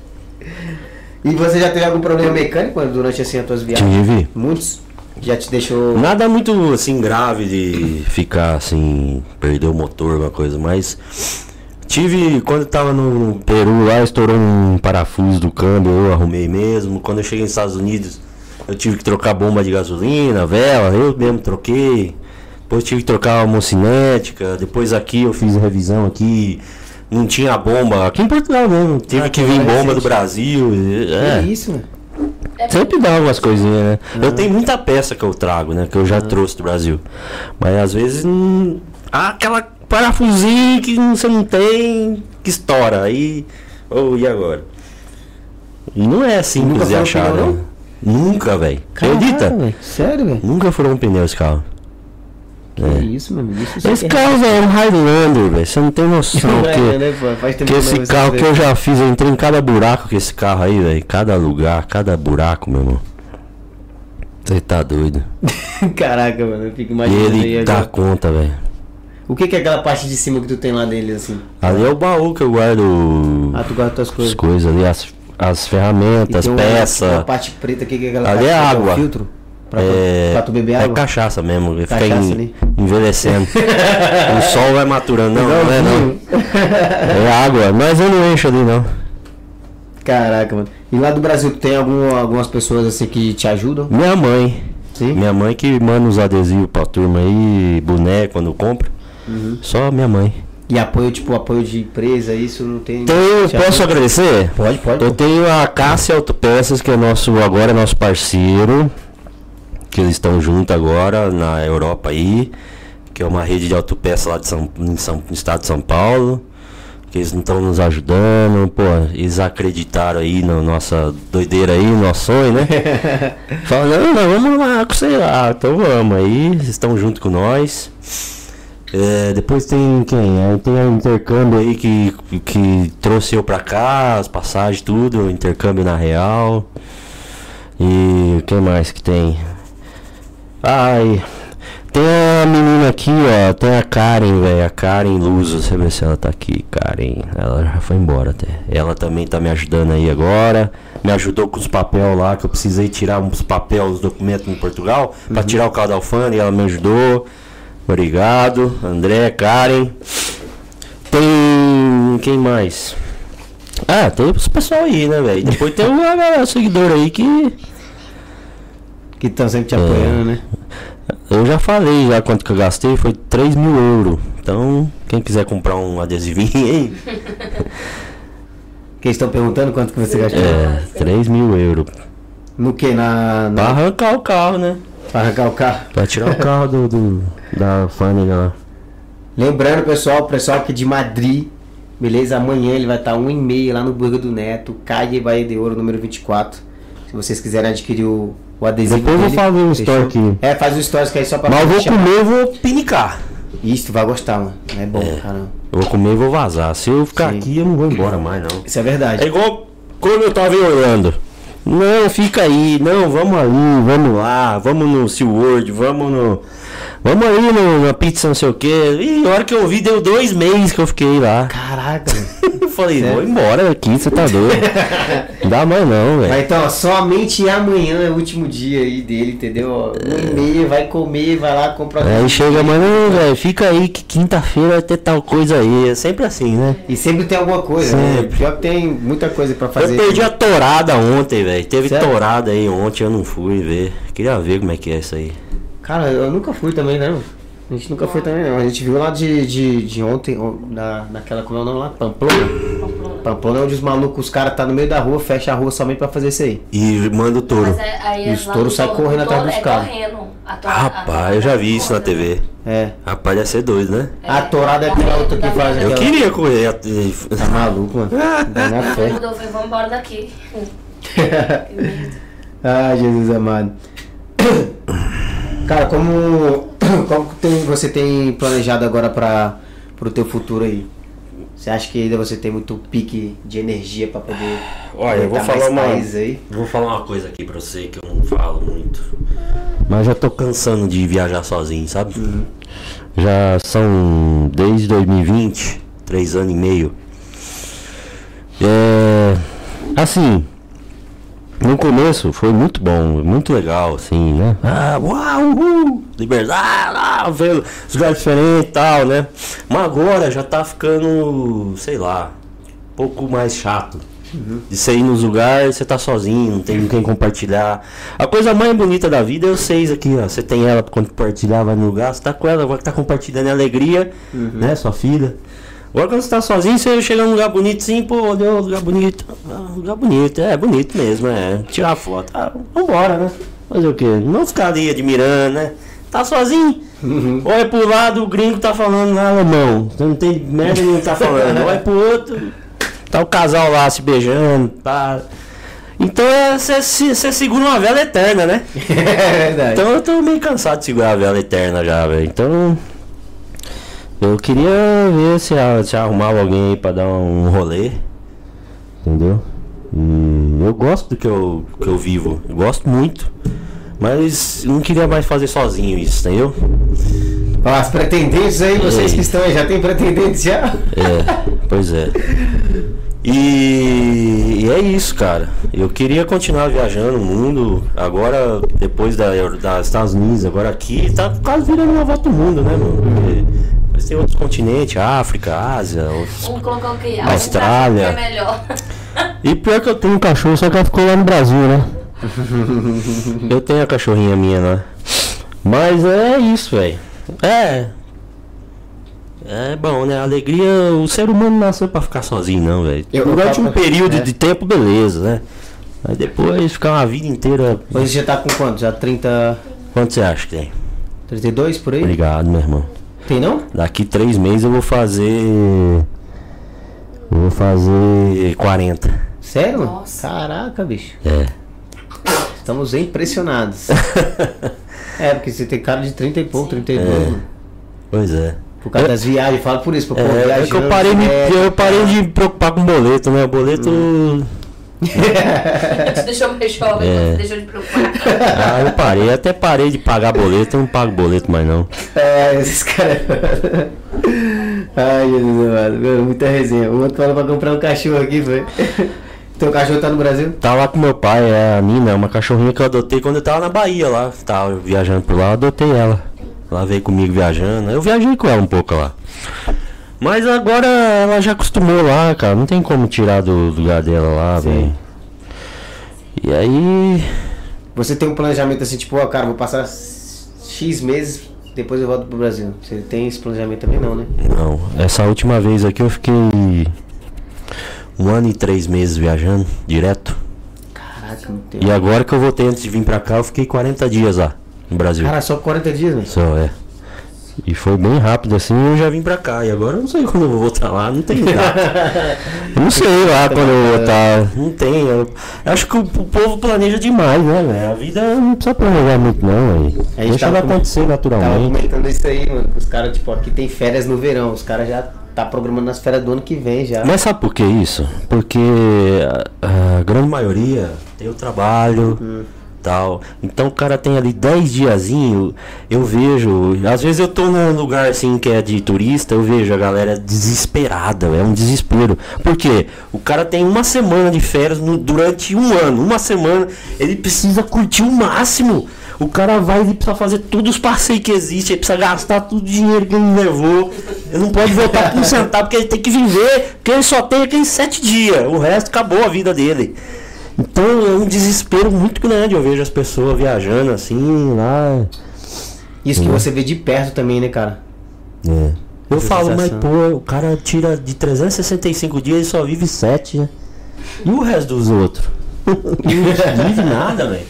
E você já teve algum problema mecânico durante assim as tuas viagens? tive. Muitos? Já te deixou. Nada muito assim grave de ficar assim, perder o motor, alguma coisa, mas tive quando eu tava no, Peru lá, estourou um parafuso do câmbio, eu arrumei mesmo. Quando eu cheguei nos Estados Unidos, eu tive que trocar bomba de gasolina, vela, eu mesmo troquei. Depois tive que trocar a mocinética, depois aqui eu fiz a revisão aqui, não tinha bomba, aqui em Portugal mesmo, tive Ah, que vir bomba recente. do Brasil. É. Que isso, mano? Sempre dá algumas coisinhas, né? Eu tenho muita peça que eu trago, né? Que eu já trouxe do Brasil. Mas às vezes hum, há aquela parafusinho que você não tem, que estoura. Aí. Ou e agora? E não é simples de achar, pneu, né? Nunca, velho. Acredita? Velho. Sério, velho? Nunca furou um pneu esse carro. Que isso, meu amigo? Isso Esse é carro velho, é um Highlander, velho. Você não tem noção. [laughs] É, que... né? Faz tempo Que esse carro que eu já fiz, eu entrei em cada buraco com esse carro aí, velho. Cada lugar, cada buraco, meu irmão. Você tá doido. [laughs] Caraca, mano, eu fico E imaginando aí ele dá agora. conta, velho. O que, que é aquela parte de cima que tu tem lá deles, assim? Ali é o baú que eu guardo Ah, tu guarda tuas as coisas. coisas ali, as, as ferramentas, uma- peças. Uma parte preta que é aquela Ali é que um água. filtro? Pra, É, pra tu beber é água? cachaça mesmo, fica Cachaça en- ali. envelhecendo. [laughs] o sol vai maturando, não, não é não. É água, mas eu não encho ali não. Caraca, mano. E lá do Brasil, tu tem algum, algumas pessoas assim que te ajudam? Minha mãe. Sim? Minha mãe que manda os adesivos pra turma aí, boneco quando compra. Uhum. Só minha mãe. E apoio, tipo, apoio de empresa, isso não tem. Tenho, te posso apoia? agradecer? Pode, pode. Eu tenho a Cássia Autopeças, que é nosso, agora é nosso parceiro. Que eles estão juntos agora na Europa aí. Que é uma rede de autopeças lá de São, em São, no estado de São Paulo. Que eles não estão nos ajudando, pô, eles acreditaram aí na nossa doideira aí, no nosso sonho, né? [laughs] Falaram, não, não, vamos lá, sei lá, então vamos aí, eles estão junto com nós. É, depois tem quem? Aí tem o intercâmbio aí que, que trouxe eu pra cá, as passagens, tudo, o intercâmbio na real. E o que mais que tem? Ai. Tem a menina aqui, ó. Tem a Karen, velho. A Karen Luz. Deixa eu ver se ela tá aqui. Karen. Ela já foi embora até. Ela também tá me ajudando aí agora. Me ajudou com os papéis lá, que eu precisei tirar uns papéis, os documentos em Portugal. Pra tirar o carro da alfândega. Ela me ajudou. Obrigado. André, Karen. Tem. Quem mais? Ah, tem os pessoal aí, né, velho? Depois tem uma galera seguidor aí que. Que estão sempre te É. apoiando, né? Eu já falei já quanto que eu gastei, foi 3 mil euros. Então, quem quiser comprar um adesivinho aí, [laughs] Que estão perguntando quanto que você gastou? é 3 mil euros. No que? Na, Pra na... arrancar o carro, né? Pra arrancar o carro? Pra tirar o carro do, do- da alfândega lá. Lembrando, pessoal, o pessoal aqui de Madrid, beleza? Amanhã ele vai estar 1 e meia lá no Burger do Neto, Calle Bahia de Ouro, número 24. Se vocês quiserem adquirir o, o adesivo Depois eu vou dele, fazer um story aqui. É, faz o stories que aí só pra Mas eu vou fechar. comer, vou pinicar. Isso, tu vai gostar, mano. É bom, caramba. Eu vou comer e vou vazar. Se eu ficar Sim. aqui, eu não vou embora mais, não. Isso é verdade. É igual quando eu tava em Orlando. Não, fica aí. Não, vamos ali, vamos lá. Vamos no SeaWorld, vamos no... Vamos aí no, na pizza não sei o que. E a hora que eu vi, deu dois meses que eu fiquei lá. Caraca. Eu falei, Sério? vou embora aqui, você tá doido. [laughs] não dá mais não, Mas velho. então, somente amanhã é o último dia aí dele, entendeu? Um e meia, vai comer, vai lá, compra Aí chega, mas não, velho, fica aí que quinta-feira vai ter tal coisa aí. É sempre assim, né? E sempre tem alguma coisa, né? Sempre. Pior que tem muita coisa pra fazer. Eu perdi a torada ontem, velho. Teve Sério? torada aí ontem, eu não fui ver. Queria ver como é que é isso aí. Cara, eu nunca fui também, não. A gente nunca foi também, não. A gente viu lá de, de, de ontem, na, naquela, como é o nome lá? Pamplona. Pamplona é onde os malucos, os caras tá no meio da rua, fecha a rua somente pra fazer isso aí. E manda o touro. É, E é os touros saem correndo atrás dos é a Rapaz, eu já vi isso na. TV. É. Rapaz, deve ser doido, né? A torada é aquela outra que faz Eu queria correr. Tá maluco, mano. [laughs] Dá na fé. Vamos embora daqui. [laughs] Ai, Jesus amado. Cara, como, [coughs] como tem- você tem planejado agora para o teu futuro aí? Você acha que ainda você tem muito pique de energia para poder Olha, eu vou falar uma- aí? Vou falar uma coisa aqui pra você que eu não falo muito. Mas já tô cansando de viajar sozinho, sabe? Já são desde 2020, três anos e meio. É. Assim. No começo foi muito bom, muito legal, assim, né? Ah, uau, uhul, liberdade, ah, vendo os lugares diferentes e tal, né? Mas agora já tá ficando, sei lá, um pouco mais chato. De você ir nos lugares, você tá sozinho, não tem com quem compartilhar. A coisa mais bonita da vida é vocês aqui, ó. Você tem ela pra compartilhar, vai no lugar, você tá com ela, vai tá compartilhando a alegria, né? Sua filha. Agora quando você tá sozinho, você chega num lugar bonito assim, pô, olha um lugar bonito. Ah, lugar bonito, é bonito mesmo, é. Tirar foto. Ah, vambora, né? Fazer o quê? Não ficar ali admirando, né? Tá sozinho? Olha pro lado, o gringo tá falando na alemão. Você não tem merda nenhuma que tá falando. [laughs] Olha pro outro, tá o casal lá se beijando, tá. Então é, você você segura uma vela eterna, né? [laughs] É verdade. Então eu tô meio cansado de segurar a vela eterna já, velho. Então. Eu queria ver se, se arrumava alguém aí pra dar um rolê. Entendeu? E eu gosto do que eu, que eu vivo. Eu gosto muito. Mas não queria mais fazer sozinho isso, entendeu? Ó, as pretendentes aí, vocês Ei. que estão aí, já tem pretendentes já? É, pois é. E, e é isso, cara. Eu queria continuar viajando o mundo. Agora, depois da, das Estados Unidos, agora aqui, tá quase virando uma volta ao mundo, né, mano? Porque, mas tem outros continentes, África, Ásia. outros- Vamos colocar o que? Austrália. É melhor. E pior que eu tenho um cachorro, só que ela ficou lá no Brasil, né? [laughs] eu tenho a cachorrinha minha lá. Mas é isso, velho. É. É bom, né? A alegria, o ser humano não nasceu pra ficar sozinho, não, velho. Durante um período é. de tempo, beleza, né? Mas depois ficar uma vida inteira. Hoje já tá com quanto? Já 30. Quanto você acha que tem? 32 por aí? Obrigado, meu irmão. Tem não? Daqui três meses eu vou fazer. eu Vou fazer 40. Sério? Nossa. Caraca, bicho. É. Estamos impressionados. [laughs] é, porque você tem cara de 30 e pouco, 32. É. Pois é. Por causa das viagens, fala por isso, pô, É, é que eu parei, me- é, eu parei de me preocupar com boleto, né? O boleto. [laughs] Te deixou mais jovem, É. deixou de preocupar. [laughs] Ah, eu parei, até parei de pagar boleto, eu não pago boleto mais não. É, esses caras. [laughs] Ai, Jesus amado, muita resenha. O outro falou pra comprar um cachorro aqui, foi. Teu cachorro tá no Brasil? Tá lá com meu pai, é a Nina, é uma cachorrinha que eu adotei quando eu tava na Bahia lá. Tava viajando por lá, eu adotei ela. Ela veio comigo viajando. Eu viajei com ela um pouco lá. Mas agora ela já acostumou lá, cara. Não tem como tirar do lugar dela lá, velho. E aí. Você tem um planejamento assim, tipo, ó, cara, vou passar X meses, depois eu volto pro Brasil. Você tem esse planejamento também não, né? Não, essa última vez aqui eu fiquei um ano e três meses viajando, direto. Caraca, não tem. E agora que eu voltei antes de vir pra cá, eu fiquei 40 dias lá no Brasil. Cara, só 40 dias, né? Só é. E foi bem rápido assim, eu já vim pra cá. E agora eu não sei [laughs] quando eu vou voltar lá, não tem data. [laughs] eu não sei lá quando eu vou voltar. Não tem. Eu acho que o, povo planeja demais, né, velho? A vida não precisa planejar muito, não, velho. Deixa tava ela acontecer Tava naturalmente. comentando isso aí, mano. Os caras, tipo, aqui tem férias no verão. Os caras já tá programando as férias do ano que vem já. Mas sabe por que isso? Porque a, a grande maioria tem o trabalho tal. Então o cara tem ali 10 diazinho, eu vejo. Às vezes eu tô num lugar assim que é de turista, eu vejo a galera desesperada, é um desespero. Por quê? O cara tem uma semana de férias no- durante um ano, uma semana, ele precisa curtir o máximo. O cara vai, ele precisa fazer todos os passeios que existem, ele precisa gastar todo o dinheiro que ele levou. Ele não pode voltar com um centavo, porque ele tem que viver, porque ele só tem aqueles sete dias. O resto acabou a vida dele. Então é um desespero muito grande. Eu vejo as pessoas viajando assim, lá. Isso que você vê de perto também, né, cara? É. Eu falo, mas pô, o cara tira de 365 dias e só vive 7, né? E o resto dos outros? [laughs] não vive nada, velho.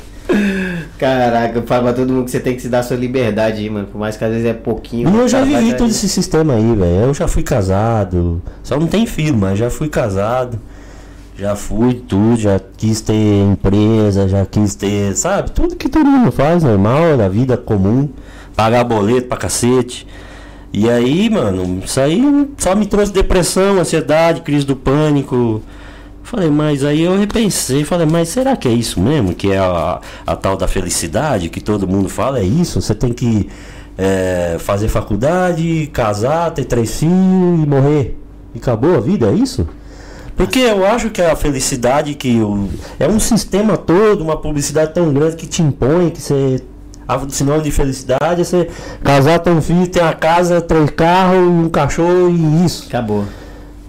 Caraca, eu falo pra todo mundo que você tem que se dar sua liberdade aí, mano. Por mais que às vezes é pouquinho. E eu já vivi dar- todo esse sistema aí, velho. Eu já fui casado. Só não tem filho, mas já fui casado. Já fui tudo, já quis ter empresa, já quis ter, sabe? Tudo que todo mundo faz, normal, da vida comum. Pagar boleto pra cacete. E aí, mano, isso aí só me trouxe depressão, ansiedade, crise do pânico. Falei, mas aí eu repensei, falei, mas será que é isso mesmo? Que é a, a tal da felicidade que todo mundo fala? É isso? Você tem que é, fazer faculdade, casar, ter três filhos e morrer. E acabou a vida, é isso? Porque eu acho que a felicidade que o, é um sistema todo, uma publicidade tão grande que te impõe que você. A sinônimo de felicidade é você casar, ter um filho, ter uma casa, três carros, um cachorro e isso. Acabou.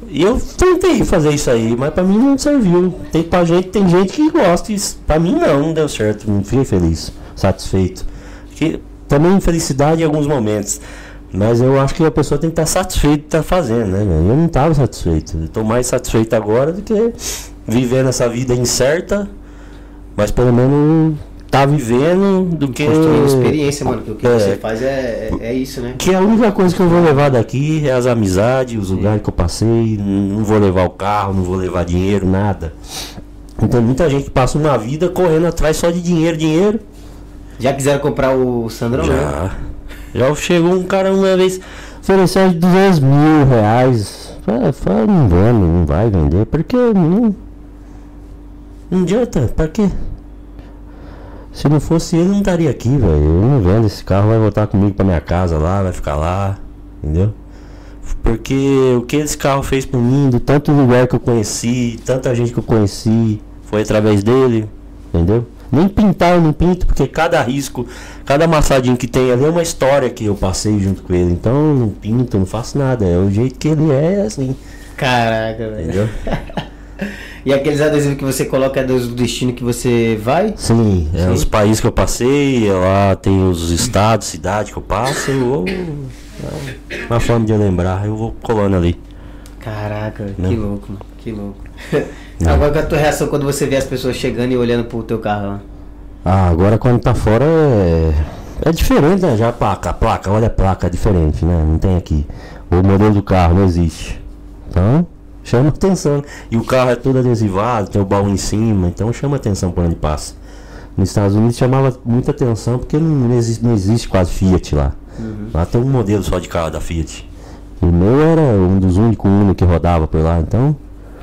E eu tentei fazer isso aí, mas pra mim não serviu. Tem, pra gente, tem gente que gosta, e isso- pra mim não, não deu certo. Não fiquei feliz, satisfeito. Que, também felicidade em alguns momentos. Mas eu acho que a pessoa tem que estar satisfeita de estar fazendo, né? Eu não estava satisfeito. Tô mais satisfeito agora do que vivendo essa vida incerta. Mas pelo menos tá vivendo do que. Construindo experiência, mano. Que o que É. você faz é, é, é isso, né? Que a única coisa que eu vou levar daqui é as amizades, os lugares que eu passei. Não vou levar o carro, não vou levar dinheiro, nada. Então muita gente passa uma vida correndo atrás só de dinheiro, dinheiro. Já quiseram comprar o Sandrão, né? Já. Chegou um cara uma vez, ofereceu 200 mil reais. Falei, falei, não vamos, não vai vender, porque não. Não adianta, pra quê? Se não fosse ele, não estaria aqui, velho. Eu não vendo esse carro, vai voltar comigo pra minha casa lá, vai ficar lá, entendeu? Porque o que esse carro fez por mim, de tanto lugar que eu conheci, tanta gente que eu conheci, foi através dele, entendeu? Nem pintar eu não pinto, porque cada risco, cada amassadinho que tem ali é uma história que eu passei junto com ele. Então eu não pinto, não faço nada. É o jeito que ele é, assim, Caraca, velho. entendeu? [laughs] E aqueles adesivos que você coloca é do destino que você vai? Sim, é Sim. os países que eu passei, é lá tem os estados, cidade que eu passo, ou é uma forma de eu lembrar, eu vou colando ali. Caraca, Né? que louco, mano. Que louco. [laughs] Agora, qual é a tua reação quando você vê as pessoas chegando e olhando pro teu carro lá? Ah, agora quando tá fora é, é diferente, né? Já a placa, a placa, olha a placa, é diferente, né? Não tem aqui. O modelo do carro não existe. Então, chama atenção. E o carro é todo adesivado, tem o baú em cima, então chama atenção por onde passa. Nos Estados Unidos chamava muita atenção porque não, existe, não existe quase Fiat lá. Lá tem um modelo só de carro da Fiat. O meu era um dos únicos Uno que rodava por lá, então.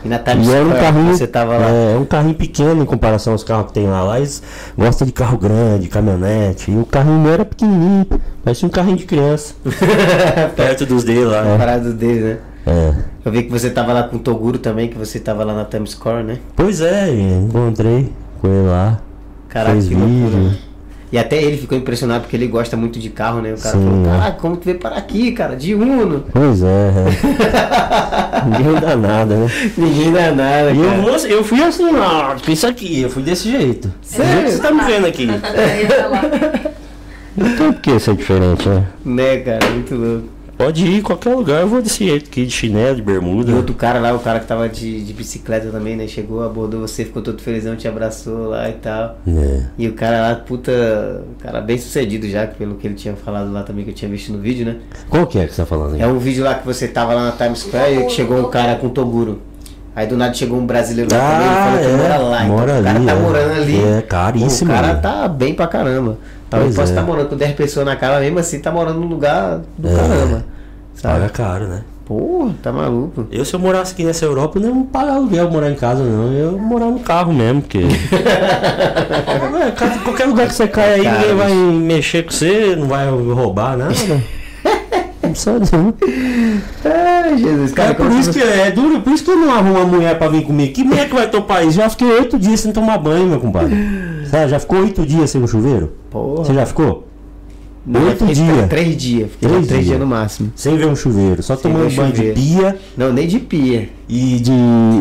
E na Times E era um Square, carrinho, você tava lá. É, é um carrinho pequeno em comparação aos carros que tem lá. Lá eles gostam de carro grande, caminhonete. E o carrinho meu era pequenininho, parecia um carrinho de criança. [laughs] Perto dos dele lá. né? Parado dele, né? É. Eu vi que você tava lá com o Toguro também, que você tava lá na Times Square, né? Pois é, encontrei com ele lá. Caraca, Fez que loucura. vídeo. E até ele ficou impressionado porque ele gosta muito de carro, né? O cara Sim, falou, né? caraca, como tu veio parar aqui, cara? De Uno. Pois é, é. [laughs] Ninguém dá nada, né? Ninguém dá nada, E eu, cara. eu fui assim, ó, isso aqui, eu fui desse jeito. Sério? Você tá me vendo aqui. [laughs] Não tem por que ser diferente, né? Né, cara? Muito louco. Pode ir em qualquer lugar, eu vou desse jeito aqui, de chinelo, de bermuda. E outro cara lá, o cara que tava de, de bicicleta também, né? Chegou, abordou você, ficou todo felizão, te abraçou lá e tal. É. E o cara lá, puta, cara bem sucedido já, pelo que ele tinha falado lá também, que eu tinha visto no vídeo, né? Qual que é que você tá falando aí? É um vídeo lá que você tava lá na Times Square e que chegou um cara com Toguro. Aí do nada chegou um brasileiro lá também, ele falou que mora lá. Então mora o cara ali, tá é. morando ali. É caríssimo. O cara né? tá bem pra caramba. Talvez Pois possa é. estar morando com 10 pessoas na casa, mesmo assim tá morando num lugar do É. caramba. Paga Sabe? caro, né? Pô, tá maluco. Eu, se eu morasse aqui nessa Europa, eu não ia pagar aluguel morar em casa, não. Eu ia morar no carro mesmo, porque. [laughs] É, qualquer lugar que você cai aí, Cara, ninguém vai mexer com você, não vai roubar nada. [laughs] Não precisa não. Ai, Jesus, cara, Cara, por isso você- que é duro, por isso que eu não arrumo uma mulher pra vir comigo. Que mulher que vai topar isso? Já fiquei oito dias sem tomar banho, meu compadre. Sabe, já ficou oito dias sem o chuveiro? Porra. Você já ficou? Não, oito dias. Três dias. Três três dias. dias no máximo. Sem ver um chuveiro, só Sem tomando banho de chuveiro. pia Não, nem de pia. e de.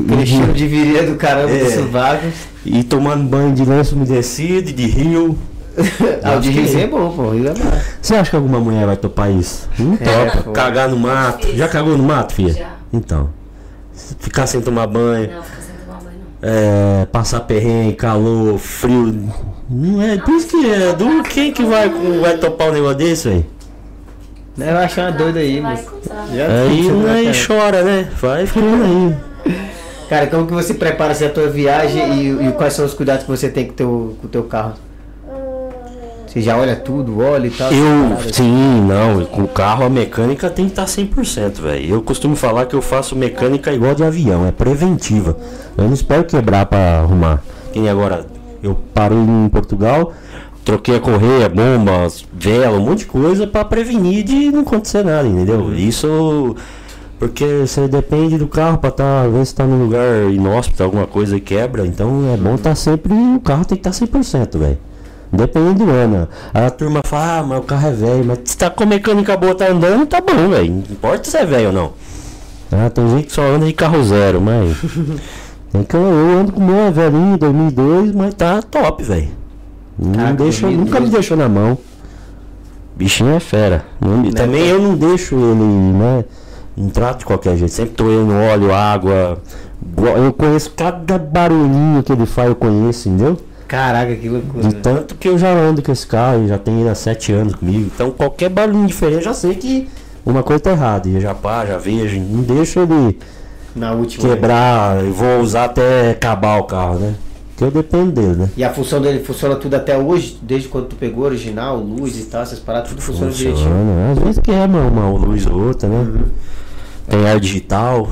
Aquele de- cheiro de virilha do caramba É. do sovaco. E tomando banho de lenço umedecido, de rio. [laughs] Ah, o de que- riso é bom, pô. é bom. Você acha que alguma mulher vai topar isso? Não É, topa. pô. Cagar no mato. Já cagou no mato, filha? Já. Então. Ficar sem tomar banho. Não, fica sem tomar banho, não. É, passar perrengue, calor, frio. Não é. Por isso que é duro. Quem que vai, vai topar um negócio desse, velho? Eu acho uma doida aí, mas. Aí, aí chora, né? Vai ficando aí. Cara, como que você prepara assim, a tua viagem e, e quais são os cuidados que você tem com o teu, com o teu carro? Você já olha tudo, olha e tal? Eu, sim, não, com o carro a mecânica tem que estar 100%, velho. Eu costumo falar que eu faço mecânica igual de avião, é preventiva. Eu não espero quebrar pra arrumar. Que nem agora, eu parei em Portugal, troquei a correia, bombas, vela, um monte de coisa pra prevenir de não acontecer nada, entendeu? Isso porque você depende do carro pra tá, às vezes tá num lugar inóspito, alguma coisa e quebra, então é bom tá sempre, o carro tem que estar 100%, velho. Depende do ano. A turma fala, ah, mas o carro é velho, mas se tá com a mecânica boa, tá andando, tá bom, velho. Não importa se é velho ou não. Ah, tem gente que só anda de carro zero, mas. [laughs] Que eu, ando com o meu velhinho, 2002, mas tá top, velho. Não Caraca, deixa, 2002. nunca me deixou na mão. Bichinho é fera. Não- Né, também eu não deixo ele, né? Não trato de qualquer jeito. Sempre tô eu no óleo, água. Eu conheço cada barulhinho que ele faz, eu conheço, entendeu? Caraca, que loucura. De tanto que eu já ando com esse carro, já tem ele há sete anos comigo. Então qualquer barulho diferente eu já sei que uma coisa tá errada. E eu já pá, já vejo. Não deixo ele Na última. né? quebrar, eu vou usar até acabar o carro, né? Porque eu dependo dele, né? E a função dele funciona tudo até hoje? Desde quando tu pegou original, luz e tal, essas paradas, tudo funciona, direitinho. Funciona. Às vezes quebra uma luz ou outra, né? Uhum. Tem ar digital.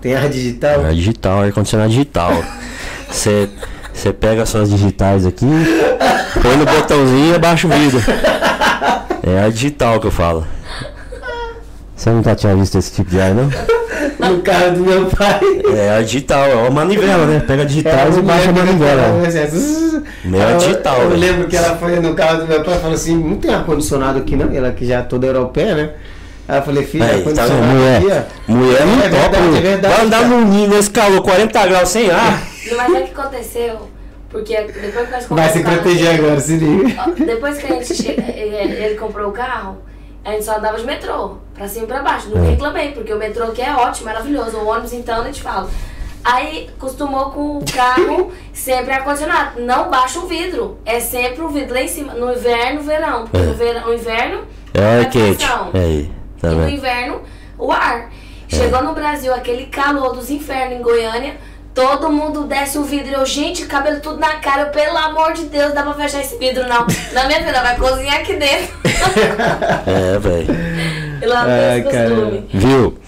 Tem ar digital? Ar digital, ar condicionado digital. [laughs] Você pega suas digitais aqui, Põe no botãozinho e abaixa o vidro. É a digital que eu falo. Você nunca tinha visto esse tipo de ar, não? No carro do meu pai. É a digital, é uma manivela, né? Pega digital e baixa a manivela. Meu é digital, Eu velho. lembro que ela foi no carro do meu pai e falou assim: não tem ar-condicionado aqui não. Ela que já é toda europeia, né? Aí eu falei, filho, Aí, tá aqui, mulher, ó. mulher não É topa. é verdade, Vai andar no ninho nesse calor, 40 graus sem ar. Mas é o que aconteceu? Porque depois que nós Vai compramos se o carro- proteger agora, se liga. Depois que a gente chega, ele, comprou o carro, a gente só andava de metrô, pra cima e pra baixo. Não reclamei, porque o metrô aqui é ótimo, maravilhoso. O ônibus, então, eu te falo. Aí acostumou com o carro sempre ar-condicionado. Não baixa o vidro. É sempre o vidro lá em cima. No inverno, verão. Porque no, verão, no inverno É a quente. pressão. Aí, tá e no inverno, o ar. Chegou no Brasil aquele calor dos infernos em Goiânia. Todo mundo desce o vidro. Eu, gente, cabelo tudo na cara. Eu, pelo amor de Deus, dá pra fechar esse vidro, não. Na minha vida, vai cozinhar aqui dentro. [laughs] É, velho. E esse caramba. costume. Viu?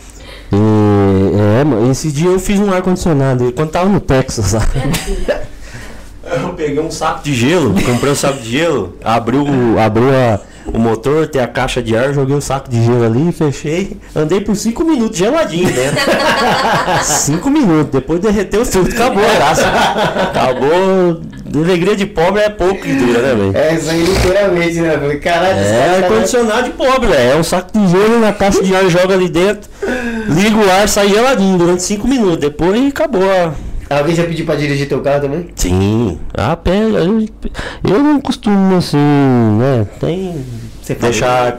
E, é, mano, esse dia eu fiz um ar-condicionado. Quando tava no Texas lá. [laughs] Eu peguei um saco de gelo, comprei um saco de gelo, abriu, o- abriu a- o motor, tem a caixa de ar, joguei o saco de gelo ali, fechei, andei por 5 minutos geladinho [laughs] dentro. 5 minutos, depois derreteu tudo, acabou a graça. Acabou. Alegria de pobre é pouco que dura, né, velho? É, isso aí literalmente, né? Falei, caralho, É cara tá- ar-condicionado de pobre, velho. É um saco de gelo na caixa de ar, joga ali dentro, liga o ar, sai geladinho durante 5 minutos. Depois acabou a. Alguém já pediu pra dirigir teu carro também? Sim, a pé. Eu, eu não costumo assim, né? Tem. Você. Deixar.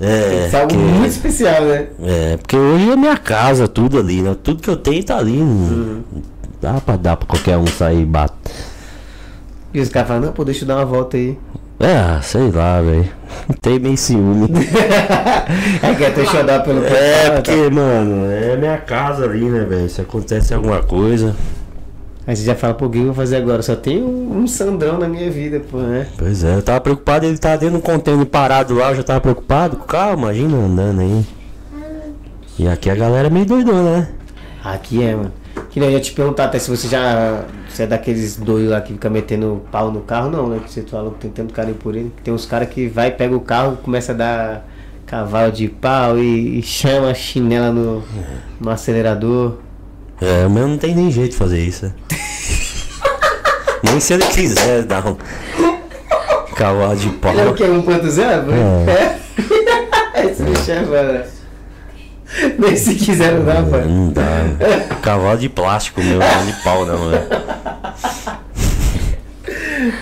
É, é algo muito especial, né? é, porque hoje é minha casa, tudo ali, né? Tudo que eu tenho tá ali. não Dá pra dar pra qualquer um sair e bater. E os caras falam, não, pô, deixa eu dar uma volta aí. É, sei lá, velho. [laughs] Tem meio ciúme. [laughs] é que até chorar pelo É, pessoal, porque, mano, é minha casa ali, né, velho? Se acontece alguma coisa. Aí você já fala, pô, o que eu vou fazer agora? Só tem um, um Sandrão na minha vida, pô, né? Pois é, eu tava preocupado, ele tava dentro de um container parado lá, eu já tava preocupado carro, imagina andando aí. E aqui a galera é meio doidona, né? Aqui é, mano. Que nem eu ia te perguntar até se você já. Você é daqueles doidos lá que fica metendo pau no carro, não, né? Que você falou que tem tanto carinho por ele. Tem uns caras que vai, pega o carro começa a dar cavalo de pau e, e chama a chinela no, no acelerador. É, meu não tem nem jeito de fazer isso, né? [laughs] nem se ele quiser dar um cavalo de pau. Ele é o que? 1.0? É. É. [laughs] Esse bicho é, mano. Nem se quiser não dá, pai. Não dá. Cavalo de plástico, meu, não é de pau não, né?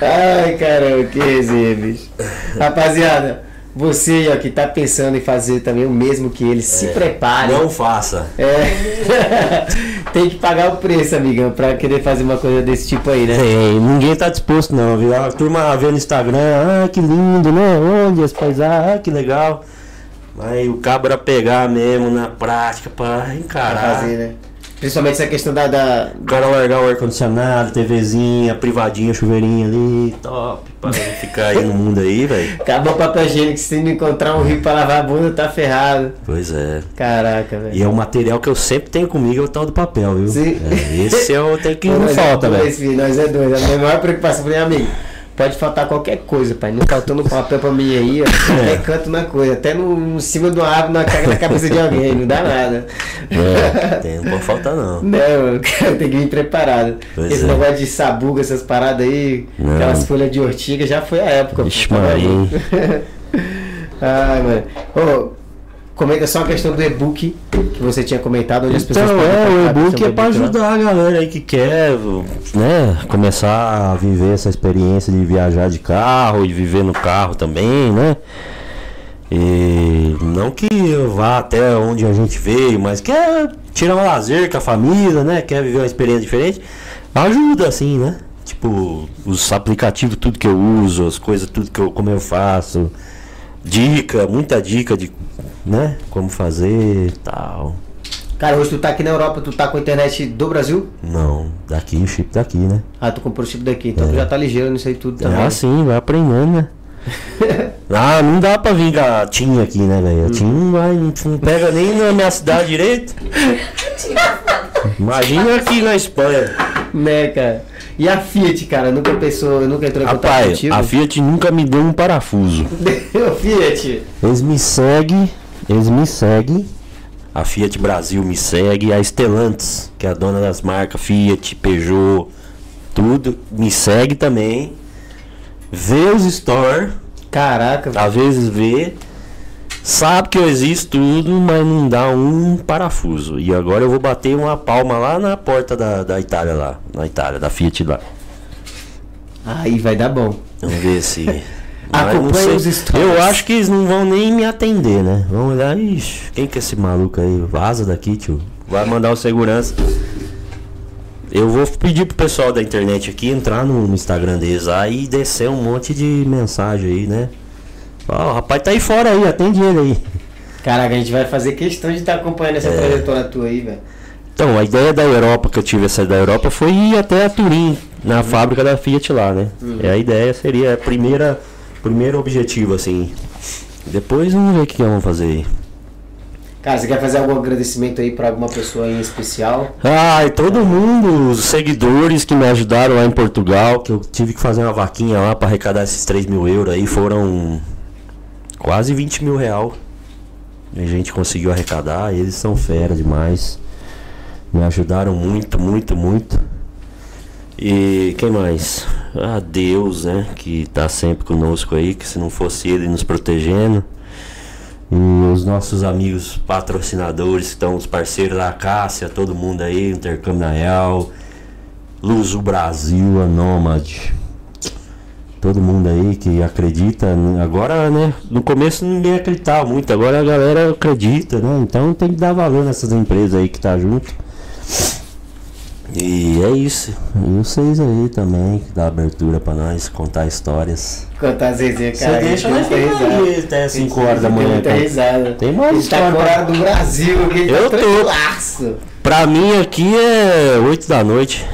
Ai, caramba, que resenha, bicho. Rapaziada, você ó, que tá pensando em fazer também o mesmo que ele, se prepare. Não faça. É. [laughs] Tem que pagar o preço, amigão, pra querer fazer uma coisa desse tipo aí, né? Tem, ninguém tá disposto não, viu? A turma vê no Instagram, ah, que lindo, né? Olha as paisagens, ah, que legal. Mas o cabra pegar mesmo na prática pra Pra encarar. fazer, né? Principalmente essa questão da. da- O cara largar o ar-condicionado, TVzinha, privadinha, chuveirinho ali, top, pra ficar aí no mundo aí, velho. [laughs] Acabou o papel higiênico, se não encontrar um rio pra lavar a bunda, tá ferrado. Pois é. Caraca, velho. E é o material que eu sempre tenho comigo, é o tal do papel, viu? Sim. É, esse [laughs] é o que não falta, velho. nós é dois. A minha maior preocupação, falei, amigo, pode faltar qualquer coisa, pai. Não faltando papel pra mim aí, ó. Qualquer canto na coisa. Até no, em cima do árvore, na, na cabeça de alguém, não dá nada. É, tem, não pode faltar não. Não, cara, tem que vir preparado. Pois Esse é. negócio de sabuga, essas paradas aí, Não. aquelas folhas de ortiga, já foi a época. Ixi, tá? Ai, [laughs] mano. Ô, comenta só a questão do e-book que você tinha comentado, onde as pessoas Então, é, o e-book é pra lá. ajudar a galera aí que quer, né, começar a viver essa experiência de viajar de carro e viver no carro também, né? E não que eu vá até onde a gente veio, mas quer tirar um lazer com a família, né? Quer viver uma experiência diferente, ajuda assim, né? Tipo, os aplicativos, tudo que eu uso, as coisas, tudo que eu, como eu faço, dica, muita dica de, né? Como fazer, tal. Cara, hoje tu tá aqui na Europa, tu tá com a internet do Brasil? Não, daqui, o chip daqui, né? Ah, tu comprou o chip daqui, então tu já tá ligeiro nisso aí tudo também. Ah, sim, vai aprendendo, né? [laughs] ah, não dá pra vir a TIM aqui, né, velho? A TIM não vai, não pega nem na minha cidade direito. [laughs] Imagina aqui na Espanha. Né, cara? E a Fiat, cara, nunca pensou, nunca entrou em contato Rapaz, contigo? a Fiat nunca me deu um parafuso. [laughs] Ô, Fiat. Eles me seguem, eles me seguem. A Fiat Brasil me segue, a Stellantis, que é a dona das marcas Fiat, Peugeot, tudo, me segue também. Vê os store, Caraca, às vezes vê, sabe que eu existo tudo, mas não dá um parafuso. E agora eu vou bater uma palma lá na porta da, da Itália lá, na Itália, da Fiat lá. aí vai dar bom. Vamos ver se. [laughs] Sei. os stories. Eu acho que eles não vão nem me atender, né? Vão olhar, ixi, quem que é esse maluco aí? Vaza daqui, tio. Vai mandar o segurança. Eu vou pedir pro pessoal da internet aqui entrar no, no Instagram deles lá e descer um monte de mensagem aí, né? Ó, o rapaz tá aí fora aí, atende ele aí. Caraca, a gente vai fazer questão de estar acompanhando essa É. trajetória tua aí, velho. Então, a ideia da Europa, que eu tive essa da Europa, foi ir até a Turim, na fábrica da Fiat lá, né? E a ideia seria a primeira, primeiro objetivo, assim. Depois vamos ver o que, vamos fazer aí. Cara, você quer fazer algum agradecimento aí pra alguma pessoa em especial? Ai, todo mundo, os seguidores que me ajudaram lá em Portugal, que eu tive que fazer uma vaquinha lá para arrecadar esses 3 mil euros aí, foram quase 20 mil real. A gente conseguiu arrecadar, eles são fera demais. Me ajudaram muito, muito, muito. E quem mais? Ah, Deus, né? Que tá sempre conosco aí, que se não fosse ele nos protegendo. E os nossos amigos patrocinadores, que estão os parceiros da Cássia, todo mundo aí, Intercâmbio na Real, Luso Brasil, a Nomad. Todo mundo aí que acredita. Agora, né? No começo ninguém acreditava muito, agora a galera acredita, né? Então tem que dar valor nessas empresas aí que tá junto. E é isso. E vocês aí também, que dá abertura pra nós, contar histórias. Contar as resenhas, Você cara. deixa a gente nós ficar até 5 A gente horas da manhã. Risada. Tem mais tá fora do Brasil, Eu tá tô. Pra mim aqui é 8 da noite.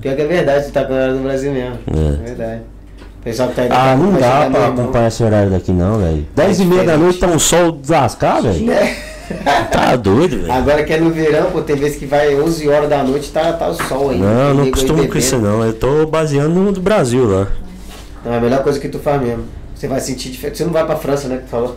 Pior que é verdade, você tá com a hora do Brasil mesmo. É. É verdade. O pessoal que tá aí Ah, não dá pra acompanhar esse horário daqui não, velho. 10 e meia da noite tá um sol lascar, velho. Tá doido, velho. Agora que é no verão, pô, tem vezes que vai 11 horas da noite tá, tá o sol ainda. Não, não aí costumo com isso não. Eu tô baseando no do Brasil lá. Não, é a melhor coisa que tu faz mesmo. Você vai sentir diferente. Você não vai pra França, né? Que tu falou.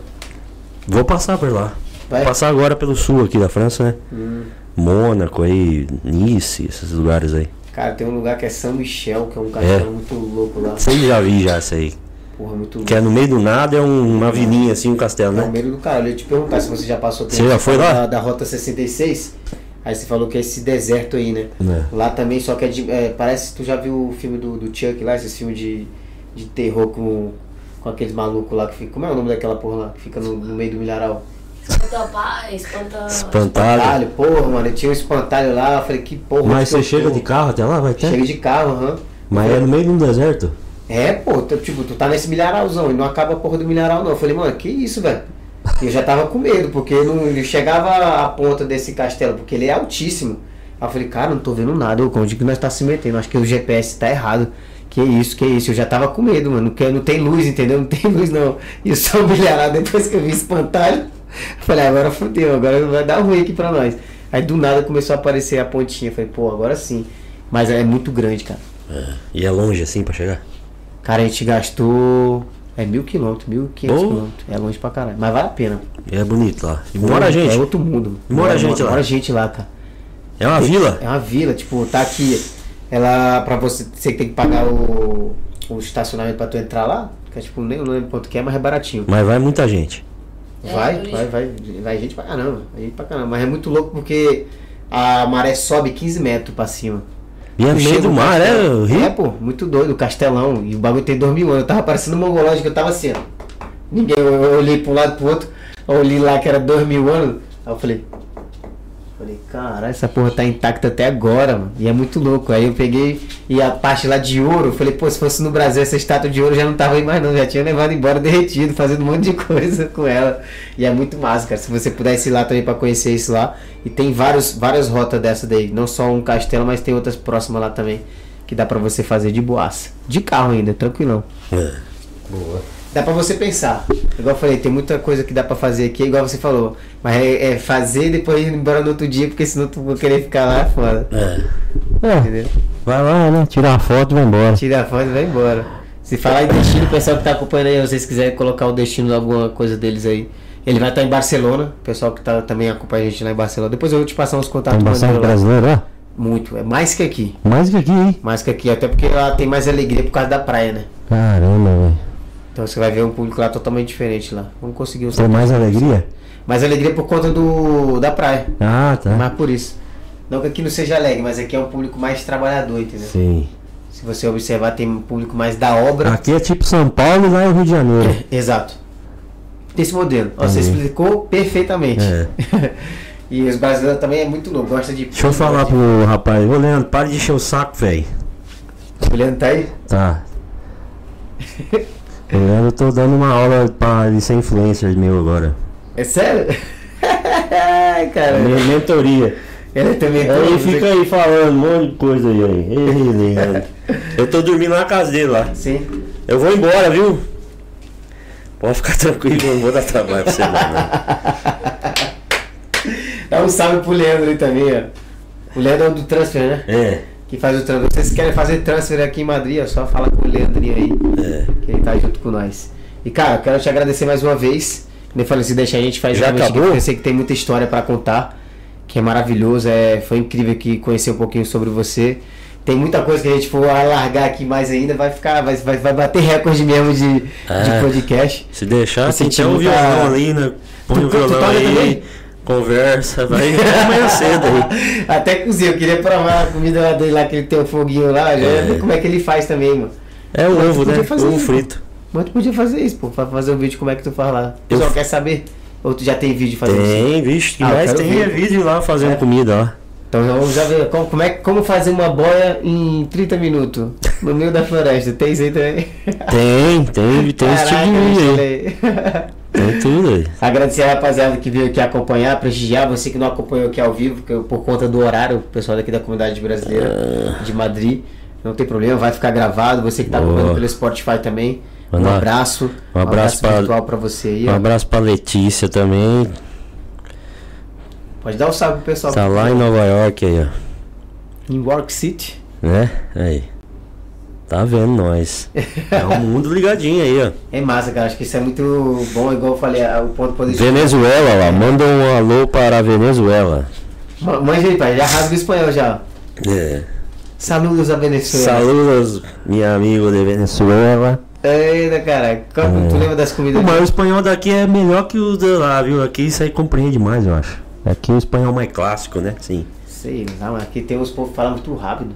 Vou passar por lá. Vai? Vou passar agora pelo sul aqui da França, né? Hum. Mônaco aí, Nice, esses lugares aí. Cara, tem um lugar que é São Michel, que é um castelo muito louco lá. Você já vi já isso aí. Porra, muito louco. Que é no meio do nada, é um- uma vilinha assim, um castelo, É o né? meio do caralho. Eu ia te perguntar se você já passou Você já foi lá? Da, da Rota 66. Aí você falou que é esse deserto aí, né? É. Lá também, só que é de. é, parece que tu já viu o filme do, do Chuck lá, esse filme de, de terror com, com aqueles malucos lá que fica. Como é o nome daquela porra lá? Que fica no, no meio do milharal? Espanta pá, espanta. Espantado. Espantalho, porra, mano. Eu tinha um espantalho lá, eu falei, que porra. Mas você eu chega de carro até lá, vai ter? Chega de carro, aham. Mas é no meio de um deserto? É, pô, tu, tipo, tu tá nesse milharalzão e não acaba a porra do milharal, não. Eu falei, mano, que isso, velho? Eu já tava com medo, porque não ele chegava a ponta desse castelo, porque ele é altíssimo. Aí eu falei, cara, não tô vendo nada, ô, onde que nós tá se metendo? Acho que o GPS tá errado. Que isso, que isso? Eu já tava com medo, mano. Não, não tem luz, entendeu? Não tem luz, não. E eu sou milharal depois que eu vi espantalho. Falei, agora fodeu, agora vai dar ruim aqui pra nós. Aí do nada começou a aparecer a pontinha. Falei, pô, agora sim. Mas é muito grande, cara. E é longe assim pra chegar? Cara, a gente gastou. É mil quilômetros, mil quinhentos quilômetros. É longe pra caralho. Mas vale a pena. E é bonito lá. E mora É gente. outro mundo. Mora gente lá. Mora gente lá, cara. É uma vila? É uma vila, tipo, tá aqui. Ela, pra você, você tem que pagar o, o estacionamento pra tu entrar lá. Que é tipo, nem não lembro quanto que é, mas é baratinho. Mas vai muita gente. É, Vai, turismo. vai, vai, vai gente pra caramba. Vai gente pra caramba. Mas é muito louco porque a maré sobe 15 metros pra cima. E é meio do mar, é rio? É, pô, muito doido, o castelão. E o bagulho tem dois mil anos. Eu tava parecendo um mongológico, eu tava assim, ó. Ninguém, eu, eu olhei pra um lado pro outro, eu olhei lá que era dois mil anos. Aí eu falei. Falei, caralho, essa porra tá intacta até agora, mano. E é muito louco. Aí eu peguei e a parte lá de ouro, falei, pô, se fosse no Brasil essa estátua de ouro já não tava aí mais não, já tinha levado embora derretido, fazendo um monte de [laughs] coisa com ela. E é muito massa, cara. Se você pudesse ir lá também pra conhecer isso lá. E tem vários, várias rotas dessa daí. Não só um castelo, mas tem outras próximas lá também. Que dá pra você fazer de boaça. De carro ainda, tranquilão. É. Boa. Dá pra você pensar. Igual eu falei, tem muita coisa que dá pra fazer aqui, igual você falou. Mas é, é fazer e depois ir embora no outro dia, porque senão tu vai querer ficar lá, é foda. É. É. Entendeu? Vai lá, né? Tira a foto e vai embora. Tira a foto e vai embora. Se falar em destino, o pessoal que tá acompanhando aí, vocês quiserem colocar o destino de alguma coisa deles aí. Ele vai estar em Barcelona, o pessoal que tá, também acompanha a gente lá em Barcelona. Depois eu vou te passar uns contatos lá. brasileiro lá? Muito, é mais que aqui. Mais que aqui, hein? Mais que aqui, até porque lá tem mais alegria por causa da praia, né? Caramba, velho. Então você vai ver um público lá totalmente diferente lá. Vamos conseguir os Tem mais alegria? Mais alegria por conta do da praia. Ah, tá. Mais por isso. Não que aqui não seja alegre, mas aqui é um público mais trabalhador, entendeu? Sim. Se você observar, tem um público mais da obra. Aqui é tipo São Paulo e lá é o Rio de Janeiro. [coughs] Exato. Desse modelo. Ó, Você explicou perfeitamente. É. [laughs] e os brasileiros também é muito louco, gosta de. Deixa eu falar pro rapaz, ô Leandro, para de encher o saco, velho. O Leandro tá aí? Tá. [laughs] Leandro, eu tô dando uma aula pra ele ser influencer meu agora. É sério? [laughs] Cara. Minha mentoria. Ele também Aí fica aí falando um monte de coisa aí. Leandro. Eu tô dormindo na casa dele lá. Sim. Eu vou embora, viu? Pode ficar tranquilo, eu não vou dar trabalho pra você não. né? [laughs] Dá um salve pro Leandro aí também, ó. O Leandro é do transfer, né? É, Que faz o transfer. Vocês querem fazer transfer aqui em Madrid, é só falar com o Leandrinho aí. é. Que ele tá junto com nós. E cara, eu quero te agradecer mais uma vez. Eu falei, se deixar a gente faz Já acabou? eu sei que tem muita história pra contar. Que é maravilhoso. É, foi incrível aqui conhecer um pouquinho sobre você. Tem muita coisa que a gente for alargar aqui mais ainda, vai ficar. Vai, vai, vai bater recorde mesmo de, É. de podcast. Se deixar, tem senti até um violão ali, né? Põe Tu- o tu violão toca aí, também? Conversa, vai até [laughs] amanhã cedo aí. Até cozinha, eu queria provar a comida lá dele lá, que ele tem o foguinho lá. É. como é que ele faz também, mano. É o ovo, né? fazer Ovo isso, frito. Mas tu podia fazer isso, pô, pra fazer um vídeo como é que tu faz lá. O pessoal Eu- quer saber? Ou tu já tem vídeo fazendo isso? Tem, vixe, que Ah, mais tem ver. é vídeo lá fazendo É. comida, ó. Então já vamos já ver como, como, é, como fazer uma boia em 30 minutos no meio da floresta. Tem isso aí também? Tem, tem, tem esse tipo Caraca, de vídeo aí. [laughs] Tem tudo aí. Agradecer a rapaziada que veio aqui acompanhar, prestigiar. Você que não acompanhou aqui ao vivo, eu- por conta do horário, o pessoal daqui da comunidade brasileira de Madrid. Não tem problema, vai ficar gravado. Você que tá Boa. acompanhando pelo Spotify também. Um Manda- abraço. um abraço pra- virtual pra você aí. Um ó. abraço pra Letícia também. Pode dar um salve pro pessoal. Tá lá em Nova York aí, ó. Em York City. Né? Aí. Tá vendo nós. [laughs] É o mundo ligadinho aí, ó. É massa, cara. Acho que isso é muito bom, igual eu falei, o ponto positivo. Venezuela lá, manda um alô para a Venezuela. Ma- Manja aí, pai. Já rasga o espanhol já. É. Saludos a Venezuela. Saludos, meu amigo de Venezuela. Eita, cara. Como tu É. lembra das comidas? Mas o espanhol daqui é melhor que o de lá, viu? Aqui isso aí compreende mais, eu acho. Aqui o espanhol mais clássico, né? Sim. Sei, não, aqui tem uns povos que falam muito rápido.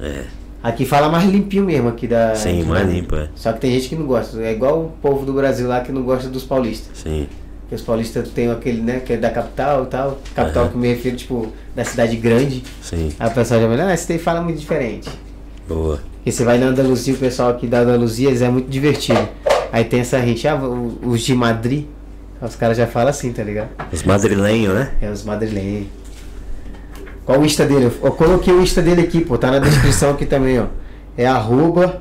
É. Aqui fala mais limpinho mesmo aqui da. Sim, mais da- limpo, é. Só que tem gente que não gosta. É igual o povo do Brasil lá que não gosta dos paulistas. Sim. Porque os paulistas tem aquele, né, que é da capital e tal. Capital que me refiro, tipo, da cidade grande. Sim. Aí o pessoal já fala, ah, esse daí fala muito diferente. Boa. Porque você vai na Andaluzia, o pessoal aqui da Andaluzia, eles é muito divertido. Aí tem essa gente, ah, os de Madrid, os caras já falam assim, tá ligado? Os madrilenhos, né? É os madrilenhos. Qual o Insta dele? Eu- coloquei o Insta dele aqui, pô, tá na descrição aqui também, ó. É arroba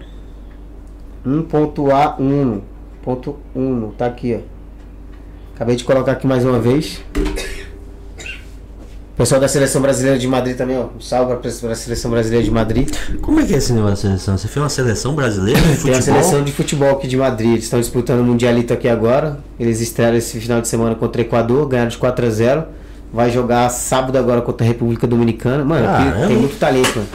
1.a1.1, tá aqui, ó. Acabei de colocar aqui mais uma vez. Pessoal da Seleção Brasileira de Madrid também, ó. Um salve pra, pra Seleção Brasileira de Madrid. Como é que é esse negócio da seleção? Você fez uma seleção brasileira de Tem futebol? a seleção de futebol aqui de Madrid. Eles estão disputando o Mundialito aqui agora. Eles estrearam esse final de semana contra o Equador, ganharam de 4 a 0 Vai jogar sábado agora contra a República Dominicana. Mano, aqui Caramba. tem muito talento, mano.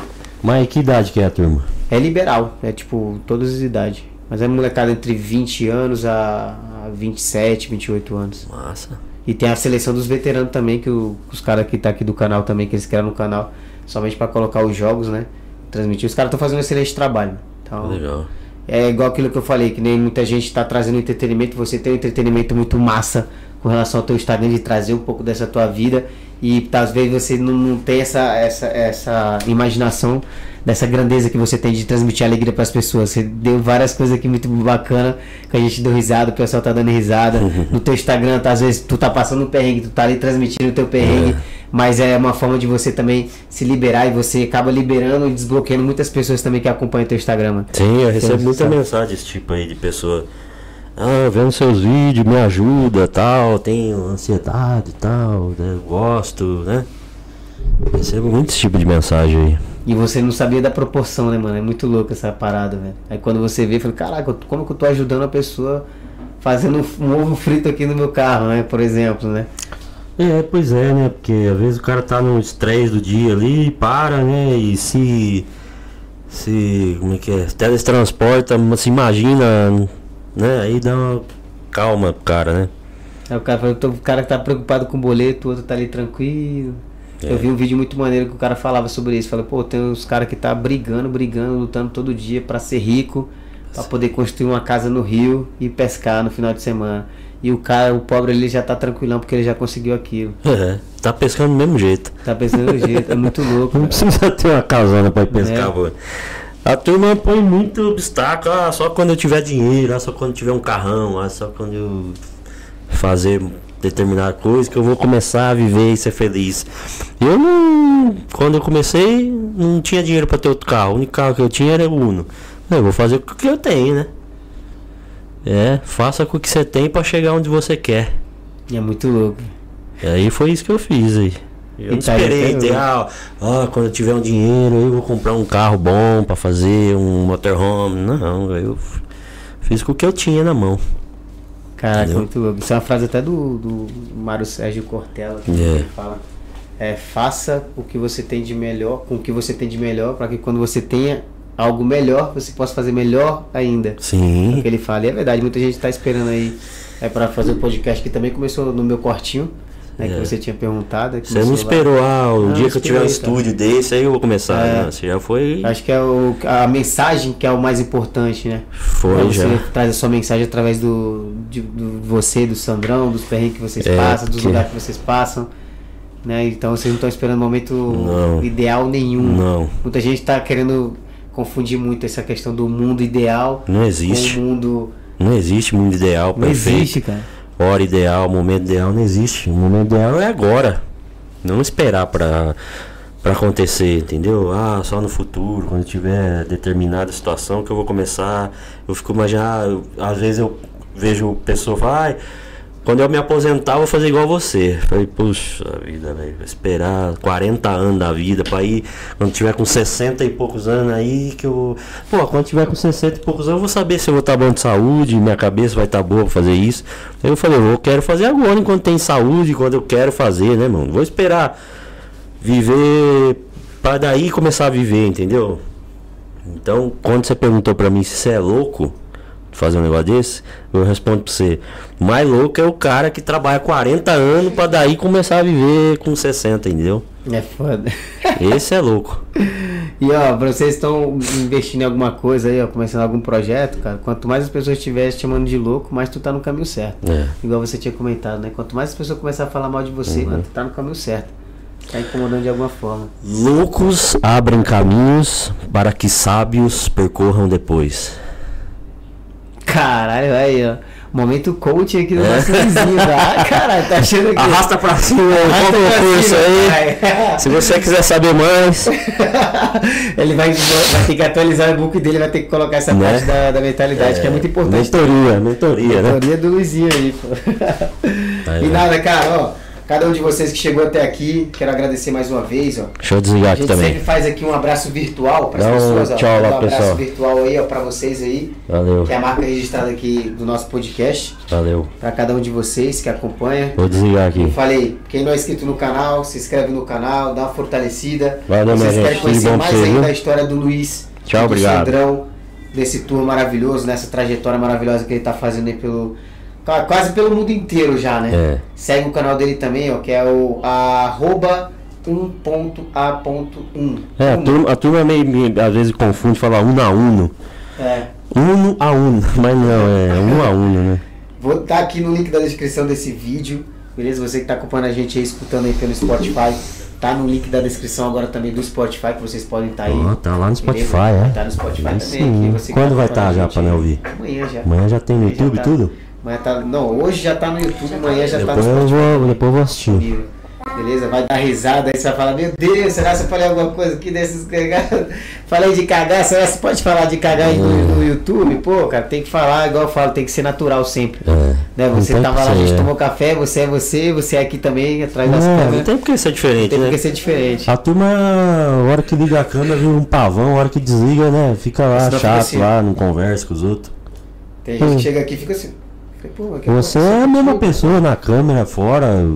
Mas que idade que é a turma? É liberal, é tipo todas as idades. Mas é molecada entre 20 anos a, a 27, 28 anos. Massa. E tem a seleção dos veteranos também, que o- os caras que tá aqui do canal também, que eles criaram no canal, somente pra colocar os jogos, né? Transmitir. Os caras estão fazendo um excelente trabalho. Então, Legal. é igual aquilo que eu falei, que nem muita gente está trazendo entretenimento, você tem um entretenimento muito massa com relação ao teu Instagram de trazer um pouco dessa tua vida e vezes você não, não tem essa, essa, essa imaginação dessa grandeza que você tem de transmitir alegria para as pessoas. Você deu várias coisas aqui muito bacana que a gente deu risada, o pessoal tá dando risada. No teu Instagram, tá, às vezes tu tá passando um perrengue, tu tá ali transmitindo o teu perrengue, mas é uma forma de você também se liberar e você acaba liberando e desbloqueando muitas pessoas também que acompanham o teu Instagram. Sim, eu recebo muita mensagem desse tipo aí de pessoa. Ah, vendo seus vídeos, me ajuda, tal, tenho ansiedade e tal, né, gosto, né? Recebo muitos tipos de mensagem aí. E você não sabia da proporção, né, mano? É muito louco essa parada, velho. Aí quando você vê, fala, caraca, como que eu tô ajudando a pessoa fazendo um ovo frito aqui no meu carro, né? Por exemplo, né? É, pois é, né? Porque às vezes o cara tá no estresse do dia ali, para, né? E se. Se. Como é que é? Teletransporta, se imagina, né? Aí dá uma calma pro cara, né? Aí o cara fala, "Tô- o cara que tá preocupado com o boleto, o outro tá ali tranquilo. É. Eu vi um vídeo muito maneiro que o cara falava sobre isso. Falou, pô, tem uns caras que tá brigando, brigando, lutando todo dia pra ser rico, pra poder construir uma casa no Rio e pescar no final de semana. E o cara, o pobre, ele já tá tranquilão porque ele já conseguiu aquilo. [laughs] É, tá pescando do mesmo jeito. Tá pensando do jeito, é muito [laughs] louco. Não cara. precisa ter uma casona pra ir pescar, É. pô. A turma põe muito obstáculo, ah, só quando eu tiver dinheiro, ah, só quando eu tiver um carrão, ah, só quando eu fazer determinada coisa que eu vou começar a viver e ser feliz. Eu não. Quando eu comecei, não tinha dinheiro pra ter outro carro. O único carro que eu tinha era o Uno. Eu vou fazer com o que eu tenho, né? É, faça com o que você tem pra chegar onde você quer. E é muito louco. E aí foi isso que eu fiz aí. Eu não tá esperei até ter, ah, ah, quando eu tiver um dinheiro eu vou comprar um carro bom pra fazer um motorhome. Não, eu fiz com o que eu tinha na mão. Caraca, muito louco. Isso é uma frase até do, do Mário Sérgio Cortella, que É. ele fala. É, faça o que você tem de melhor, com o que você tem de melhor, para que quando você tenha algo melhor, você possa fazer melhor ainda. É o Sim. que ele fala. E é verdade, muita gente tá esperando aí é, para fazer o podcast que também começou no meu quartinho, né? Que É. você tinha perguntado. que Você não começou lá. esperou, ah, o Não, dia que eu tiver um estúdio desse, aí eu vou começar. É. Não, Você já foi. Acho que é o, a mensagem que é o mais importante, né? Foi Pra já. você traz a sua mensagem através do, de, do você, do Sandrão, dos perrengues que vocês É, passam, dos porque- lugares que vocês passam. Né? Então vocês não estão esperando momento Não. ideal nenhum. Não. Muita gente está querendo confundir muito essa questão do mundo ideal Não com existe. o mundo. Não existe mundo ideal, Não perfeito. existe, cara. Hora ideal, momento ideal não existe. O momento ideal é agora. Não esperar pra, pra acontecer, entendeu? Ah, só no futuro, quando tiver determinada situação que eu vou começar. Eu fico imaginando, às vezes eu vejo pessoa falar, ai, quando eu me aposentar eu vou fazer igual você. Falei, puxa vida, velho, esperar 40 anos da vida pra ir, quando tiver com 60 e poucos anos aí que eu. Pô, quando tiver com 60 e poucos anos eu vou saber se eu vou estar bom de saúde, minha cabeça vai estar boa pra fazer isso. Aí eu falei, eu quero fazer agora enquanto tem saúde, quando eu quero fazer, né, mano? Vou esperar viver pra daí começar a viver, entendeu? Então, quando você perguntou pra mim se você é louco fazer um negócio desse, eu respondo pra você: o mais louco é o cara que trabalha 40 anos pra daí começar a viver com 60, entendeu? É foda. Esse é louco. E ó, pra vocês estão investindo em alguma coisa aí, ó, começando algum projeto, cara, quanto mais as pessoas estiverem te chamando de louco, mais tu tá no caminho certo. É. Igual você tinha comentado, né? Quanto mais as pessoas começarem a falar mal de você, Uhum. mano, tu tá no caminho certo. Tá incomodando de alguma forma. Loucos abrem caminhos para que sábios percorram depois. Caralho, aí, ó. Momento coach aqui do nosso vizinho, tá? [laughs] Caralho, tá achando que. É. Arrasta pra cima, Arrasta compra pra o curso aí. Se você quiser saber mais, [laughs] Ele vai, vai ter que atualizar o book dele, vai ter que colocar essa Né? parte da, da mentalidade, que é muito importante. mentoria, mentoria, né? Teoria do Luizinho aí, pô. Aí, e nada, cara, ó. Cada um de vocês que chegou até aqui, quero agradecer mais uma vez, ó. Deixa eu desligar A aqui gente também. sempre faz aqui um abraço virtual para as pessoas, ó. tchau lá, um abraço pessoal. virtual aí, ó, para vocês aí, Valeu, que é a marca registrada aqui do nosso podcast, valeu. para cada um de vocês que acompanha. Vou desligar Como aqui. falei, quem não é inscrito no canal, se inscreve no canal, dá uma fortalecida. Valeu, Vocês querem gente. Conhecer mais ainda viu? a história do Luiz Tchau, do obrigado. Sandrão, desse tour maravilhoso, nessa trajetória maravilhosa que ele tá fazendo aí pelo. Qua- Quase pelo mundo inteiro já, né? É. Segue o canal dele também, ó, que é o arroba 1.a.1. É, a turma, a turma meio, meio- às vezes confunde falar uno a uno. É. Uno a uno, [laughs] mas não, é uno a uno, né? Vou estar aqui no link da descrição desse vídeo, beleza? Você que está acompanhando a gente aí, escutando aí pelo Spotify, tá no link da descrição agora também do Spotify, que vocês podem estar aí. Ó, tá lá no beleza? Spotify, Vai é? Tá no Spotify também. Quando tá vai acompanhando tá já aí. não ouvir? Amanhã já. Amanhã já tem no Amanhã YouTube tá. tudo? Amanhã tá, não, hoje já tá no YouTube, tá amanhã no já tá Depois no eu Spotify. vou, também. depois eu vou assistir. Beleza? Vai dar risada, aí você vai falar, meu Deus, será que eu falei alguma coisa aqui desses cagados? [laughs] Falei de cagar, será que você pode falar de cagar aí no, no YouTube? Pô, cara, tem que falar, igual eu falo, tem que ser natural sempre. É. Né? Você tava lá, a gente é. tomou café, você é você, você é aqui também, atrás das Não, não câmeras. tem porque ser diferente, Tem né? que ser diferente. A turma, a hora que liga a câmera, vira um pavão, a hora que desliga, né? Fica lá Senão fica chato assim. lá, não conversa com os outros. Tem gente Hum. que chega aqui e fica assim. Falei, que Você é a você mesma pessoa na câmera, fora,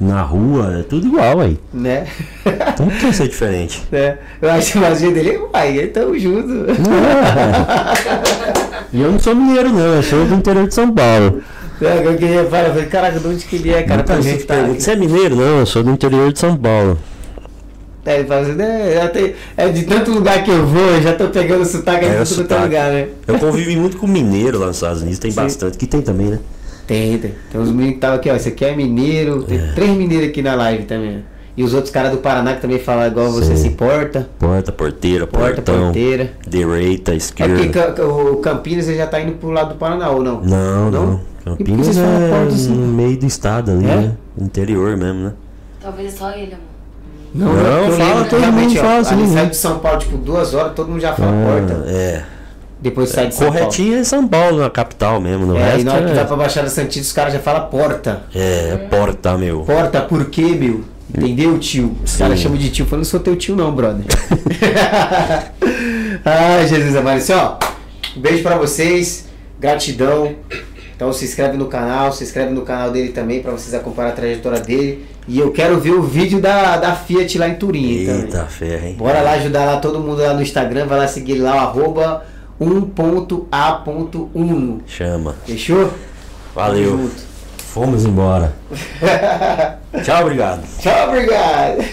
na rua, é tudo igual aí. Né? Então por que ser diferente? [laughs] né? Eu acho mais jeito dele, uai, tamo junto. [laughs] E eu não sou mineiro não, eu sou do interior de São Paulo. [laughs] É, Eu queria falar, eu falei, caraca, de onde que ele é, cara? Muita Pra gente tá pergunta, você é mineiro? Não, eu sou do interior de São Paulo. É, ele fala assim, né, já tem- é de tanto lugar que eu vou, eu já tô pegando sotaque É, de o tudo é sotaque. lugar, né? Eu convivi muito com mineiro lá nos Estados Unidos, tem Sim. bastante, que tem também, né? Tem, tem. Tem uns meninos que estavam aqui, ó. Esse aqui é mineiro. Tem É. três mineiros aqui na live também. E os outros caras do Paraná que também falam igual você Sim. se porta. Porta, porteira, Porta, portão, porteira. direita, É esquerda. porque Ca- Ca- o Campinas ele já tá indo pro lado do Paraná, ou não? Não, não. Não? Campinas é porta assim? no meio do estado ali, É? né? Interior mesmo, né? Talvez é só ele, amor. Não, é porque eu fala, todo realmente, mundo ó, fala assim, né? sai de São Paulo, tipo, duas horas, todo mundo já fala Ah, porta. é. Depois sai de São Corretinho é São Paulo, na capital mesmo. No Paulo. É, e resto na hora que é, vai pra Baixada Santista, os caras já falam porta. é, porta, meu. Porta por quê, meu? Entendeu, tio? Os caras chamam de tio. Eu não sou teu tio, não, brother. [laughs] Ai, Jesus amado. Assim, ó, um beijo pra vocês. Gratidão. Então se inscreve no canal, se inscreve no canal dele também pra vocês acompanhar a trajetória dele. E eu quero ver o vídeo da, da Fiat lá em Turim. Eita ferro, hein? Bora lá ajudar lá todo mundo lá no Instagram. Vai lá seguir lá o arroba 1.a.1. Chama. Fechou? Valeu. Fomos embora. [laughs] Tchau, obrigado. Tchau, obrigado.